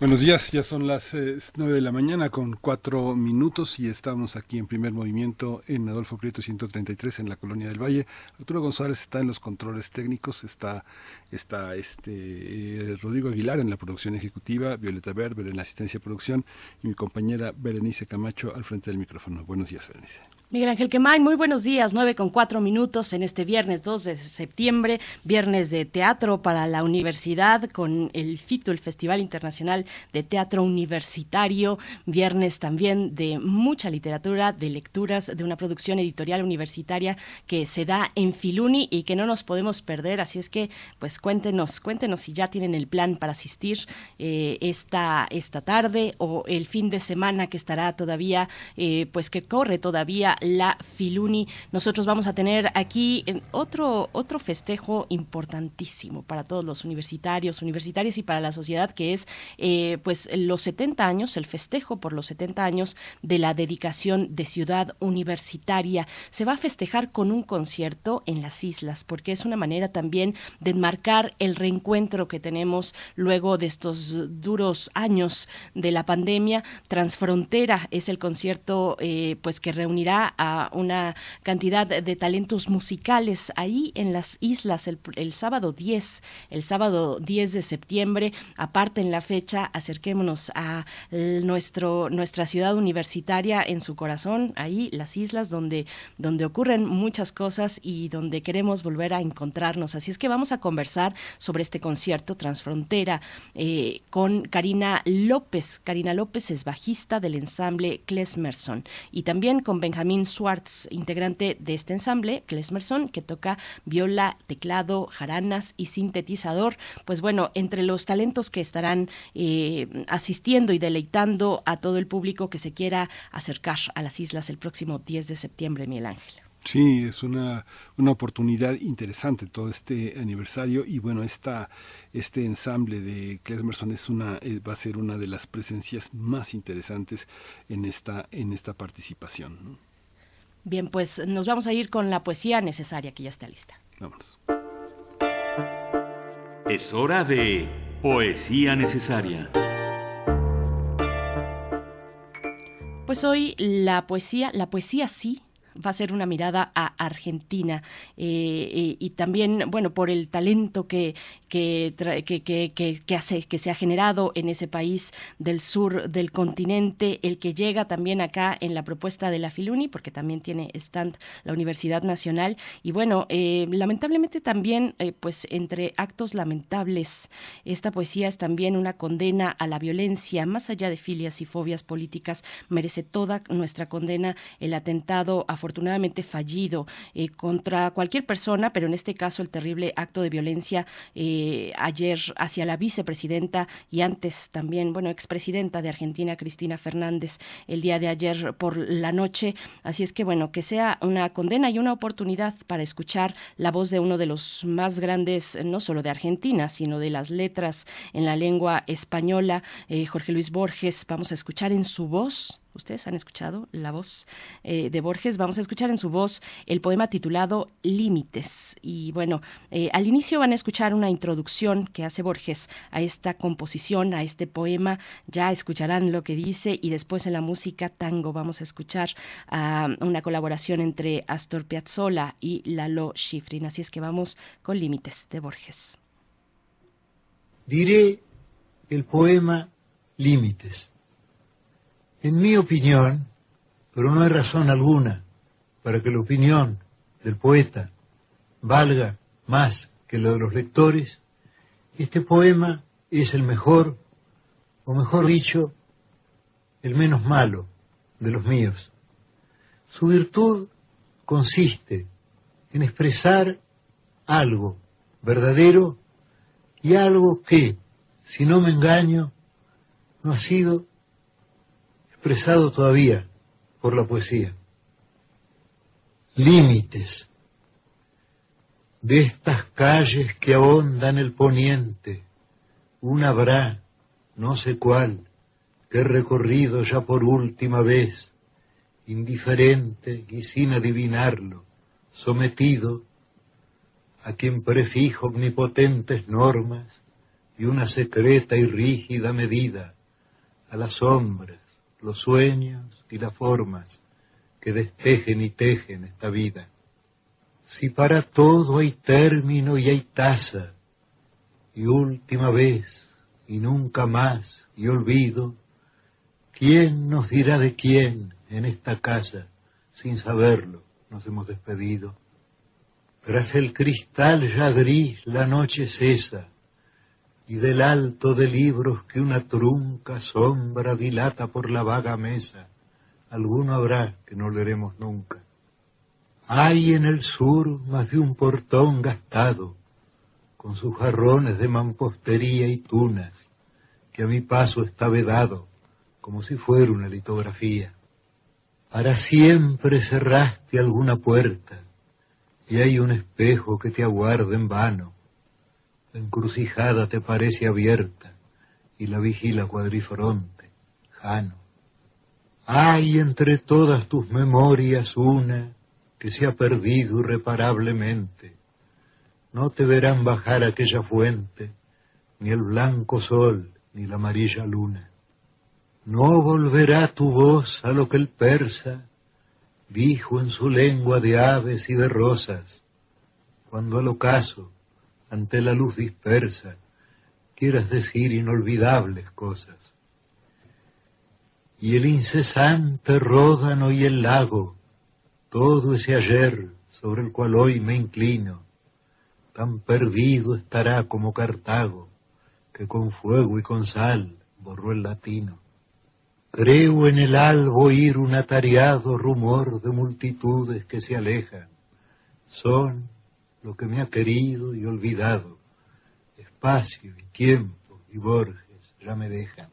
Buenos días, ya son las eh, 9 de la mañana con cuatro minutos y estamos aquí en primer movimiento en Adolfo Prieto 133 en la Colonia del Valle. Arturo González está en los controles técnicos, está, está este, eh, Rodrigo Aguilar en la producción ejecutiva, Violeta Berber en la asistencia de producción y mi compañera Berenice Camacho al frente del micrófono. Buenos días, Berenice. Miguel Ángel Quemay, muy buenos días, 9 con 4 minutos en este viernes 2 de septiembre, viernes de teatro para la universidad con el FITO, el Festival Internacional de Teatro Universitario, viernes también de mucha literatura, de lecturas, de una producción editorial universitaria que se da en Filuni y que no nos podemos perder, así es que pues cuéntenos, cuéntenos si ya tienen el plan para asistir eh, esta, esta tarde o el fin de semana que estará todavía, eh, pues que corre todavía la Filuni. Nosotros vamos a tener aquí eh, otro, otro festejo importantísimo para todos los universitarios, universitarias y para la sociedad, que es eh, pues los 70 años, el festejo por los 70 años de la dedicación de Ciudad Universitaria. Se va a festejar con un concierto en las islas, porque es una manera también de enmarcar el reencuentro que tenemos luego de estos duros años de la pandemia. Transfrontera es el concierto eh, pues que reunirá a una cantidad de talentos musicales ahí en las islas el, el, sábado 10, el sábado 10 de septiembre, aparte en la fecha, acerquémonos a nuestro, nuestra ciudad universitaria en su corazón, ahí las islas donde, donde ocurren muchas cosas y donde queremos volver a encontrarnos. Así es que vamos a conversar sobre este concierto Transfrontera eh, con Karina López. Karina López es bajista del ensamble Klesmerson y también con Benjamín Swartz, integrante de este ensamble, Klesmerson, que toca viola, teclado, jaranas y sintetizador. Pues bueno, entre los talentos que estarán eh, asistiendo y deleitando a todo el público que se quiera acercar a las islas el próximo 10 de septiembre, Miguel Ángel. Sí, es una, una oportunidad interesante todo este aniversario y bueno, esta, este ensamble de Klesmerson es una, eh, va a ser una de las presencias más interesantes en esta, en esta participación. Bien, pues nos vamos a ir con la poesía necesaria que ya está lista. Vámonos. Es hora de poesía necesaria. Pues hoy la poesía, la poesía sí va a ser una mirada a Argentina eh, y, también, bueno, por el talento que, que, que, que, que, hace, que se ha generado en ese país del sur del continente, el que llega también acá en la propuesta de la Filuni, porque también tiene stand la Universidad Nacional. Y bueno, eh, lamentablemente también, eh, pues entre actos lamentables, esta poesía es también una condena a la violencia, más allá de filias y fobias políticas, merece toda nuestra condena el atentado a afortunadamente fallido eh, contra cualquier persona, pero en este caso el terrible acto de violencia eh, ayer hacia la vicepresidenta y antes también, bueno, expresidenta de Argentina, Cristina Fernández, el día de ayer por la noche. Así es que, bueno, que sea una condena y una oportunidad para escuchar la voz de uno de los más grandes, no solo de Argentina, sino de las letras en la lengua española, eh, Jorge Luis Borges. Vamos a escuchar en su voz Ustedes han escuchado la voz eh, de Borges. Vamos a escuchar en su voz el poema titulado Límites. Y bueno, eh, al inicio van a escuchar una introducción que hace Borges a esta composición, a este poema. Ya escucharán lo que dice y después en la música tango vamos a escuchar uh, una colaboración entre Astor Piazzolla y Lalo Schifrin. Así es que vamos con Límites de Borges. Diré el poema Límites en mi opinión, pero no hay razón alguna para que la opinión del poeta valga más que lo de los lectores, este poema es el mejor, o mejor dicho, el menos malo de los míos. Su virtud consiste en expresar algo verdadero y algo que, si no me engaño, no ha sido expresado todavía por la poesía. Límites de estas calles que ahondan el poniente, una habrá, no sé cuál, que he recorrido ya por última vez, indiferente y sin adivinarlo, sometido a quien prefijo omnipotentes normas y una secreta y rígida medida a las sombras, los sueños y las formas que destejen y tejen esta vida. Si para todo hay término y hay tasa, y última vez, y nunca más, y olvido, ¿quién nos dirá de quién en esta casa, sin saberlo, nos hemos despedido? Tras el cristal ya gris la noche cesa, y del alto de libros que una trunca sombra dilata por la vaga mesa, alguno habrá que no leeremos nunca. Hay en el sur más de un portón gastado, con sus jarrones de mampostería y tunas, que a mi paso está vedado, como si fuera una litografía. Para siempre cerraste alguna puerta, y hay un espejo que te aguarda en vano. La encrucijada te parece abierta y la vigila cuadrifronte, Jano. Hay entre todas tus memorias una que se ha perdido irreparablemente. No te verán bajar aquella fuente, ni el blanco sol, ni la amarilla luna. No volverá tu voz a lo que el persa dijo en su lengua de aves y de rosas, cuando al ocaso, ante la luz dispersa, quieras decir inolvidables cosas. Y el incesante ródano y el lago, todo ese ayer sobre el cual hoy me inclino, tan perdido estará como Cartago, que con fuego y con sal borró el latino. Creo en el albo oír un atareado rumor de multitudes que se alejan. Son lo que me ha querido y olvidado. Espacio y tiempo y Borges ya me dejan.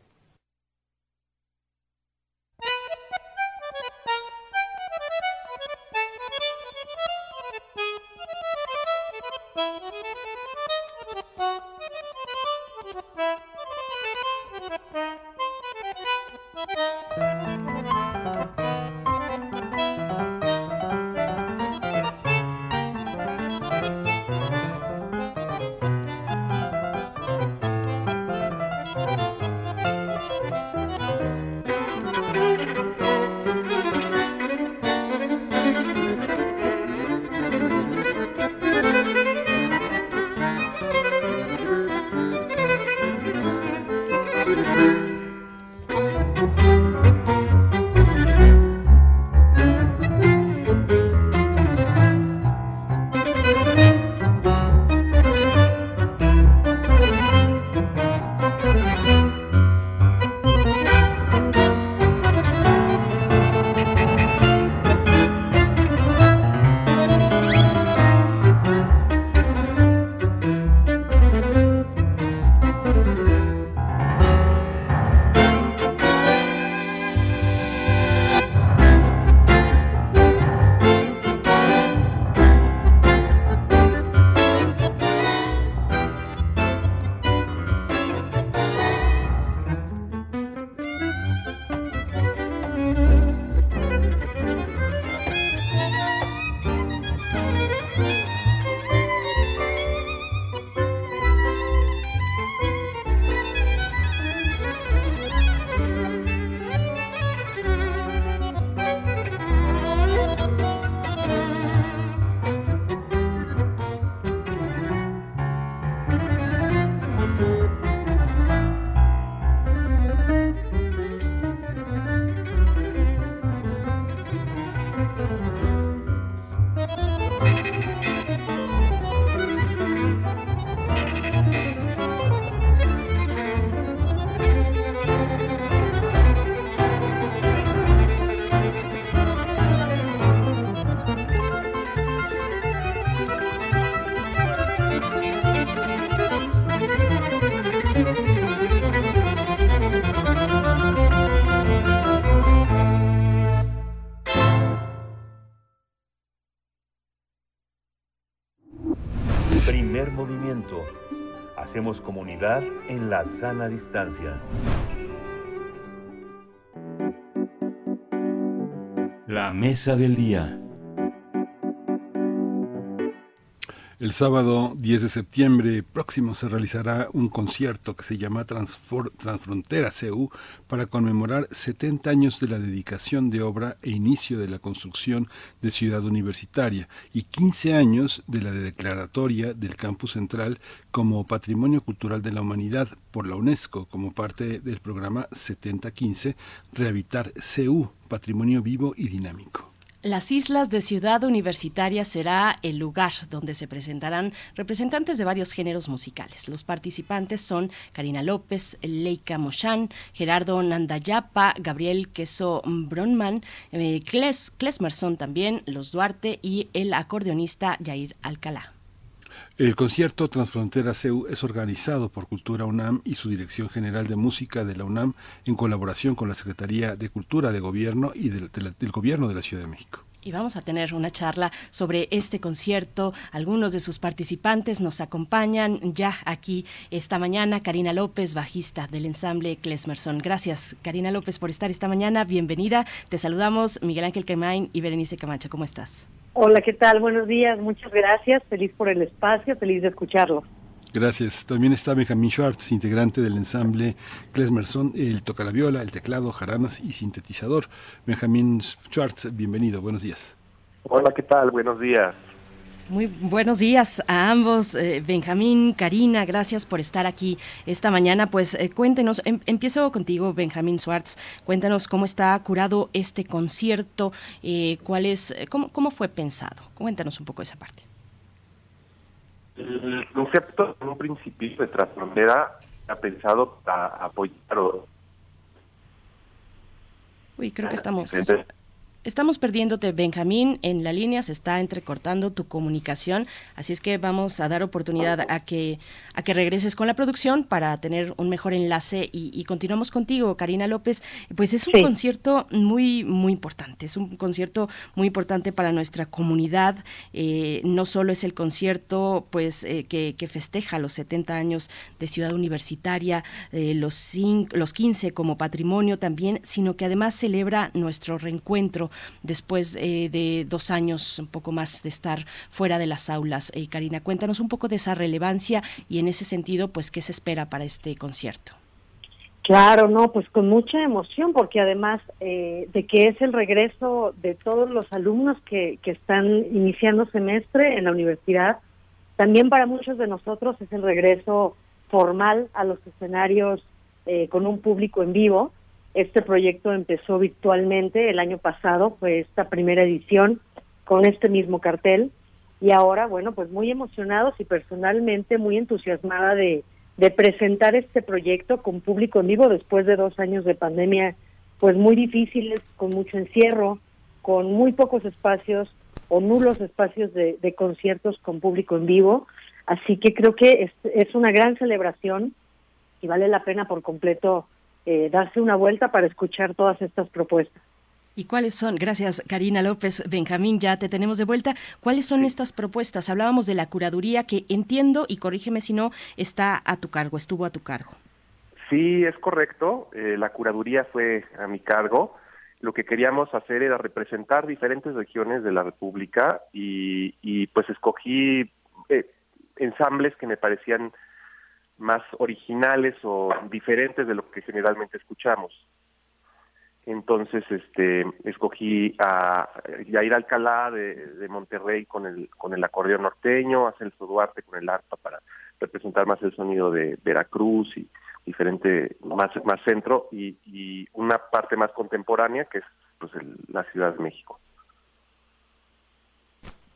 Hacemos comunidad en la sana distancia. La mesa del día. El sábado 10 de septiembre próximo se realizará un concierto que se llama Transfor Transfrontera CEU para conmemorar 70 años de la dedicación de obra e inicio de la construcción de Ciudad Universitaria y 15 años de la declaratoria del campus central como Patrimonio Cultural de la Humanidad por la UNESCO como parte del programa 7015 Rehabitar CEU, Patrimonio Vivo y Dinámico. Las Islas de Ciudad Universitaria será el lugar donde se presentarán representantes de varios géneros musicales. Los participantes son Karina López, Leica Moshan, Gerardo Nandayapa, Gabriel Queso Bronman, eh, Kles, Klesmerson también, Los Duarte y el acordeonista Jair Alcalá. El concierto Transfrontera CEU es organizado por Cultura UNAM y su Dirección General de Música de la UNAM en colaboración con la Secretaría de Cultura de Gobierno y del, Gobierno de la Ciudad de México. Y vamos a tener una charla sobre este concierto. Algunos de sus participantes nos acompañan ya aquí esta mañana. Karina López, bajista del ensamble Klesmerson. Gracias, Karina López, por estar esta mañana. Bienvenida. Te saludamos Miguel Ángel Quemain y Berenice Camacho. ¿Cómo estás? Hola, ¿qué tal? Buenos días, muchas gracias. Feliz por el espacio, feliz de escucharlo. Gracias. También está Benjamín Schwartz, integrante del ensamble Klesmerson. Él toca la viola, el teclado, jaranas y sintetizador. Benjamín Schwartz, bienvenido. Buenos días. Hola, ¿qué tal? Buenos días. Muy buenos días a ambos, eh, Benjamín, Karina, gracias por estar aquí esta mañana. Pues eh, cuéntenos, em, empiezo contigo, Benjamín Schwartz, cuéntanos cómo está curado este concierto, eh, cuál es, cómo, cómo fue pensado. Cuéntanos un poco esa parte. El concepto en un principio de Transfrontera ha pensado para apoyar o... Uy, creo que estamos... Estamos perdiéndote, Benjamín, en la línea, se está entrecortando tu comunicación, así es que vamos a dar oportunidad a que, a que regreses con la producción para tener un mejor enlace y, y continuamos contigo, Karina López. Pues es un sí. concierto muy, muy importante, es un concierto muy importante para nuestra comunidad. Eh, no solo es el concierto pues eh, que, que, festeja los 70 años de Ciudad Universitaria, eh, los, los 15 como patrimonio también, sino que además celebra nuestro reencuentro después eh, de dos años, un poco más de estar fuera de las aulas. Eh, Karina, cuéntanos un poco de esa relevancia y en ese sentido, pues, ¿qué se espera para este concierto? Claro, no, pues con mucha emoción, porque además eh, de que es el regreso de todos los alumnos que, que están iniciando semestre en la universidad, también para muchos de nosotros es el regreso formal a los escenarios eh, con un público en vivo. Este proyecto empezó virtualmente el año pasado, fue esta primera edición con este mismo cartel y ahora, bueno, pues muy emocionados y personalmente muy entusiasmada de, presentar este proyecto con público en vivo después de dos años de pandemia, pues muy difíciles, con mucho encierro, con muy pocos espacios o nulos espacios de, de conciertos con público en vivo. Así que creo que es una gran celebración y vale la pena por completo eh, darse una vuelta para escuchar todas estas propuestas. ¿Y cuáles son? Gracias, Karina López. Benjamín, ya te tenemos de vuelta. ¿Cuáles son estas propuestas? Hablábamos de la curaduría que entiendo, y corrígeme si no, está a tu cargo, estuvo a tu cargo. Sí, es correcto. Eh, la curaduría fue a mi cargo. Lo que queríamos hacer era representar diferentes regiones de la República y, y pues escogí eh, ensambles que me parecían más originales o diferentes de lo que generalmente escuchamos. Entonces, este, escogí a Yair Alcalá de, Monterrey con el con el acordeón norteño, a Celso Duarte con el arpa para representar más el sonido de Veracruz y diferente más más centro y, y una parte más contemporánea que es pues el, la Ciudad de México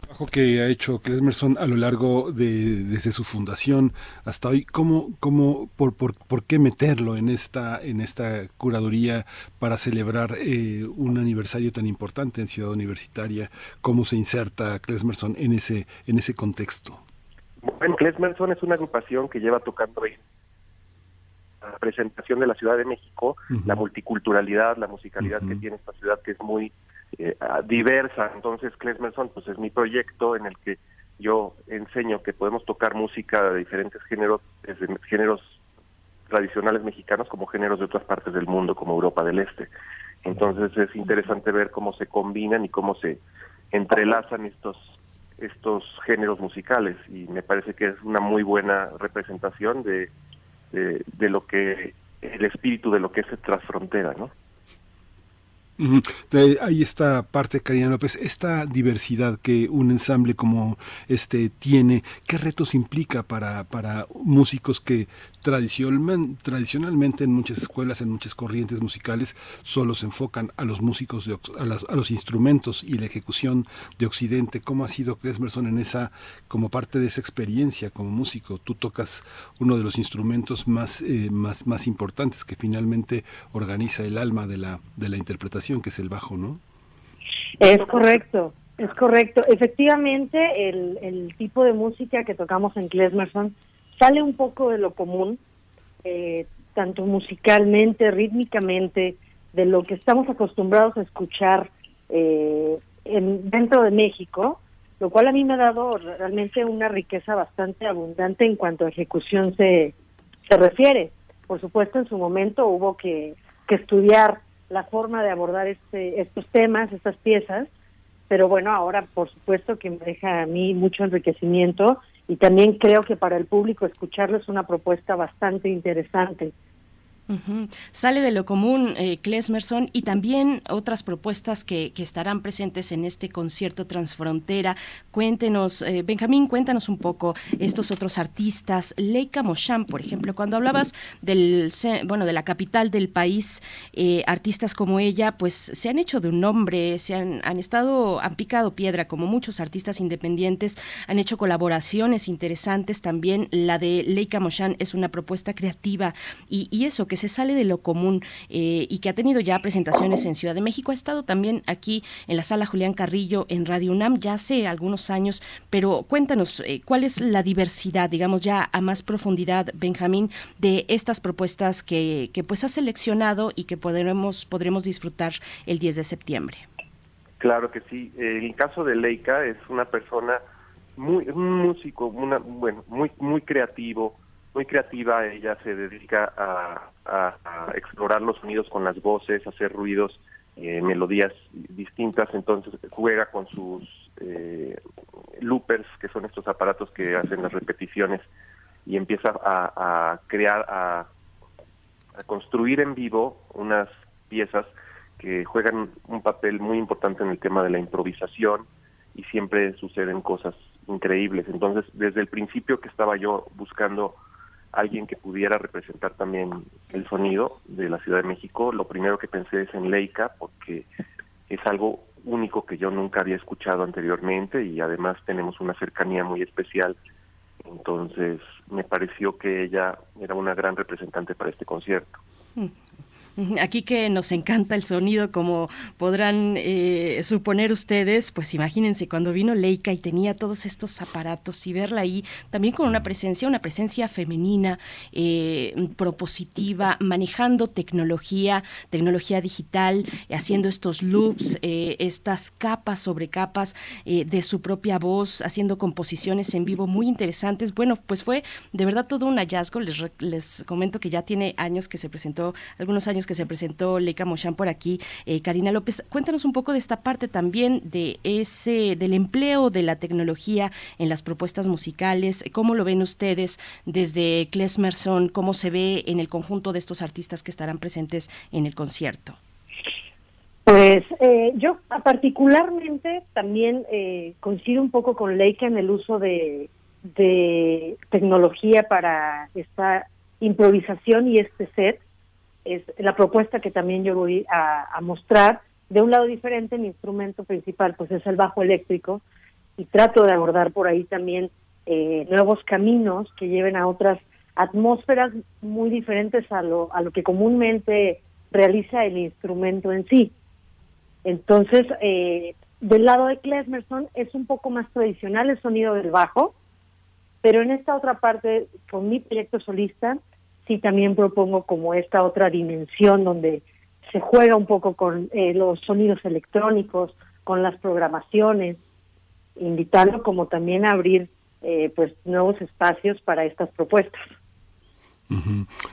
trabajo que ha hecho Klesmerson a lo largo de desde su fundación hasta hoy cómo cómo por, por, por qué meterlo en esta en esta curaduría para celebrar eh, un aniversario tan importante en Ciudad Universitaria cómo se inserta Klesmerson en ese en ese contexto bueno Klesmerson es una agrupación que lleva tocando la presentación de la Ciudad de México uh -huh. la multiculturalidad la musicalidad uh -huh. que tiene esta ciudad que es muy eh, diversa. Entonces, Klesmerson, pues es mi proyecto en el que yo enseño que podemos tocar música de diferentes géneros, desde géneros tradicionales mexicanos como géneros de otras partes del mundo, como Europa del Este. Entonces es interesante ver cómo se combinan y cómo se entrelazan estos estos géneros musicales y me parece que es una muy buena representación de, de, lo que el espíritu de lo que es transfrontera, ¿no? Ahí está parte, Karina López, esta diversidad que un ensamble como este tiene, ¿qué retos implica para, para músicos que tradicionalmente en muchas escuelas, en muchas corrientes musicales, solo se enfocan a los músicos, de, a, los instrumentos y la ejecución de Occidente. ¿Cómo ha sido Klesmerson en esa, como parte de esa experiencia como músico? Tú tocas uno de los instrumentos más, eh, más importantes que finalmente organiza el alma de la, de la interpretación, que es el bajo, ¿no? Es correcto. Es correcto. Efectivamente, el, el tipo de música que tocamos en Klesmerson sale un poco de lo común, eh, tanto musicalmente, rítmicamente, de lo que estamos acostumbrados a escuchar eh, en, dentro de México, lo cual a mí me ha dado realmente una riqueza bastante abundante en cuanto a ejecución se, se refiere. Por supuesto, en su momento hubo que, que estudiar la forma de abordar este, estos temas, estas piezas, pero bueno, ahora por supuesto que me deja a mí mucho enriquecimiento y también creo que para el público escucharlo es una propuesta bastante interesante. Sale de lo común, eh, Klesmerson, y también otras propuestas que, estarán presentes en este concierto Transfrontera. Cuéntenos, eh, Benjamín, cuéntanos un poco estos otros artistas. Leica Moshan, por ejemplo, cuando hablabas del, bueno, de la capital del país, eh, artistas como ella, pues se han hecho de un nombre, se han, han estado, han picado piedra, como muchos artistas independientes, han hecho colaboraciones interesantes también. La de Leica Moshan es una propuesta creativa y, y eso que se sale de lo común eh, y que ha tenido ya presentaciones en Ciudad de México. Ha estado también aquí en la sala Julián Carrillo en Radio UNAM ya hace algunos años, pero cuéntanos eh, cuál es la diversidad, digamos ya a más profundidad, Benjamín, de estas propuestas que, que pues ha seleccionado y que podremos, podremos disfrutar el 10 de septiembre. Claro que sí. El caso de Leica es una persona muy un músico, una, bueno, muy muy creativo, muy creativa, ella se dedica a, explorar los sonidos con las voces, hacer ruidos, eh, melodías distintas, entonces juega con sus eh, loopers, que son estos aparatos que hacen las repeticiones, y empieza a, crear, a, a construir en vivo unas piezas que juegan un papel muy importante en el tema de la improvisación y siempre suceden cosas increíbles. Entonces, desde el principio que estaba yo buscando alguien que pudiera representar también el sonido de la Ciudad de México, lo primero que pensé es en Leica, porque es algo único que yo nunca había escuchado anteriormente y además tenemos una cercanía muy especial. Entonces me pareció que ella era una gran representante para este concierto. Mm. Aquí que nos encanta el sonido, como podrán eh, suponer ustedes, pues imagínense cuando vino Leica y tenía todos estos aparatos y verla ahí también con una presencia, una presencia femenina, eh, propositiva, manejando tecnología, tecnología digital, haciendo estos loops, eh, estas capas sobre capas de su propia voz, haciendo composiciones en vivo muy interesantes. Bueno, pues fue de verdad todo un hallazgo. Les, les comento que ya tiene años que se presentó, algunos años que se presentó Leica Mochan por aquí. Eh, Karina López, cuéntanos un poco de esta parte también de ese del empleo de la tecnología en las propuestas musicales. ¿Cómo lo ven ustedes desde Klesmerson? ¿Cómo se ve en el conjunto de estos artistas que estarán presentes en el concierto? Pues eh, yo particularmente también eh, coincido un poco con Leica en el uso de tecnología para esta improvisación y este set es la propuesta que también yo voy a, mostrar. De un lado diferente, mi instrumento principal pues es el bajo eléctrico y trato de abordar por ahí también eh, nuevos caminos que lleven a otras atmósferas muy diferentes a lo, a lo que comúnmente realiza el instrumento en sí. Entonces, eh, del lado de Klesmerson es un poco más tradicional el sonido del bajo, pero en esta otra parte, con mi proyecto solista, también propongo como esta otra dimensión donde se juega un poco con eh, los sonidos electrónicos, con las programaciones invitando como también a abrir eh, pues nuevos espacios para estas propuestas.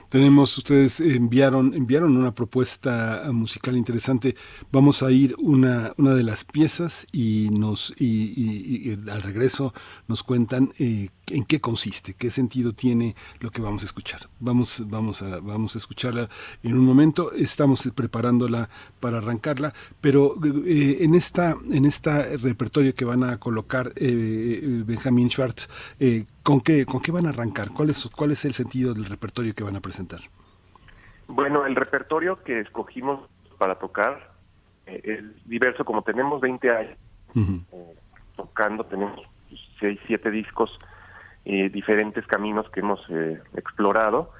Tenemos, ustedes enviaron, enviaron una propuesta musical interesante. Vamos a ir una, una de las piezas y nos y, al regreso nos cuentan eh, en qué consiste, qué sentido tiene lo que vamos a escuchar. Vamos, vamos a, vamos a escucharla en un momento. Estamos preparándola para arrancarla, pero eh, en esta, en este repertorio que van a colocar eh, Benjamin Schwartz, ¿Con qué, ¿Con qué van a arrancar? ¿Cuál es, ¿Cuál es el sentido del repertorio que van a presentar? Bueno, el repertorio que escogimos para tocar eh, es diverso. Como tenemos 20 años eh, tocando, tenemos 6, 7 discos, eh, diferentes caminos que hemos explorado.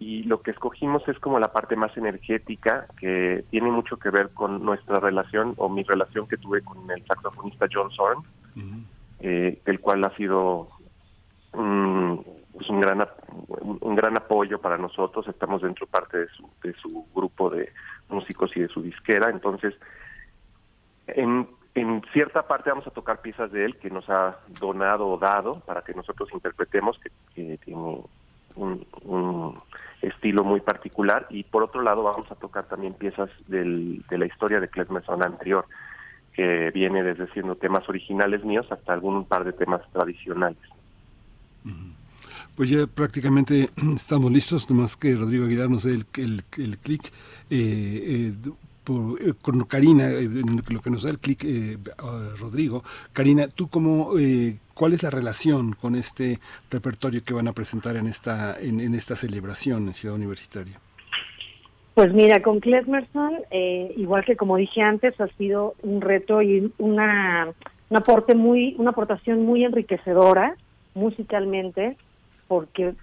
Y lo que escogimos es como la parte más energética, que tiene mucho que ver con nuestra relación o mi relación que tuve con el saxofonista John Zorn, el cual ha sido pues un gran un gran apoyo para nosotros. Estamos dentro parte de su de su grupo de músicos y de su disquera. Entonces en en cierta parte vamos a tocar piezas de él que nos ha donado o dado para que nosotros interpretemos que, tiene un, estilo muy particular. Y por otro lado vamos a tocar también piezas del, de la historia de Klezmerson anterior que viene desde siendo temas originales míos hasta algún par de temas tradicionales. Pues ya prácticamente estamos listos, nomás que Rodrigo Aguilar nos dé el, el, el clic. Eh, eh, eh, con Karina, lo que nos da el clic Rodrigo. Karina, ¿tú cómo, cuál es la relación con este repertorio que van a presentar en esta, en, esta celebración en Ciudad Universitaria? Pues mira, con Klesmerson, igual que como dije antes, ha sido un reto y una, un aporte muy, una aportación muy enriquecedora musicalmente porque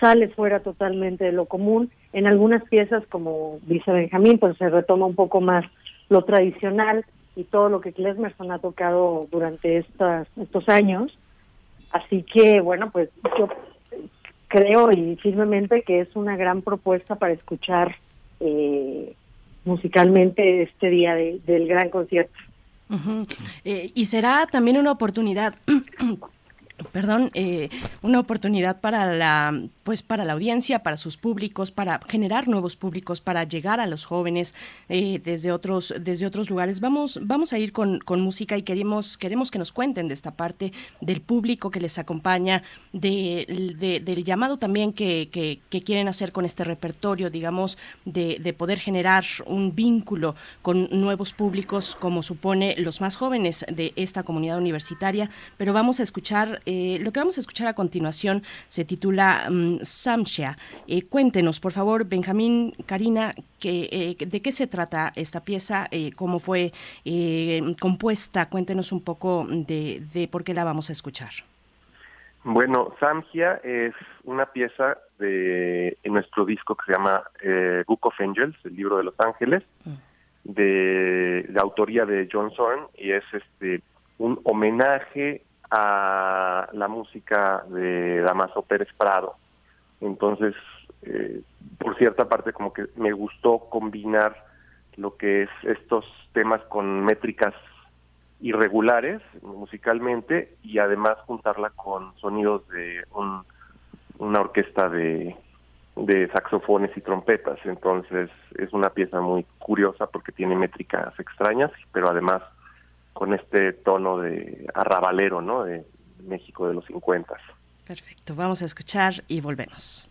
sale fuera totalmente de lo común. En algunas piezas, como dice Benjamín, pues se retoma un poco más lo tradicional y todo lo que Klesmerson ha tocado durante estas, estos años. Así que, bueno, pues yo creo y firmemente que es una gran propuesta para escuchar eh, musicalmente este día del gran concierto. Eh, y será también una oportunidad perdón, eh, una oportunidad para la, pues para la audiencia, para sus públicos, para generar nuevos públicos, para llegar a los jóvenes eh, desde otros, desde otros lugares. Vamos, vamos a ir con, con, música y queremos, queremos que nos cuenten de esta parte del público que les acompaña, de, del llamado también que, que, quieren hacer con este repertorio, digamos, de, de poder generar un vínculo con nuevos públicos, como supone los más jóvenes de esta comunidad universitaria. Pero vamos a escuchar eh, lo que vamos a escuchar a continuación se titula um, Samshia. Eh, cuéntenos, por favor, Benjamín, Karina, que, eh, de qué se trata esta pieza, cómo fue compuesta. Cuéntenos un poco de, de por qué la vamos a escuchar. Bueno, Samgia es una pieza de en nuestro disco que se llama Book of Angels, el libro de los ángeles, mm. de la autoría de John Zorn y es este un homenaje a la música de Damaso Pérez Prado. Entonces, eh, por cierta parte, como que me gustó combinar lo que es estos temas con métricas irregulares musicalmente y además juntarla con sonidos de una orquesta de, de saxofones y trompetas. Entonces es una pieza muy curiosa porque tiene métricas extrañas, pero además con este tono de arrabalero, ¿no? De México de los 50. Perfecto, vamos a escuchar y volvemos.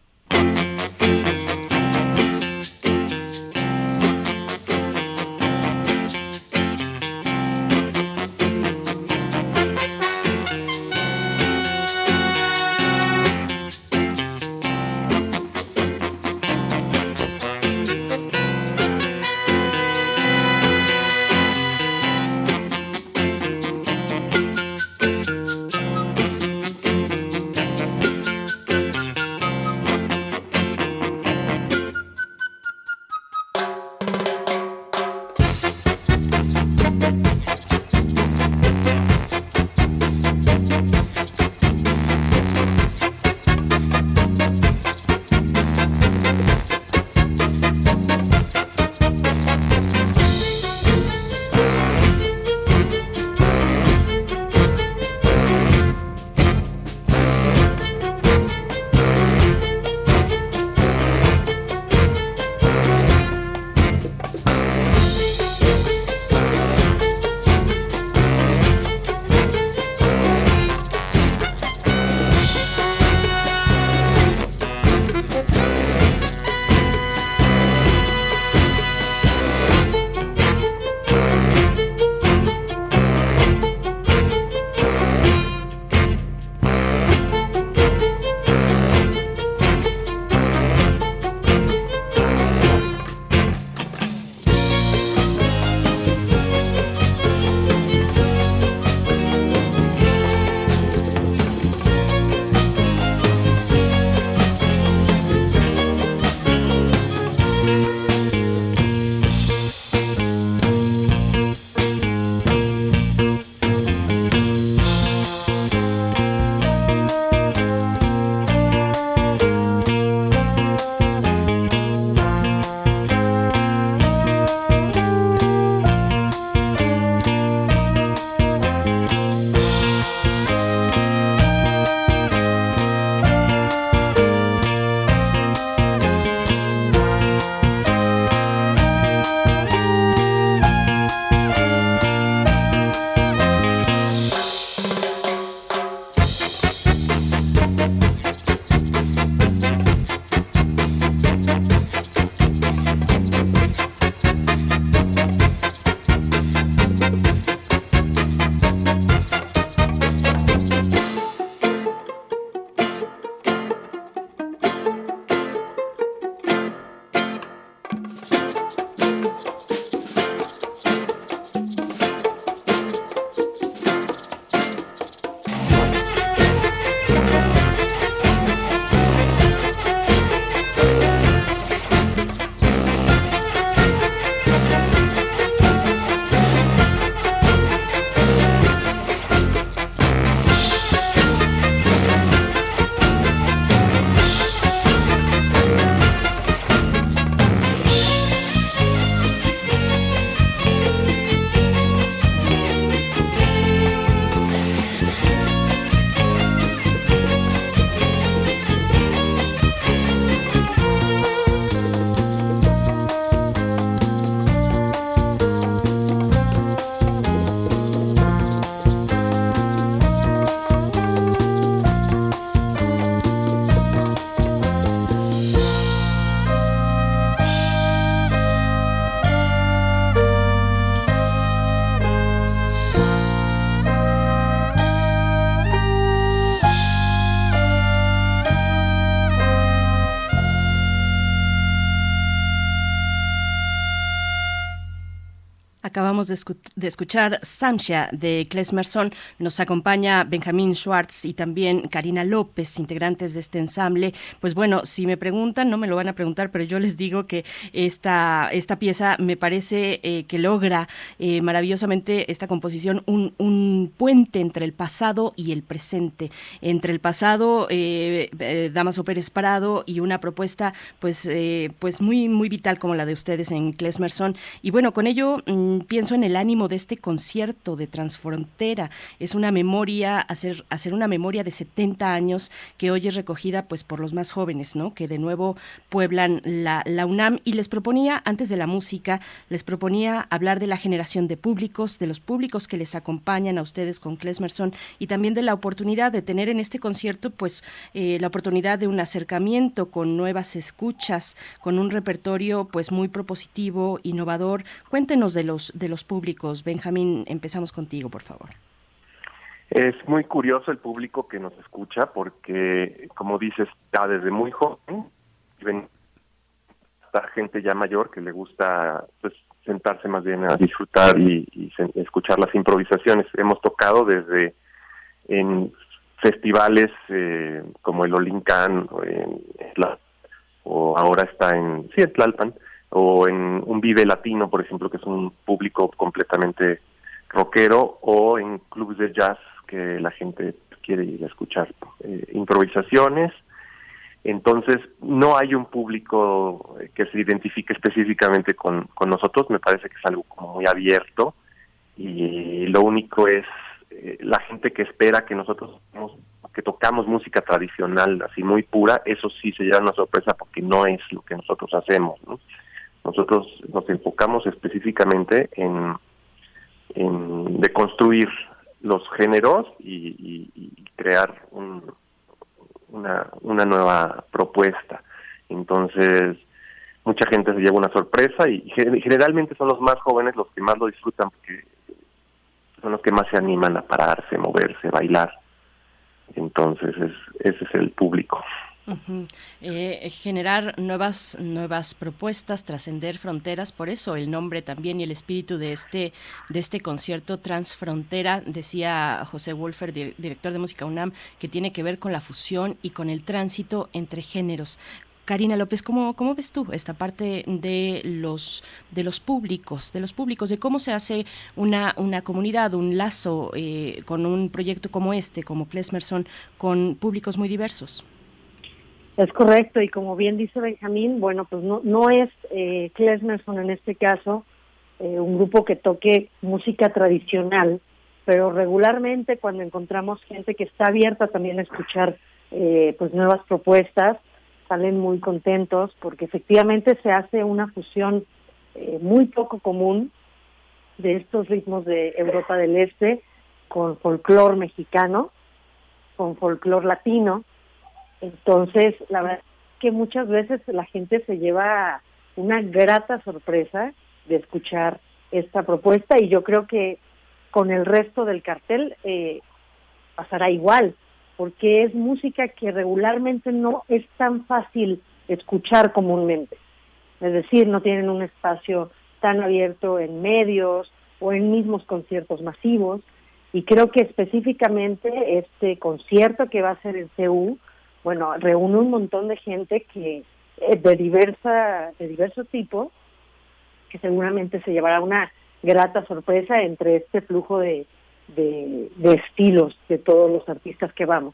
Acabamos de, escuchar Samsha de Klesmerson. Nos acompaña Benjamín Schwartz y también Karina López, integrantes de este ensamble. Pues bueno, si me preguntan, no me lo van a preguntar, pero yo les digo que esta, esta pieza me parece eh, que logra eh, maravillosamente esta composición un, un, puente entre el pasado y el presente. Entre el pasado, eh, Damaso Pérez Parado y una propuesta pues, pues muy, muy vital como la de ustedes en Klesmerson. Y bueno, con ello mm, pienso en el ánimo de este concierto de Transfrontera. Es una memoria, hacer, hacer una memoria de 70 años que hoy es recogida pues por los más jóvenes, ¿no? Que de nuevo pueblan la, la UNAM. Y les proponía, antes de la música, les proponía hablar de la generación de públicos, de los públicos que les acompañan a ustedes con Klesmerson y también de la oportunidad de tener en este concierto pues eh, la oportunidad de un acercamiento con nuevas escuchas, con un repertorio pues muy propositivo, innovador. Cuéntenos de los, de los públicos. Benjamín, empezamos contigo, por favor. Es muy curioso el público que nos escucha porque, como dices, está desde muy joven, ven gente ya mayor que le gusta pues sentarse más bien a disfrutar y, escuchar las improvisaciones. Hemos tocado desde en festivales eh, como el Olincan o, en, o ahora está en, sí, en Tlalpan, o en un Vive Latino, por ejemplo, que es un público completamente rockero, o en clubes de jazz que la gente quiere ir a escuchar eh, improvisaciones. Entonces, no hay un público que se identifique específicamente con, con nosotros, me parece que es algo como muy abierto y lo único es eh, la gente que espera que nosotros que tocamos música tradicional así muy pura, eso sí se lleva una sorpresa porque no es lo que nosotros hacemos. ¿no? Nosotros nos enfocamos específicamente en, en deconstruir los géneros y, crear una, una nueva propuesta. Entonces, mucha gente se lleva una sorpresa y generalmente son los más jóvenes los que más lo disfrutan porque son los que más se animan a pararse, moverse, bailar. Entonces, es, ese es el público. Eh, generar nuevas nuevas propuestas, trascender fronteras, por eso el nombre también y el espíritu de este de este concierto Transfrontera, decía José Wolfer, director de música UNAM, que tiene que ver con la fusión y con el tránsito entre géneros. Karina López, ¿cómo, ¿cómo ves tú esta parte de los de los públicos, de los públicos, de cómo se hace una, una comunidad, un lazo eh, con un proyecto como este, como Klesmerson, con públicos muy diversos? Es correcto, y como bien dice Benjamín, bueno, pues no, no es eh, Klesmerson en este caso eh, un grupo que toque música tradicional, pero regularmente cuando encontramos gente que está abierta también a escuchar eh, pues nuevas propuestas, salen muy contentos porque efectivamente se hace una fusión eh, muy poco común de estos ritmos de Europa del Este con folclor mexicano, con folclor latino, entonces, la verdad que muchas veces la gente se lleva una grata sorpresa de escuchar esta propuesta y yo creo que con el resto del cartel eh, pasará igual, porque es música que regularmente no es tan fácil escuchar comúnmente. Es decir, no tienen un espacio tan abierto en medios o en mismos conciertos masivos. Y creo que específicamente este concierto que va a ser en CEU bueno, reúne un montón de gente que eh, de diversa de diverso tipo que seguramente se llevará una grata sorpresa entre este flujo de, de, estilos de todos los artistas que vamos.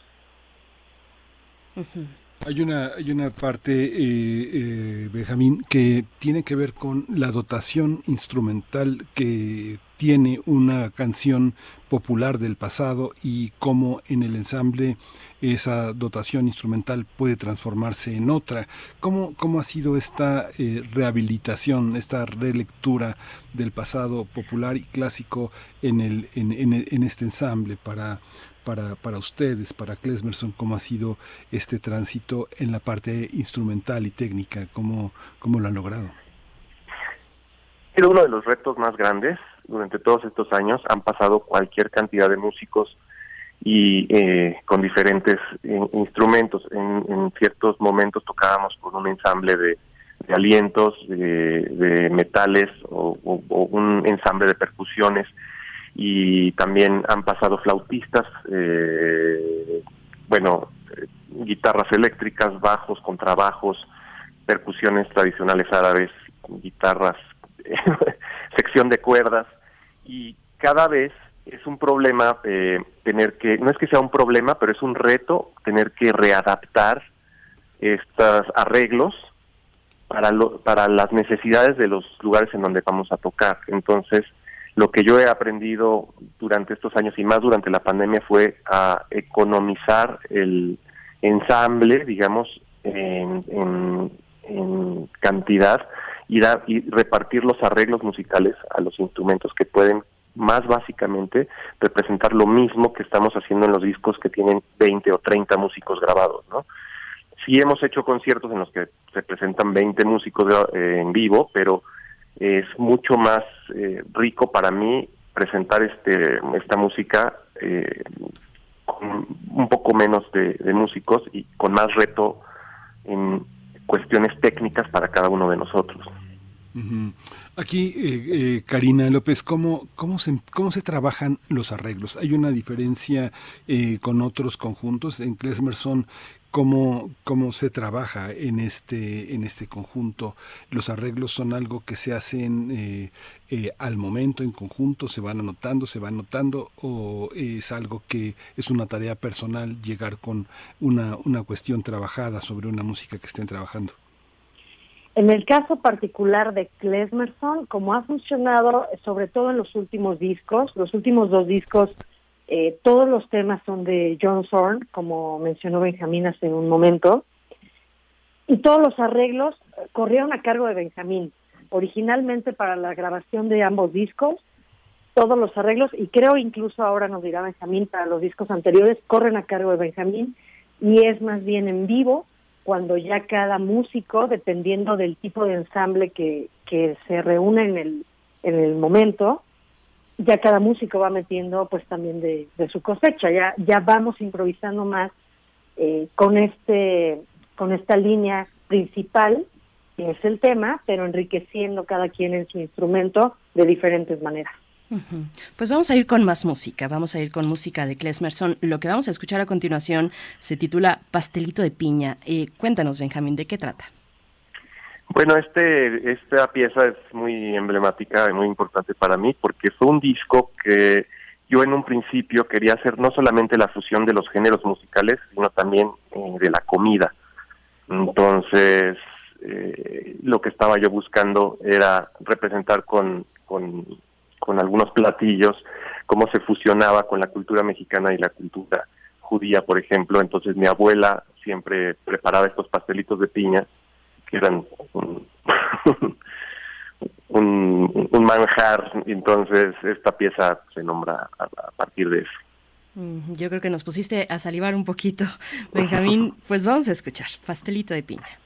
Hay una, hay una parte, eh, eh, Benjamín, que tiene que ver con la dotación instrumental que tiene una canción popular del pasado y cómo en el ensamble esa dotación instrumental puede transformarse en otra. ¿Cómo, cómo ha sido esta eh, rehabilitación, esta relectura del pasado popular y clásico en, el, en, en, este ensamble para, para, para ustedes, para Klesmerson, cómo ha sido este tránsito en la parte instrumental y técnica, cómo, cómo lo han logrado? Es uno de los retos más grandes. Durante todos estos años han pasado cualquier cantidad de músicos y eh, con diferentes instrumentos. En, ciertos momentos tocábamos con un ensamble de, alientos, de, metales o, o- o un ensamble de percusiones y también han pasado flautistas, eh, bueno, eh, guitarras eléctricas, bajos, contrabajos, percusiones tradicionales árabes, guitarras, sección de cuerdas y cada vez es un problema eh, tener que, no es que sea un problema, pero es un reto tener que readaptar estos arreglos para, lo- para las necesidades de los lugares en donde vamos a tocar. Entonces, lo que yo he aprendido durante estos años y más durante la pandemia fue a economizar el ensamble, digamos, en, en- en cantidad y, dar, y repartir los arreglos musicales a los instrumentos que pueden más básicamente representar lo mismo que estamos haciendo en los discos que tienen 20 o 30 músicos grabados, ¿no? Sí hemos hecho conciertos en los que se presentan 20 músicos eh, en vivo, pero es mucho más eh, rico para mí presentar este esta música eh, con un poco menos de músicos y con más reto en cuestiones técnicas para cada uno de nosotros. Aquí, eh, eh, Karina López, ¿cómo, cómo, se, ¿cómo se trabajan los arreglos? ¿Hay una diferencia eh, con otros conjuntos? En Klesmerson, ¿cómo, ¿cómo se trabaja en este, en este conjunto? ¿Los arreglos son algo que se hacen eh, eh, al momento, en conjunto, se van anotando, se van anotando, o es algo que es una tarea personal llegar con una, una cuestión trabajada sobre una música que estén trabajando? En el caso particular de Klesmerson, como ha funcionado eh, sobre todo en los últimos discos, los últimos dos discos, eh, todos los temas son de John Zorn, como mencionó Benjamín hace un momento, y todos los arreglos eh, corrieron a cargo de Benjamín. Originalmente para la grabación de ambos discos, todos los arreglos, y creo incluso ahora nos dirá Benjamín, para los discos anteriores, corren a cargo de Benjamín, y es más bien en vivo, cuando ya cada músico, dependiendo del tipo de ensamble que, que se reúne en el, en el momento, ya cada músico va metiendo pues también de, de su cosecha, ya, ya vamos improvisando más eh, con este, con esta línea principal, que es el tema, pero enriqueciendo cada quien en su instrumento de diferentes maneras. Pues vamos a ir con más música, vamos a ir con música de Klesmerson. Lo que vamos a escuchar a continuación se titula Pastelito de Piña. Eh, cuéntanos, Benjamín, ¿de qué trata? Bueno, este, esta pieza es muy emblemática y muy importante para mí porque fue un disco que yo en un principio quería hacer no solamente la fusión de los géneros musicales, sino también eh, de la comida. Entonces, eh, lo que estaba yo buscando era representar con, con, con algunos platillos cómo se fusionaba con la cultura mexicana y la cultura judía, por ejemplo. Entonces, mi abuela siempre preparaba estos pastelitos de piña que eran un, un, manjar, entonces esta pieza se nombra a, a partir de eso. Mm, Yo creo que nos pusiste a salivar un poquito, Benjamín. Pues vamos a escuchar Pastelito de Piña.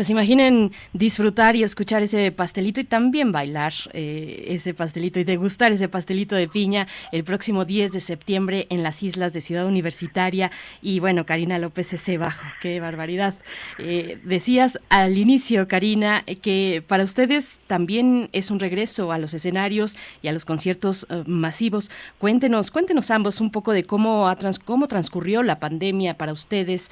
Pues imaginen disfrutar y escuchar ese pastelito y también bailar eh, ese pastelito y degustar ese pastelito de piña el próximo 10 de septiembre en las islas de Ciudad Universitaria. Y bueno, Karina López ese bajo, qué barbaridad. Eh, decías al inicio, Karina, que para ustedes también es un regreso a los escenarios y a los conciertos eh, masivos. Cuéntenos, cuéntenos ambos un poco de cómo, ha trans, cómo transcurrió la pandemia para ustedes,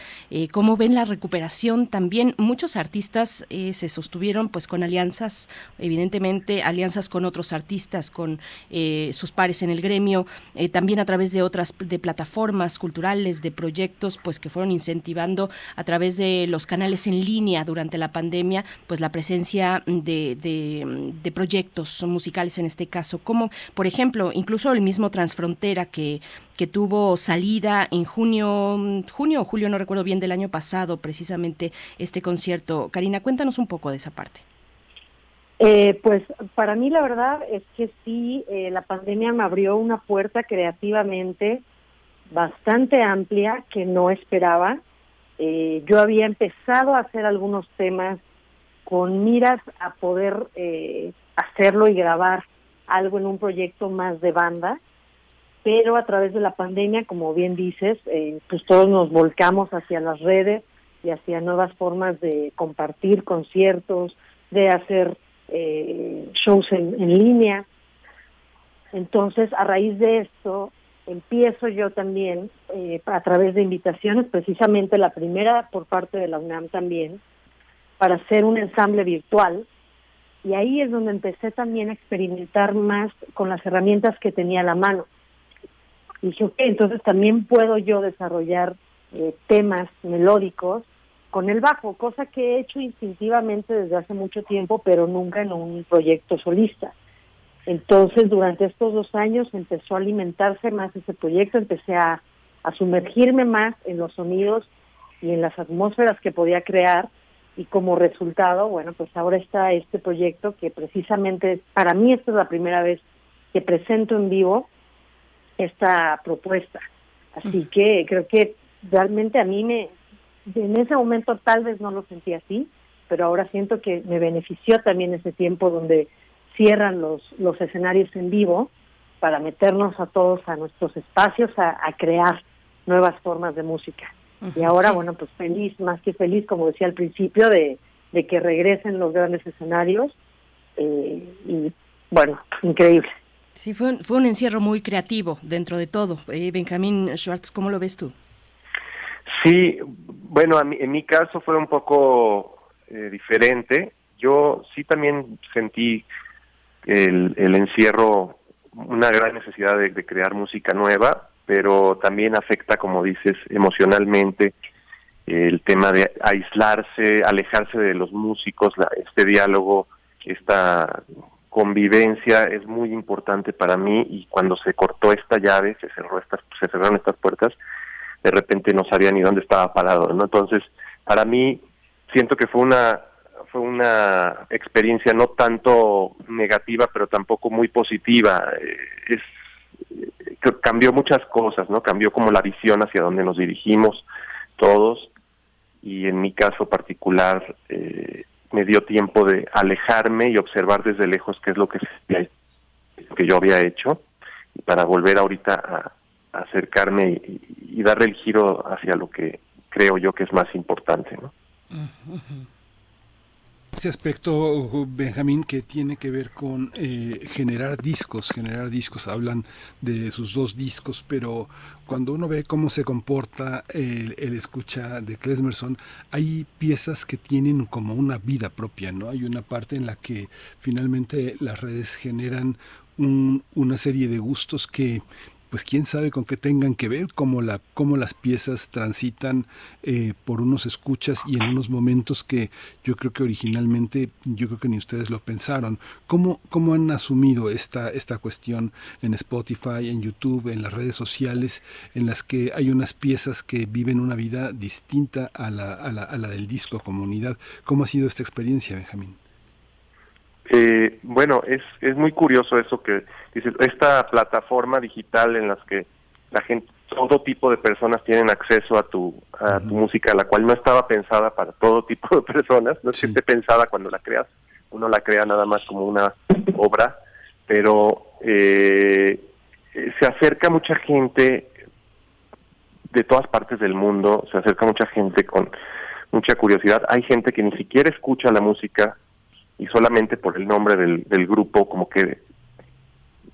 cómo ven la recuperación también. Muchos artistas eh, se sostuvieron pues con alianzas, evidentemente alianzas con otros artistas, con eh, sus pares en el gremio, eh, también a través de otras de plataformas culturales, de proyectos pues que fueron incentivando a través de los canales en línea durante la pandemia, pues la presencia de, de, de proyectos musicales en este caso, como por ejemplo incluso el mismo Transfrontera que que tuvo salida en junio, junio o julio, no recuerdo bien, del año pasado, precisamente este concierto. Karina, cuéntanos un poco de esa parte. Eh, pues para mí la verdad es que sí, eh, la pandemia me abrió una puerta creativamente bastante amplia que no esperaba. Eh, yo había empezado a hacer algunos temas con miras a poder hacerlo y grabar algo en un proyecto más de banda pero a través de la pandemia, como bien dices, eh, pues todos nos volcamos hacia las redes y hacia nuevas formas de compartir conciertos, de hacer eh, shows en, línea. Entonces, a raíz de esto, empiezo yo también, eh, a través de invitaciones, precisamente la primera por parte de la UNAM también, para hacer un ensamble virtual. Y ahí es donde empecé también a experimentar más con las herramientas que tenía a la mano dije, ok, entonces también puedo yo desarrollar eh, temas melódicos con el bajo, cosa que he hecho instintivamente desde hace mucho tiempo, pero nunca en un proyecto solista. Entonces, durante estos dos años empezó a alimentarse más ese proyecto, empecé a, a sumergirme más en los sonidos y en las atmósferas que podía crear y como resultado, bueno, pues ahora está este proyecto que precisamente para mí esta es la primera vez que presento en vivo esta propuesta. Así que creo que realmente a mí me, en ese momento tal vez no lo sentí así, pero ahora siento que me benefició también ese tiempo donde cierran los, los escenarios en vivo para meternos a todos a nuestros espacios a, crear nuevas formas de música. y ahora, bueno, pues feliz, más que feliz, como decía al principio, de, de que regresen los grandes escenarios. Eh, y bueno, increíble. Sí, fue un, fue un encierro muy creativo dentro de todo. Eh, Benjamín Schwartz, ¿cómo lo ves tú? Sí, bueno, en mi caso fue un poco eh, diferente. Yo sí también sentí el, encierro una gran necesidad de, crear música nueva, pero también afecta, como dices, emocionalmente el tema de aislarse, alejarse de los músicos, este diálogo, esta convivencia es muy importante para mí y cuando se cortó esta llave, se cerró estas, se cerraron estas puertas, de repente no sabía ni dónde estaba parado, ¿no? Entonces, para mí siento que fue una fue una experiencia no tanto negativa, pero tampoco muy positiva. Eh, es cambió muchas cosas, ¿no? Cambió como la visión hacia dónde nos dirigimos todos y en mi caso particular eh, me dio tiempo de alejarme y observar desde lejos qué es lo que, que yo había hecho para volver ahorita a, acercarme y, darle el giro hacia lo que creo yo que es más importante. ¿no? Este aspecto, Benjamín, que tiene que ver con eh, generar discos, generar discos, hablan de sus dos discos, pero cuando uno ve cómo se comporta el, escucha de Klesmerson, hay piezas que tienen como una vida propia, ¿no? Hay una parte en la que finalmente las redes generan una serie de gustos que pues quién sabe con qué tengan que ver, cómo, la, cómo las piezas transitan eh, por unos escuchas y en unos momentos que yo creo que originalmente, yo creo que ni ustedes lo pensaron. ¿Cómo, cómo han asumido esta, esta cuestión en Spotify, en YouTube, en las redes sociales, en las que hay unas piezas que viven una vida distinta a la, a la, a la del disco comunidad? ¿Cómo ha sido esta experiencia, Benjamín? Eh, bueno, es, es muy curioso eso que dices, esta plataforma digital en las que la gente todo tipo de personas tienen acceso a tu, a tu música, la cual no estaba pensada para todo tipo de personas, no es que esté pensada cuando la creas, uno la crea nada más como una obra, pero eh, se acerca mucha gente de todas partes del mundo, se acerca mucha gente con mucha curiosidad. Hay gente que ni siquiera escucha la música y solamente por el nombre del, del grupo como que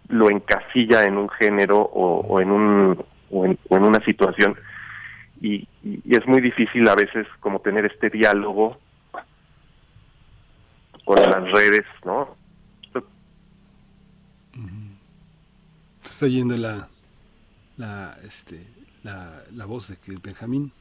lo encasilla en un género o, en un o en, una situación y, es muy difícil a veces como tener este diálogo con las redes, ¿no? está yendo la la este la, la voz de Benjamín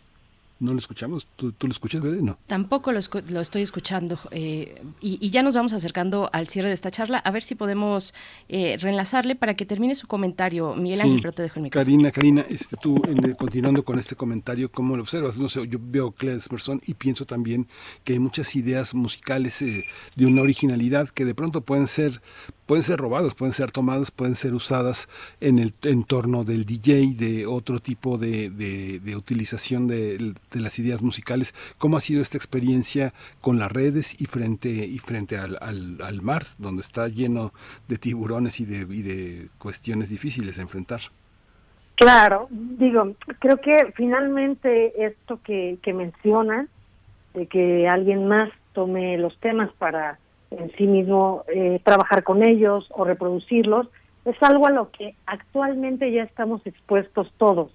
no lo escuchamos. ¿Tú, lo escuchas, Bede? No. Tampoco lo, lo estoy escuchando. Eh, y, ya nos vamos acercando al cierre de esta charla. A ver si podemos eh, reenlazarle para que termine su comentario. Miguel Ángel, pero te dejo el micrófono. Karina, Karina, este, tú, continuando con este comentario, ¿cómo lo observas? No sé, yo veo Klesmerson y pienso también que hay muchas ideas musicales eh, de una originalidad que de pronto pueden ser pueden ser robadas, pueden ser tomadas, pueden ser usadas en el entorno del DJ, de otro tipo de, de, utilización de, las ideas musicales. ¿Cómo ha sido esta experiencia con las redes y frente, y frente al, al, mar, donde está lleno de tiburones y de, y de cuestiones difíciles de enfrentar? Claro, digo, creo que finalmente esto que, que menciona, de que alguien más tome los temas para en sí mismo eh, trabajar con ellos o reproducirlos, es algo a lo que actualmente ya estamos expuestos todos.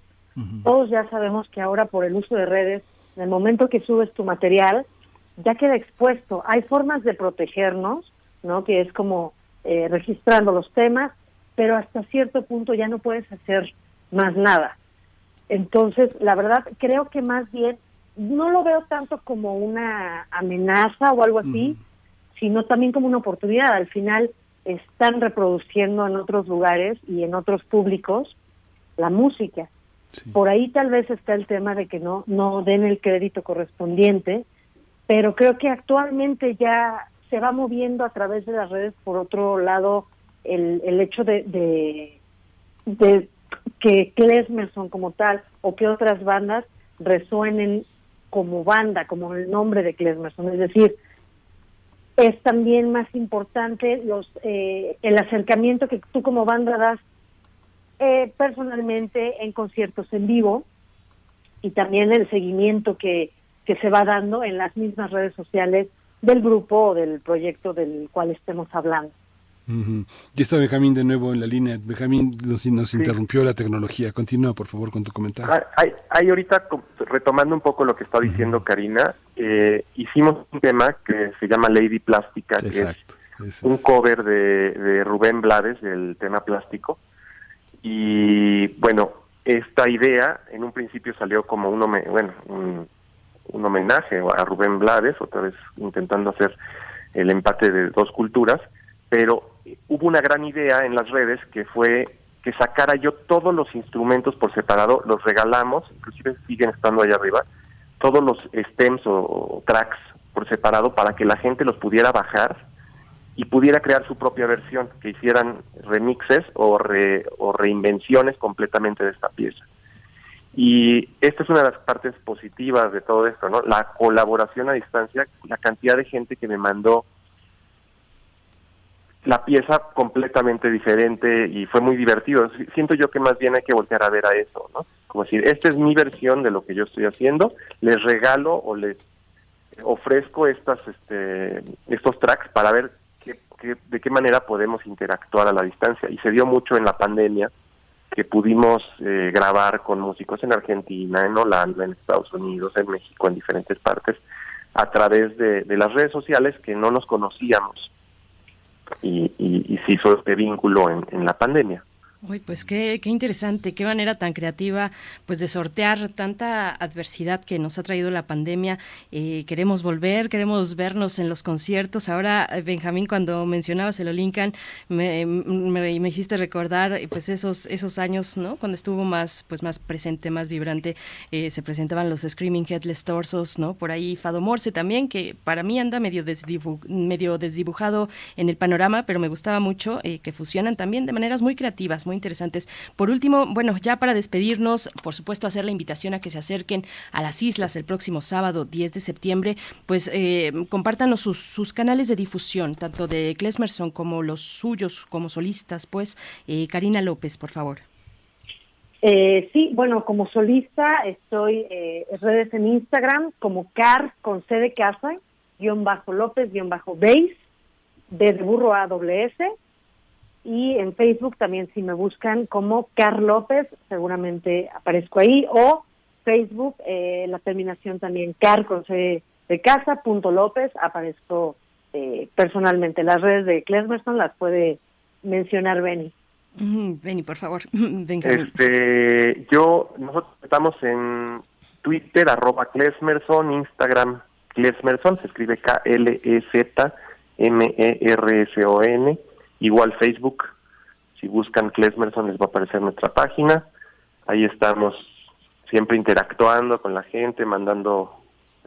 Todos ya sabemos que ahora por el uso de redes, en el momento que subes tu material, ya queda expuesto. Hay formas de protegernos, ¿no? Que es como eh, registrando los temas, pero hasta cierto punto ya no puedes hacer más nada. Entonces, la verdad, creo que más bien no lo veo tanto como una amenaza o algo así, sino también como una oportunidad. Al final están reproduciendo en otros lugares y en otros públicos la música. Por ahí tal vez está el tema de que no, no den el crédito correspondiente, pero creo que actualmente ya se va moviendo a través de las redes, por otro lado, el, el hecho de, de, que Klesmerson como tal o que otras bandas resuenen como banda, como el nombre de Klesmerson. Es decir, es también más importante los eh, el acercamiento que tú como banda das eh, personalmente en conciertos en vivo y también el seguimiento que, que se va dando en las mismas redes sociales del grupo o del proyecto del cual estemos hablando. Ya está Benjamín de nuevo en la línea. Benjamín nos, nos interrumpió la tecnología. Continúa, por favor, con tu comentario. Ah, hay, hay ahorita, retomando un poco lo que está diciendo Karina, eh, hicimos un tema que se llama Lady Plástica, que es un cover de, Rubén Blades del tema plástico. Y bueno, esta idea en un principio salió como un, bueno, un, homenaje a Rubén Blades, otra vez intentando hacer el empate de dos culturas, pero hubo una gran idea en las redes que fue que sacara yo todos los instrumentos por separado, los regalamos, inclusive siguen estando allá arriba, todos los stems o, tracks por separado para que la gente los pudiera bajar y pudiera crear su propia versión, que hicieran remixes o, o reinvenciones completamente de esta pieza. Y esta es una de las partes positivas de todo esto, ¿no? La colaboración a distancia, la cantidad de gente que me mandó la pieza completamente diferente y fue muy divertido. Siento yo que más bien hay que voltear a ver a eso, ¿no? Como decir, esta es mi versión de lo que yo estoy haciendo, les regalo o les ofrezco estas, este, estos tracks para ver qué, de qué manera podemos interactuar a la distancia. Y se dio mucho en la pandemia que pudimos eh, grabar con músicos en Argentina, en Holanda, en Estados Unidos, en México, en diferentes partes, a través de, las redes sociales que no nos conocíamos y, y, y se hizo este vínculo en la pandemia. Uy, pues qué, qué, interesante, qué manera tan creativa pues de sortear tanta adversidad que nos ha traído la pandemia. Eh, queremos volver, queremos vernos en los conciertos. Ahora, eh, Benjamín, cuando mencionabas el Olincan, me, me, hiciste recordar eh, pues esos, esos años, ¿no? Cuando estuvo más, pues más presente, más vibrante, se presentaban los Screaming Headless Torsos, ¿no? Por ahí Fado Morse también, que para mí anda medio, medio desdibujado en el panorama, pero me gustaba mucho que fusionan también de maneras muy creativas, muy interesantes. Por último, bueno, ya para despedirnos, por supuesto, hacer la invitación a que se acerquen a las islas el próximo sábado 10 de septiembre, pues eh, compártanos sus, canales de difusión, tanto de Klesmerson como los suyos como solistas, pues. Eh, Karina López, por favor. Eh, sí, bueno, como solista estoy eh, redes en Instagram como car con C de casa, guion bajo López, guion bajo base, de burro AWS, y en Facebook también si me buscan como Car López, seguramente aparezco ahí, o Facebook, eh, la terminación también car con C de casa, punto López, aparezco eh, personalmente. Las redes de Klesmerson las puede mencionar Benny. Benny, por favor. Este, yo, nosotros estamos en Twitter, arroba Klesmerson, Instagram, Klesmerson, se escribe K-L-E-Z-M-E-R-S-O-N, igual Facebook, si buscan Klesmerson les va a aparecer nuestra página, ahí estamos siempre interactuando con la gente, mandando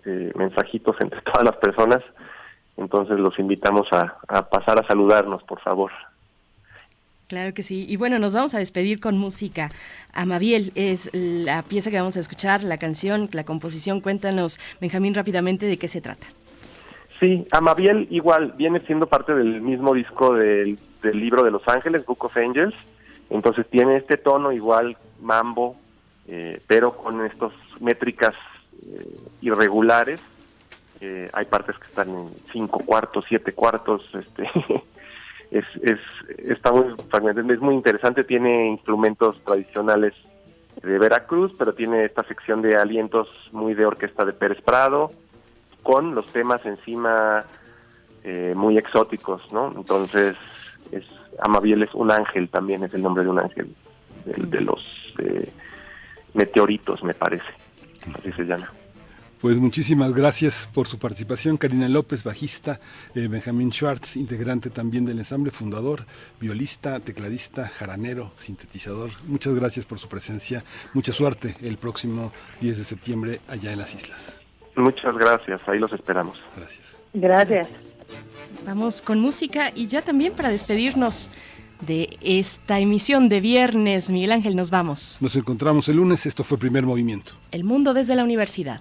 eh, mensajitos entre todas las personas, entonces los invitamos a, a pasar a saludarnos, por favor. Claro que sí. Y bueno, nos vamos a despedir con música. Amabiel es la pieza que vamos a escuchar, la canción, la composición. Cuéntanos, Benjamín, rápidamente de qué se trata. Sí, Amabiel igual viene siendo parte del mismo disco del, libro de Los Ángeles, Book of Angels. Entonces tiene este tono igual mambo, eh, pero con estas métricas eh, irregulares. Eh, hay partes que están en cinco cuartos, siete cuartos, este es, es, está muy es muy interesante, tiene instrumentos tradicionales de Veracruz, pero tiene esta sección de alientos muy de orquesta de Pérez Prado, con los temas encima eh, muy exóticos, ¿no? Entonces, es Amabiel es un ángel también, es el nombre de un ángel, de, de los meteoritos, me parece, así se llama. Pues muchísimas gracias por su participación, Karina López, bajista, eh, Benjamín Schwartz, integrante también del ensamble, fundador, violista, tecladista, jaranero, sintetizador. Muchas gracias por su presencia. Mucha suerte el próximo 10 de septiembre allá en las islas. Muchas gracias, ahí los esperamos. Gracias. Gracias. Vamos con música y ya también para despedirnos de esta emisión de viernes, Miguel Ángel, nos vamos. Nos encontramos el lunes, esto fue Primer Movimiento. El mundo desde la universidad.